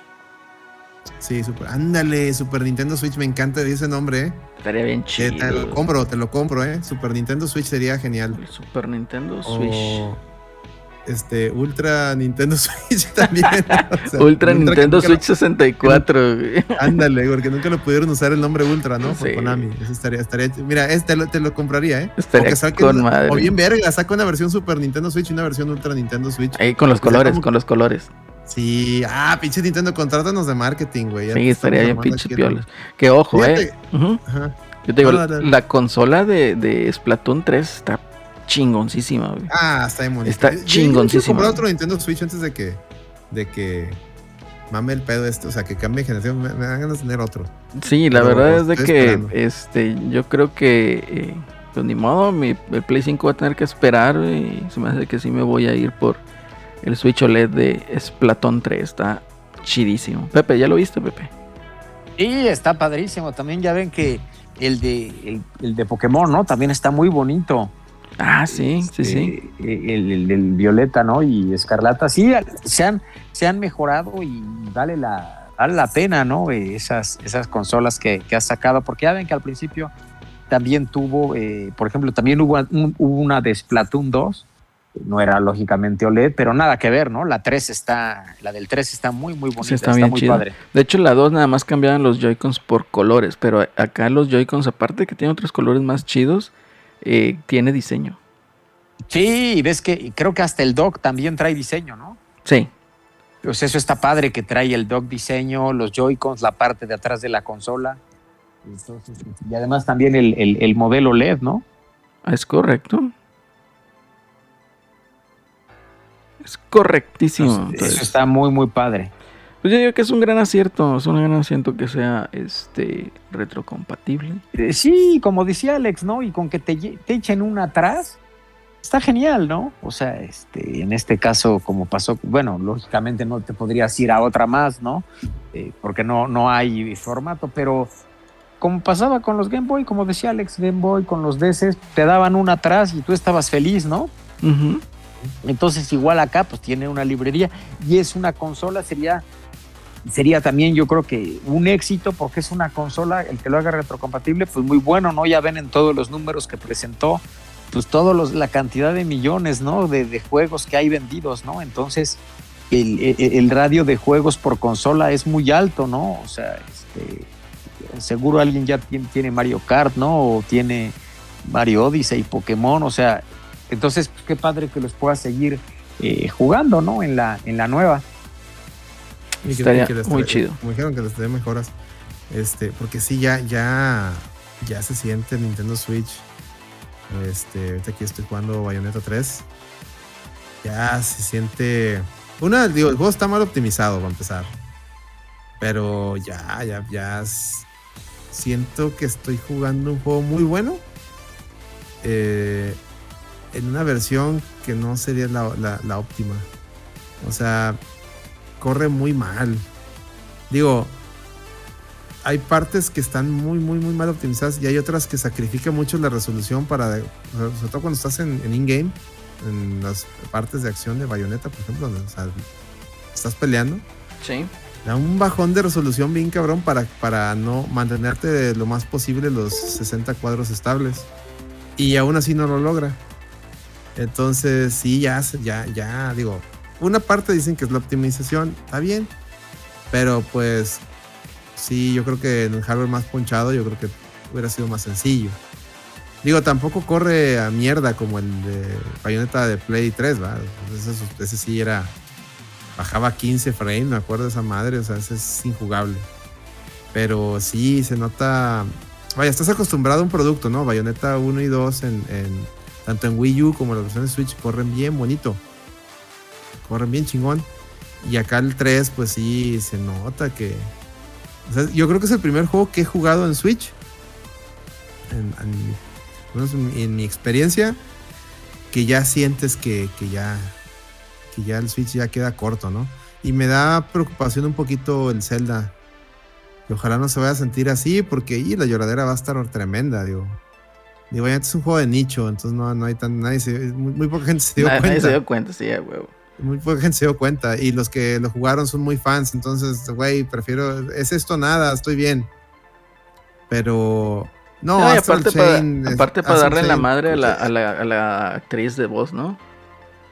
S1: Sí, super, ándale, Super Nintendo Switch, me encanta ese nombre, ¿eh?
S3: Estaría bien chido.
S1: te lo compro, te lo compro, ¿eh? Super Nintendo Switch sería genial.
S3: El Super Nintendo Switch.
S1: O este, Ultra Nintendo (laughs) Switch también. o sea,
S3: Ultra Nintendo Switch 64. güey.
S1: ándale, porque nunca lo pudieron usar el nombre Ultra, ¿no? Por
S3: Sí.
S1: Konami. Eso estaría, estaría, mira, este lo, te lo compraría, ¿eh?
S3: Estaría
S1: que saquen
S3: con madre.
S1: O bien verga, saca una versión Super Nintendo Switch y una versión Ultra Nintendo Switch.
S3: Ahí con los
S1: O sea,
S3: colores,
S1: como-
S3: con los colores.
S1: Sí, ah, pinche Nintendo, contrátanos de marketing, güey. Ya
S3: Sí, estaría bien pinche piolas. Que ojo,
S1: Fíjate-
S3: eh. Ujú.
S1: Ajá.
S3: Yo te digo, la consola de, de Splatoon 3 está chingoncísima, güey.
S1: Ah, está bien bonito.
S3: Está
S1: Yo- yo quiero
S3: chingoncísimo.
S1: comprar otro Nintendo Switch antes de que, de que mame el pedo este, o sea, que cambie de generación. Me, me dan ganas de tener otro.
S3: Sí, la
S1: Pero
S3: verdad es de que
S1: esperando.
S3: este, yo creo que eh, pues ni modo, mi, el Play 5 va a tener que esperar y se me hace que sí me voy a ir por el Switch OLED de Splatoon 3, está chidísimo. Pepe, ¿ya lo viste, Pepe?
S4: Sí, está padrísimo. También ya ven que el de, el, el de Pokémon, ¿no? También está muy bonito.
S3: Ah, sí, sí, sí.
S4: Eh, El, Violeta, ¿no? Y Escarlata. Sí, se han, se han mejorado y vale la, vale la pena, ¿no? Esas, esas consolas que, que has sacado. Porque ya ven que al principio también tuvo, eh, por ejemplo, también hubo, un- hubo una de Splatoon 2. No era lógicamente OLED, pero nada que ver, ¿no? La 3 está, la del 3 está muy, muy bonita.
S3: está
S4: muy padre.
S3: De hecho, la 2 nada más cambiaban los Joy-Cons por colores, pero acá los Joy-Cons, aparte que tienen otros colores más chidos, eh, tiene diseño.
S4: Sí, y ves que creo que hasta el dock también trae diseño, ¿no?
S3: Sí,
S4: Pues eso está padre que trae el dock diseño, los Joy-Cons, la parte de atrás de la consola. Entonces, y además también el, el- el modelo LED, ¿no?
S3: es correcto. Es correctísimo.
S4: Entonces,
S3: Entonces,
S4: eso está muy, muy padre.
S3: Pues yo digo que es un gran acierto, es un gran acierto que sea este retrocompatible.
S4: Eh, Sí, como decía Alex, ¿no? Y con que te, te echen una atrás, está genial, ¿no? O sea, este, en este caso, como pasó, bueno, lógicamente no te podrías ir a otra más, ¿no? Eh, porque no, no hay formato, pero como pasaba con los Game Boy, como decía Alex, Game Boy con los DS, te daban una atrás y tú estabas feliz, ¿no? Entonces, igual acá, pues tiene una librería y es una consola, sería, sería también, yo creo que un éxito porque es una consola, el que lo haga retrocompatible, pues muy bueno, ¿no? Ya ven en todos los números que presentó, pues todos los, la cantidad de millones, ¿no? De, juegos que hay vendidos, ¿no? Entonces, el, el- el radio de juegos por consola es muy alto, ¿no? O sea, este, seguro alguien ya tiene, tiene Mario Kart, ¿no? O tiene Mario Odyssey, Pokémon, o sea, entonces, pues, qué padre que los pueda seguir eh, jugando, ¿no? En la, en la nueva.
S1: Y
S3: Estaría
S1: y que les
S3: muy chido.
S1: Como dijeron que les dé mejoras. Este, porque sí, ya, ya, ya se siente Nintendo Switch. Este, ahorita aquí estoy jugando Bayonetta 3. Ya se siente. Una, digo, el juego está mal optimizado para empezar. Pero ya, ya, ya. Siento que estoy jugando un juego muy bueno. eh, en una versión que no sería la, la- la óptima. O sea, corre muy mal. Digo, hay partes que están muy, muy, muy mal optimizadas y hay otras que sacrifican mucho la resolución para, sobre todo cuando estás en, en in-game, en las partes de acción de bayoneta, por ejemplo, donde, o sea, estás peleando.
S3: Sí.
S1: da un bajón de resolución bien cabrón para, para no mantenerte lo más posible los 60 cuadros estables. Y aún así no lo logra. Entonces, sí, ya, ya, ya, digo, una parte dicen que es la optimización, está bien, pero pues sí, yo creo que en un hardware más ponchado, yo creo que hubiera sido más sencillo. Digo, tampoco corre a mierda como el de Bayonetta de Play 3, ¿va? Ese, sí era. Bajaba 15 frames, me acuerdo de esa madre, o sea, ese es injugable. Pero sí, se nota. Vaya, estás acostumbrado a un producto, ¿no? Bayonetta 1 y 2 en, tanto en Wii U como en la versión de Switch corren bien bonito. Corren bien chingón. Y acá el 3, pues sí, se nota que. o sea, yo creo que es el primer juego que he jugado en Switch. En, mi experiencia. Que ya sientes que, que ya. Que ya el Switch ya queda corto, ¿no? Y me da preocupación un poquito el Zelda. Y ojalá no se vaya a sentir así, porque y la lloradera va a estar tremenda, digo. Digo, ya es un juego de nicho, entonces no, no hay tan. Nadie se- muy, muy poca gente se dio
S3: Nadie,
S1: cuenta.
S3: nadie se dio cuenta, sí, a huevo.
S1: Muy poca gente se dio cuenta. Y los que lo jugaron son muy fans. Entonces, güey, prefiero. Es esto nada, estoy bien. Pero. No,
S3: No, aparte para,
S1: Chain, es-
S3: aparte para darle la madre a la, a, la, a la actriz de voz, ¿no?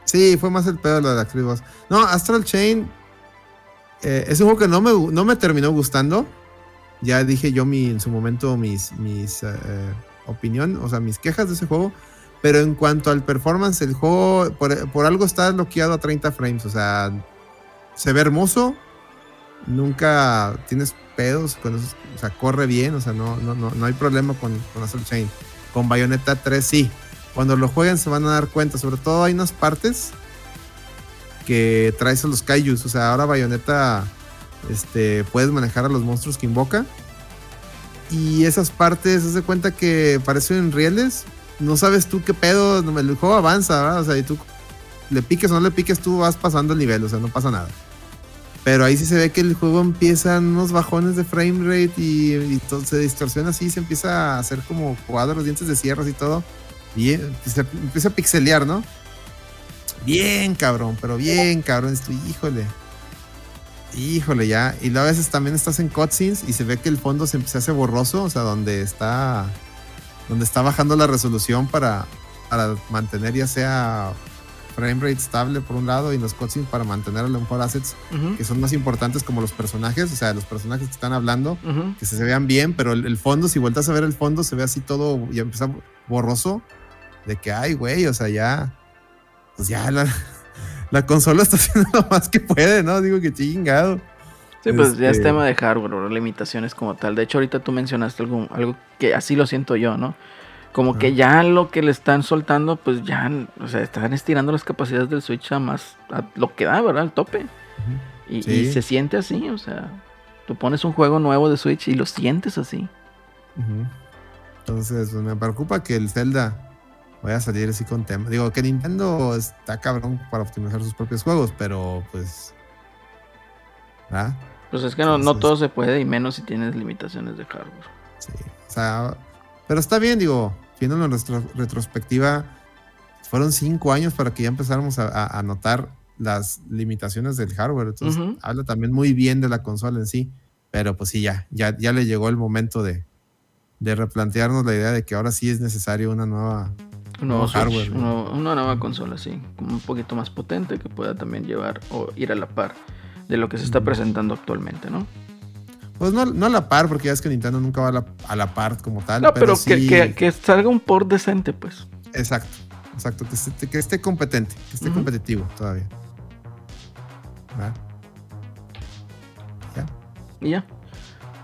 S1: Sí, fue más el pedo de la actriz voz. No, Astral Chain. eh, es un juego que no me, no me terminó gustando. Ya dije yo mi, en su momento mis, mis eh, opinión, o sea, mis quejas de ese juego. Pero en cuanto al performance, el juego por, por algo está bloqueado a 30 frames. O sea, se ve hermoso. Nunca tienes pedos. O sea, corre bien. O sea, no, no, no, no hay problema con, con Astral Chain. Con Bayonetta 3 sí. Cuando lo jueguen se van a dar cuenta. Sobre todo hay unas partes que traes a los kaijus. O sea, ahora Bayonetta este, puedes manejar a los monstruos que invoca. Y esas partes, haz de cuenta que parecen rieles. No sabes tú qué pedo. El juego avanza, ¿verdad? O sea, y tú le piques o no le piques, tú vas pasando el nivel. O sea, no pasa nada. Pero ahí sí se ve que el juego empieza en unos bajones de frame rate y, y se distorsiona así. Se empieza a hacer como cuadros, dientes de sierras y todo. Y eh, se empieza a pixelear, ¿no? Bien, cabrón, pero bien, cabrón. Estoy, híjole. Híjole, ya. Y a veces también estás en cutscenes y se ve que el fondo se, se hace borroso, o sea, donde está. Donde está bajando la resolución para, para mantener ya sea frame rate estable por un lado y los cutscenes para mantener a lo mejor assets que son más importantes como los personajes, o sea, los personajes que están hablando, que se, se vean bien, pero el, el fondo, si vueltas a ver el fondo, se ve así todo, ya empieza borroso, de que, ay, güey, o sea, ya, pues ya la, (laughs) la consola está (laughs) haciendo lo más que puede, ¿no? Digo que chingado.
S3: Sí, pues ya es
S1: Este-
S3: tema de hardware, o limitaciones como tal. De hecho, ahorita tú mencionaste algo, algo que así lo siento yo, ¿no? Como que ya lo que le están soltando, pues ya, o sea, están estirando las capacidades del Switch a más, a lo que da, ¿verdad? Al tope. Y, y
S1: Sí.
S3: se siente así, o sea, tú pones un juego nuevo de Switch y lo sientes así.
S1: Entonces, pues, me preocupa que el Zelda vaya a salir así con tema. Digo, que Nintendo está cabrón para optimizar sus propios juegos, pero pues... ¿verdad?
S3: Pues es que no, no todo se puede, y menos si tienes limitaciones de hardware.
S1: Sí, o sea, pero está bien, digo, viéndolo en retro- retrospectiva, fueron cinco años para que ya empezáramos a, a- a notar las limitaciones del hardware. Entonces, habla también muy bien de la consola en sí, pero pues sí, ya, ya, ya le llegó el momento de, de replantearnos la idea de que ahora sí es necesario una nueva.
S3: Un nuevo
S1: Nuevo
S3: Switch,
S1: hardware,
S3: un
S1: ¿no?
S3: nuevo- una nueva consola, sí, como un poquito más potente que pueda también llevar o ir a la par de lo que se está presentando actualmente, ¿no?
S1: Pues no, no a la par, porque ya es que Nintendo nunca va a la, a la par como tal.
S3: No, pero, que,
S1: sí-
S3: que, que salga un port decente, pues.
S1: Exacto, exacto, que esté, que esté competente, que esté competitivo todavía. ¿verdad? Ya,
S3: Y ya.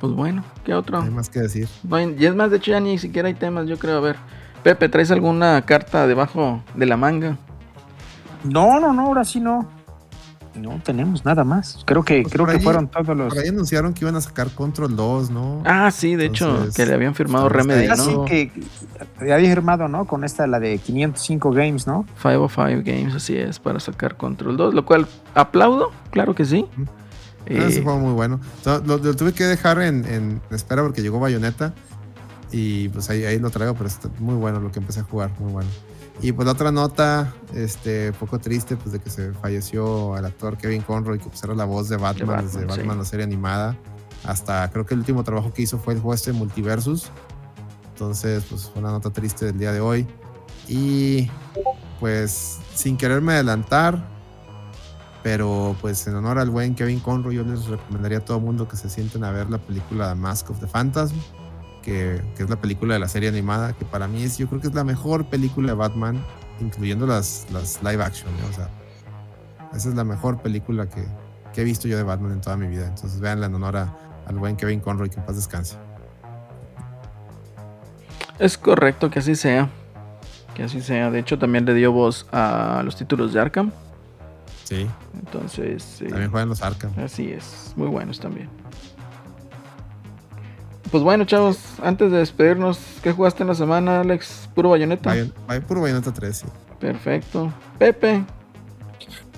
S3: Pues bueno, ¿qué otro?
S1: no hay más que decir.
S3: No hay- y es más, de hecho ya ni siquiera hay temas, yo creo. A ver, Pepe, ¿traes alguna carta debajo de la manga?
S4: No, no, no, ahora sí no. No tenemos nada más. Creo que,
S1: Pues
S4: creo que
S1: ahí-
S4: fueron todos los.
S1: Por ahí anunciaron que iban a sacar Control 2, ¿no?
S3: Ah, sí, de hecho, que le habían firmado Remedy, ¿no?
S4: Así que había firmado, ¿no? Con esta, la de 505 Games, ¿no?
S3: 505 Games, así es, para sacar Control 2, lo cual aplaudo, claro que sí.
S1: Ujú.
S3: Eh,
S1: Ah, ese juego muy bueno. Lo tuve que dejar en, en espera porque llegó Bayonetta. Y pues ahí, ahí lo traigo, pero está muy bueno lo que empecé a jugar, muy bueno. Y pues la otra nota, este, poco triste, pues de que se falleció el actor Kevin Conroy, que pues era la voz de Batman,
S3: Batman,
S1: desde
S3: sí.
S1: Batman, la serie animada, hasta creo que el último trabajo que hizo fue el juego este Multiversus. Entonces, pues fue una nota triste del día de hoy. Y pues sin quererme adelantar, pero pues en honor al buen Kevin Conroy, yo les recomendaría a todo mundo que se sienten a ver la película Mask of the Phantasm, que, que es la película de la serie animada, que para mí es, yo creo que es la mejor película de Batman, incluyendo las, las live action, ¿no? o sea, esa es la mejor película que, que he visto yo de Batman en toda mi vida. Entonces véanla en honor a- al buen Kevin Conroy, que en paz descanse.
S3: Es correcto que así sea. Que así sea. De hecho, también le dio voz a los títulos de Arkham.
S1: Sí,
S3: Entonces, eh,
S1: también juegan los Arkham.
S3: así es. Muy buenos también. Pues bueno, chavos, antes de despedirnos, ¿qué jugaste en la semana, Alex? ¿Puro bayoneta?
S1: Bayon- Bay- puro Bayonetta 3, sí.
S3: Perfecto. Pepe.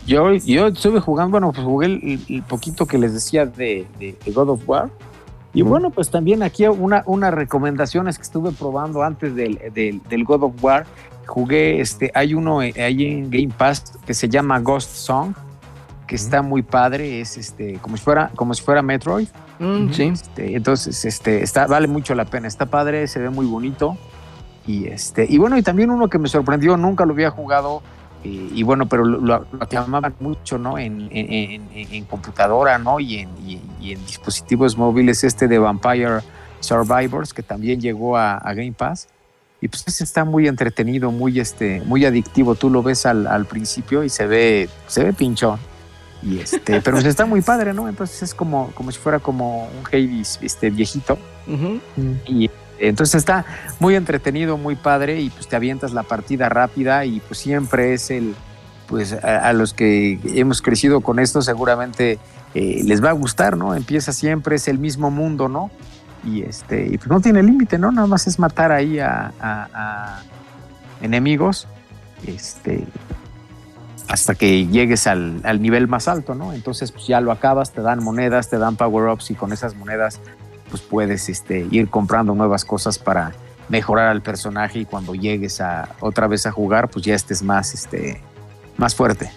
S4: Yo, yo estuve jugando, bueno, pues jugué el, el poquito que les decía de, de- de God of War. Y bueno, pues también aquí una, unas recomendaciones que estuve probando antes del, del, del God of War. Jugué, este, hay uno eh, ahí en Game Pass que se llama Ghost Song, que está muy padre, es este, como si fuera, como si fuera Metroid.
S3: Mm, Sí.
S4: Este, entonces, este, está, vale mucho la pena. Está padre, se ve muy bonito. Y este, y bueno, y también uno que me sorprendió, nunca lo había jugado. eh, y bueno, pero lo, lo, aclamaban mucho, ¿no? En, en, en- en- computadora, ¿no? Y en, y, y en dispositivos móviles, este de Vampire Survivors, que también llegó a, a Game Pass. Y pues ese está muy entretenido, muy, este, muy adictivo. Tú lo ves al, al principio y se ve, se ve pinchón. Y este, pero pues está muy padre, ¿no? Entonces es como, como si fuera como un Hades este, viejito. Y entonces está muy entretenido, muy padre, y pues te avientas la partida rápida, y pues siempre es el, pues a, a los que hemos crecido con esto, seguramente eh, les va a gustar, ¿no? Empieza siempre, es el mismo mundo, ¿no? Y este, y pues no tiene límite, ¿no? Nada más es matar ahí a, a- a enemigos, este, hasta que llegues al, al nivel más alto, ¿no? Entonces, pues ya lo acabas, te dan monedas, te dan power-ups, y con esas monedas pues puedes este, ir comprando nuevas cosas para mejorar al personaje y cuando llegues a otra vez a jugar, pues ya estés más, este, más fuerte.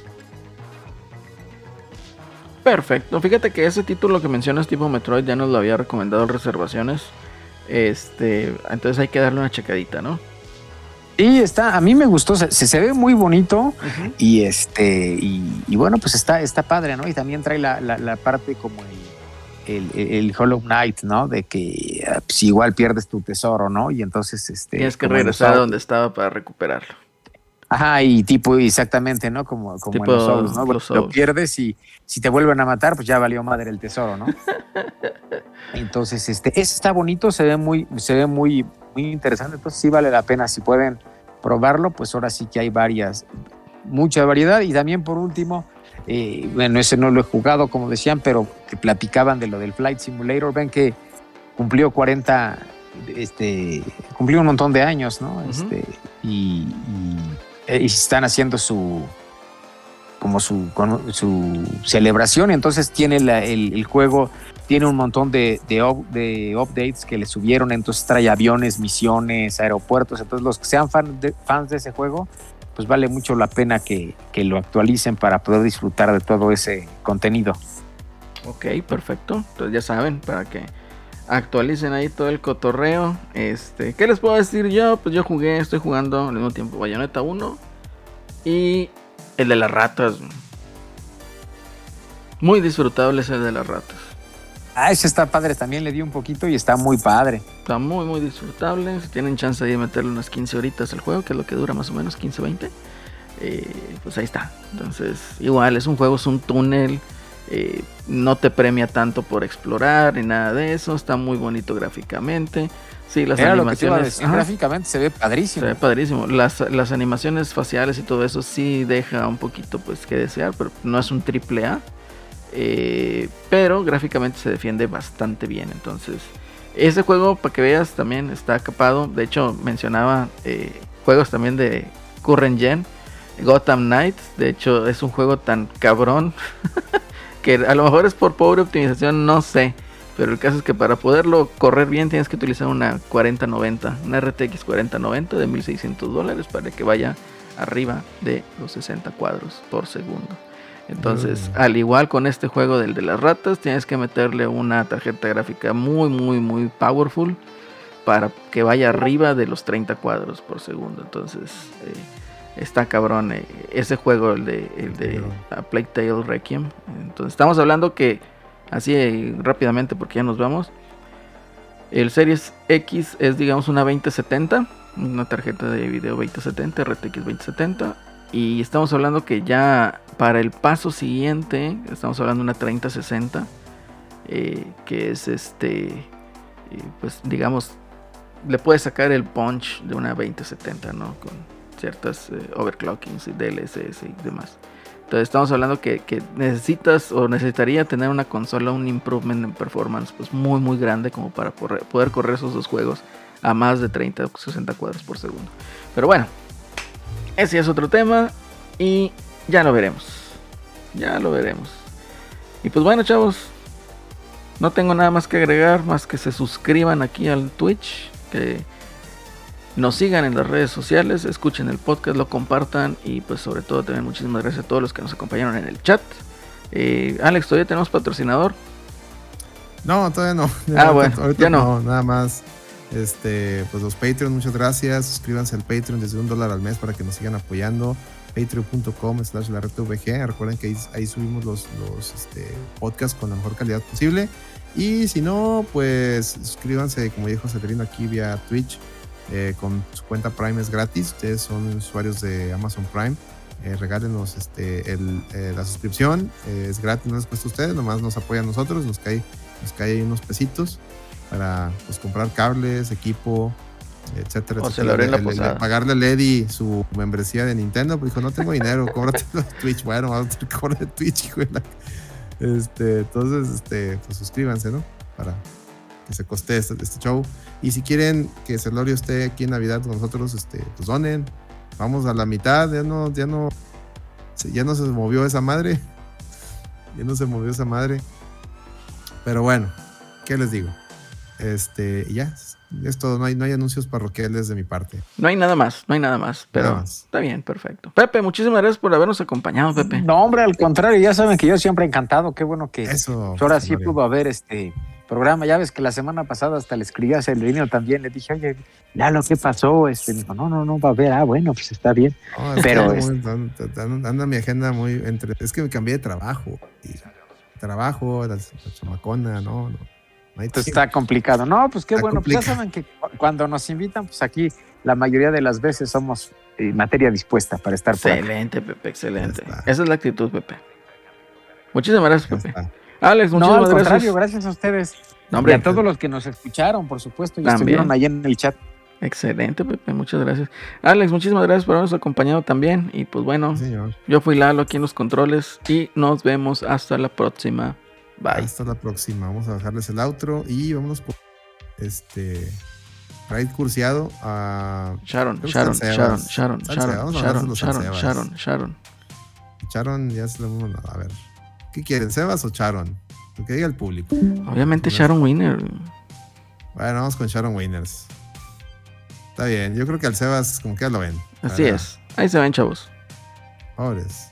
S3: Perfecto. Fíjate que ese título que mencionas tipo Metroid ya nos lo había recomendado en reservaciones. Este, entonces hay que darle una checadita, ¿no?
S4: Y está, a mí me gustó, se, se ve muy bonito y este, y, y bueno, pues está, está padre, ¿no? Y también trae la, la- la parte como el, el, el Hollow Knight, ¿no? De que ah, pues igual pierdes tu tesoro, ¿no? Y entonces este.
S3: Tienes que regresar a donde estaba para recuperarlo.
S4: Ajá, y tipo, exactamente, ¿no? Como, como
S3: Tipo
S4: en los Souls, ¿no?
S3: los
S4: Lo pierdes y si te vuelven a matar, pues ya valió madre el tesoro, ¿no? (laughs) Entonces, este, ese está bonito, se ve muy, se ve muy, muy interesante. Entonces sí vale la pena si pueden probarlo, pues ahora sí que hay varias, mucha variedad. Y también por último, eh, bueno, ese no lo he jugado, como decían, pero que platicaban de lo del Flight Simulator. Ven que cumplió 40, este, cumplió un montón de años, ¿no? Este, y, y- y están haciendo su como su, su celebración, entonces tiene la- el, el juego, tiene un montón de, de, up- de updates que le subieron, entonces trae aviones, misiones, aeropuertos, entonces los que sean fan de- fans de ese juego, pues vale mucho la pena que, que lo actualicen para poder disfrutar de todo ese contenido.
S3: Ok, perfecto. Entonces ya saben, para que actualicen ahí todo el cotorreo. Este, ¿qué les puedo decir yo? Pues yo jugué, estoy jugando al mismo tiempo Bayonetta 1 y el de las ratas. Muy disfrutable ese de las ratas.
S4: Ah, ese está padre, también le di un poquito y está muy padre.
S3: Está muy, muy disfrutable. Si tienen chance de meterle unas 15 horitas al juego, que es lo que dura más o menos 15 20, eh, pues ahí está. Entonces, igual, es un juego, es un túnel. eh, no te premia tanto por explorar ni nada de eso. Está muy bonito gráficamente. Sí, las
S4: Era lo que
S3: animaciones.
S4: decir,
S3: ajá,
S4: gráficamente se ve
S3: se
S4: padrísimo.
S3: ve padrísimo. Las, las animaciones faciales y todo eso sí deja un poquito pues que desear, pero no es un triple A. Eh, pero gráficamente se defiende bastante bien. Entonces, ese juego, para que veas, también está capado. De hecho, mencionaba eh, juegos también de Current Gen. Gotham Knights. De hecho, es un juego tan cabrón (laughs) que a lo mejor es por pobre optimización, no sé. Pero el caso es que para poderlo correr bien tienes que utilizar una 4090, una RTX 4090 de 1600 dólares para que vaya arriba de los 60 cuadros por segundo. Entonces,
S1: Mm.
S3: al igual con este juego del de las ratas, tienes que meterle una tarjeta gráfica muy, muy, muy powerful para que vaya arriba de los 30 cuadros por segundo. Entonces, eh, está cabrón eh, ese juego, el de, el de A Plague Tale Requiem. Entonces, estamos hablando que, así eh, rápidamente, porque ya nos vamos. El Series X es, digamos, una 2070, una tarjeta de video 2070, RTX 2070. Y estamos hablando que ya para el paso siguiente, estamos hablando de una 3060, eh, que es este, eh, pues digamos, le puedes sacar el punch de una 2070, ¿no? Con ciertas eh, overclockings y DLSS y demás. Entonces estamos hablando que, necesitas o necesitaría tener una consola, un improvement en performance pues muy muy grande como para poder, poder correr esos dos juegos a más de 30 o 60 cuadros por segundo. Pero bueno, ese es otro tema y ya lo veremos. Ya lo veremos. Y pues bueno, chavos, no tengo nada más que agregar, más que se suscriban aquí al Twitch, que nos sigan en las redes sociales, escuchen el podcast, lo compartan y pues sobre todo también muchísimas gracias a todos los que nos acompañaron en el chat. Eh, Alex, todavía tenemos patrocinador.
S1: No, todavía no.
S3: Ah, bueno,
S1: ahorita
S3: ya no.
S1: Nada más. Este, pues los Patreon, muchas gracias. Suscríbanse al Patreon desde un dólar al mes para que nos sigan apoyando. Patreon.com slash la red VG. Recuerden que ahí, subimos los, este, podcasts con la mejor calidad posible. Y si no, pues suscríbanse, como dijo Celerino aquí vía Twitch. eh, con su cuenta Prime es gratis. Ustedes son usuarios de Amazon Prime. Eh, regálenos este, eh, la suscripción. eh, es gratis, no les cuesta a ustedes. Nomás nos apoyan a nosotros. Nos cae nos cae unos pesitos para pues, comprar cables, equipo, etcétera.
S3: O se
S1: etcétera.
S3: lo haré en la
S1: Le- le-
S3: posada.
S1: pagarle a Lady su membresía de Nintendo, pues dijo, no tengo dinero, cóbrate (laughs) de Twitch. Bueno, vamos a que cobrar de Twitch, la- Este, entonces, este, pues suscríbanse, ¿no? Para que se coste este, este show. Y si quieren que Celorio esté aquí en Navidad con nosotros, este, pues donen. Vamos a la mitad, ya no, ya no, se- ya no se movió esa madre. (laughs) Ya no se movió esa madre. Pero bueno, ¿qué les digo? Este, ya, es todo. No hay, no hay anuncios parroquiales de mi parte.
S3: No hay nada más, no hay nada más, pero
S1: Nada más.
S3: está bien, perfecto. Pepe, muchísimas gracias por habernos acompañado, Pepe.
S4: No, hombre, al contrario, ya saben que yo siempre encantado. Qué bueno que
S1: Eso.
S4: pues ahora sí pudo haber este programa. Ya ves que la semana pasada hasta le escribí a Celerino también. Le dije, oye, Lalo, ¿qué pasó? Este, me dijo, no, no, no va a haber. Ah, bueno, pues está bien.
S1: No, es
S4: Pero
S1: que
S4: es-
S1: muy- anda, anda- anda mi agenda muy entre. Es que me cambié de trabajo. Y trabajo, la, la chamacona, no, no. No hay
S4: Pues está complicado. No, pues qué
S1: Está
S4: bueno. Pues ya saben que cu- cuando nos invitan, pues aquí la mayoría de las veces somos eh, materia dispuesta para estar por acá.
S3: Excelente, Pepe, excelente. Esa es la actitud, Pepe. Muchísimas gracias, Pepe. Alex,
S4: No,
S3: muchísimas
S4: al contrario,
S3: gracias.
S4: gracias a ustedes.
S3: No, hombre,
S4: y a todos los que nos escucharon, por supuesto, y
S3: También.
S4: estuvieron ahí en el chat.
S3: Excelente, Pepe, muchas gracias. Alex, muchísimas gracias por habernos acompañado también. Y pues bueno,
S1: Sí,
S3: yo fui Lalo aquí en los controles y nos vemos hasta la próxima. Bye.
S1: Hasta la próxima. Vamos a bajarles el outro y vámonos con este. Raid cursiado a.
S3: Sharon, Sharon, Sharon. Sharon, Sharon, Sharon, Sharon. Sharon, Sharon.
S1: Charon, ya se lo A ver. ¿Qué quieren, Sebas o Charon? Lo que diga el público.
S3: Obviamente. Sharon Winner.
S1: Bueno, vamos con Sharon Winners. Está bien, yo creo que al Sebas como que ya lo ven.
S3: Así es. Ahí se ven, chavos.
S1: Pobres.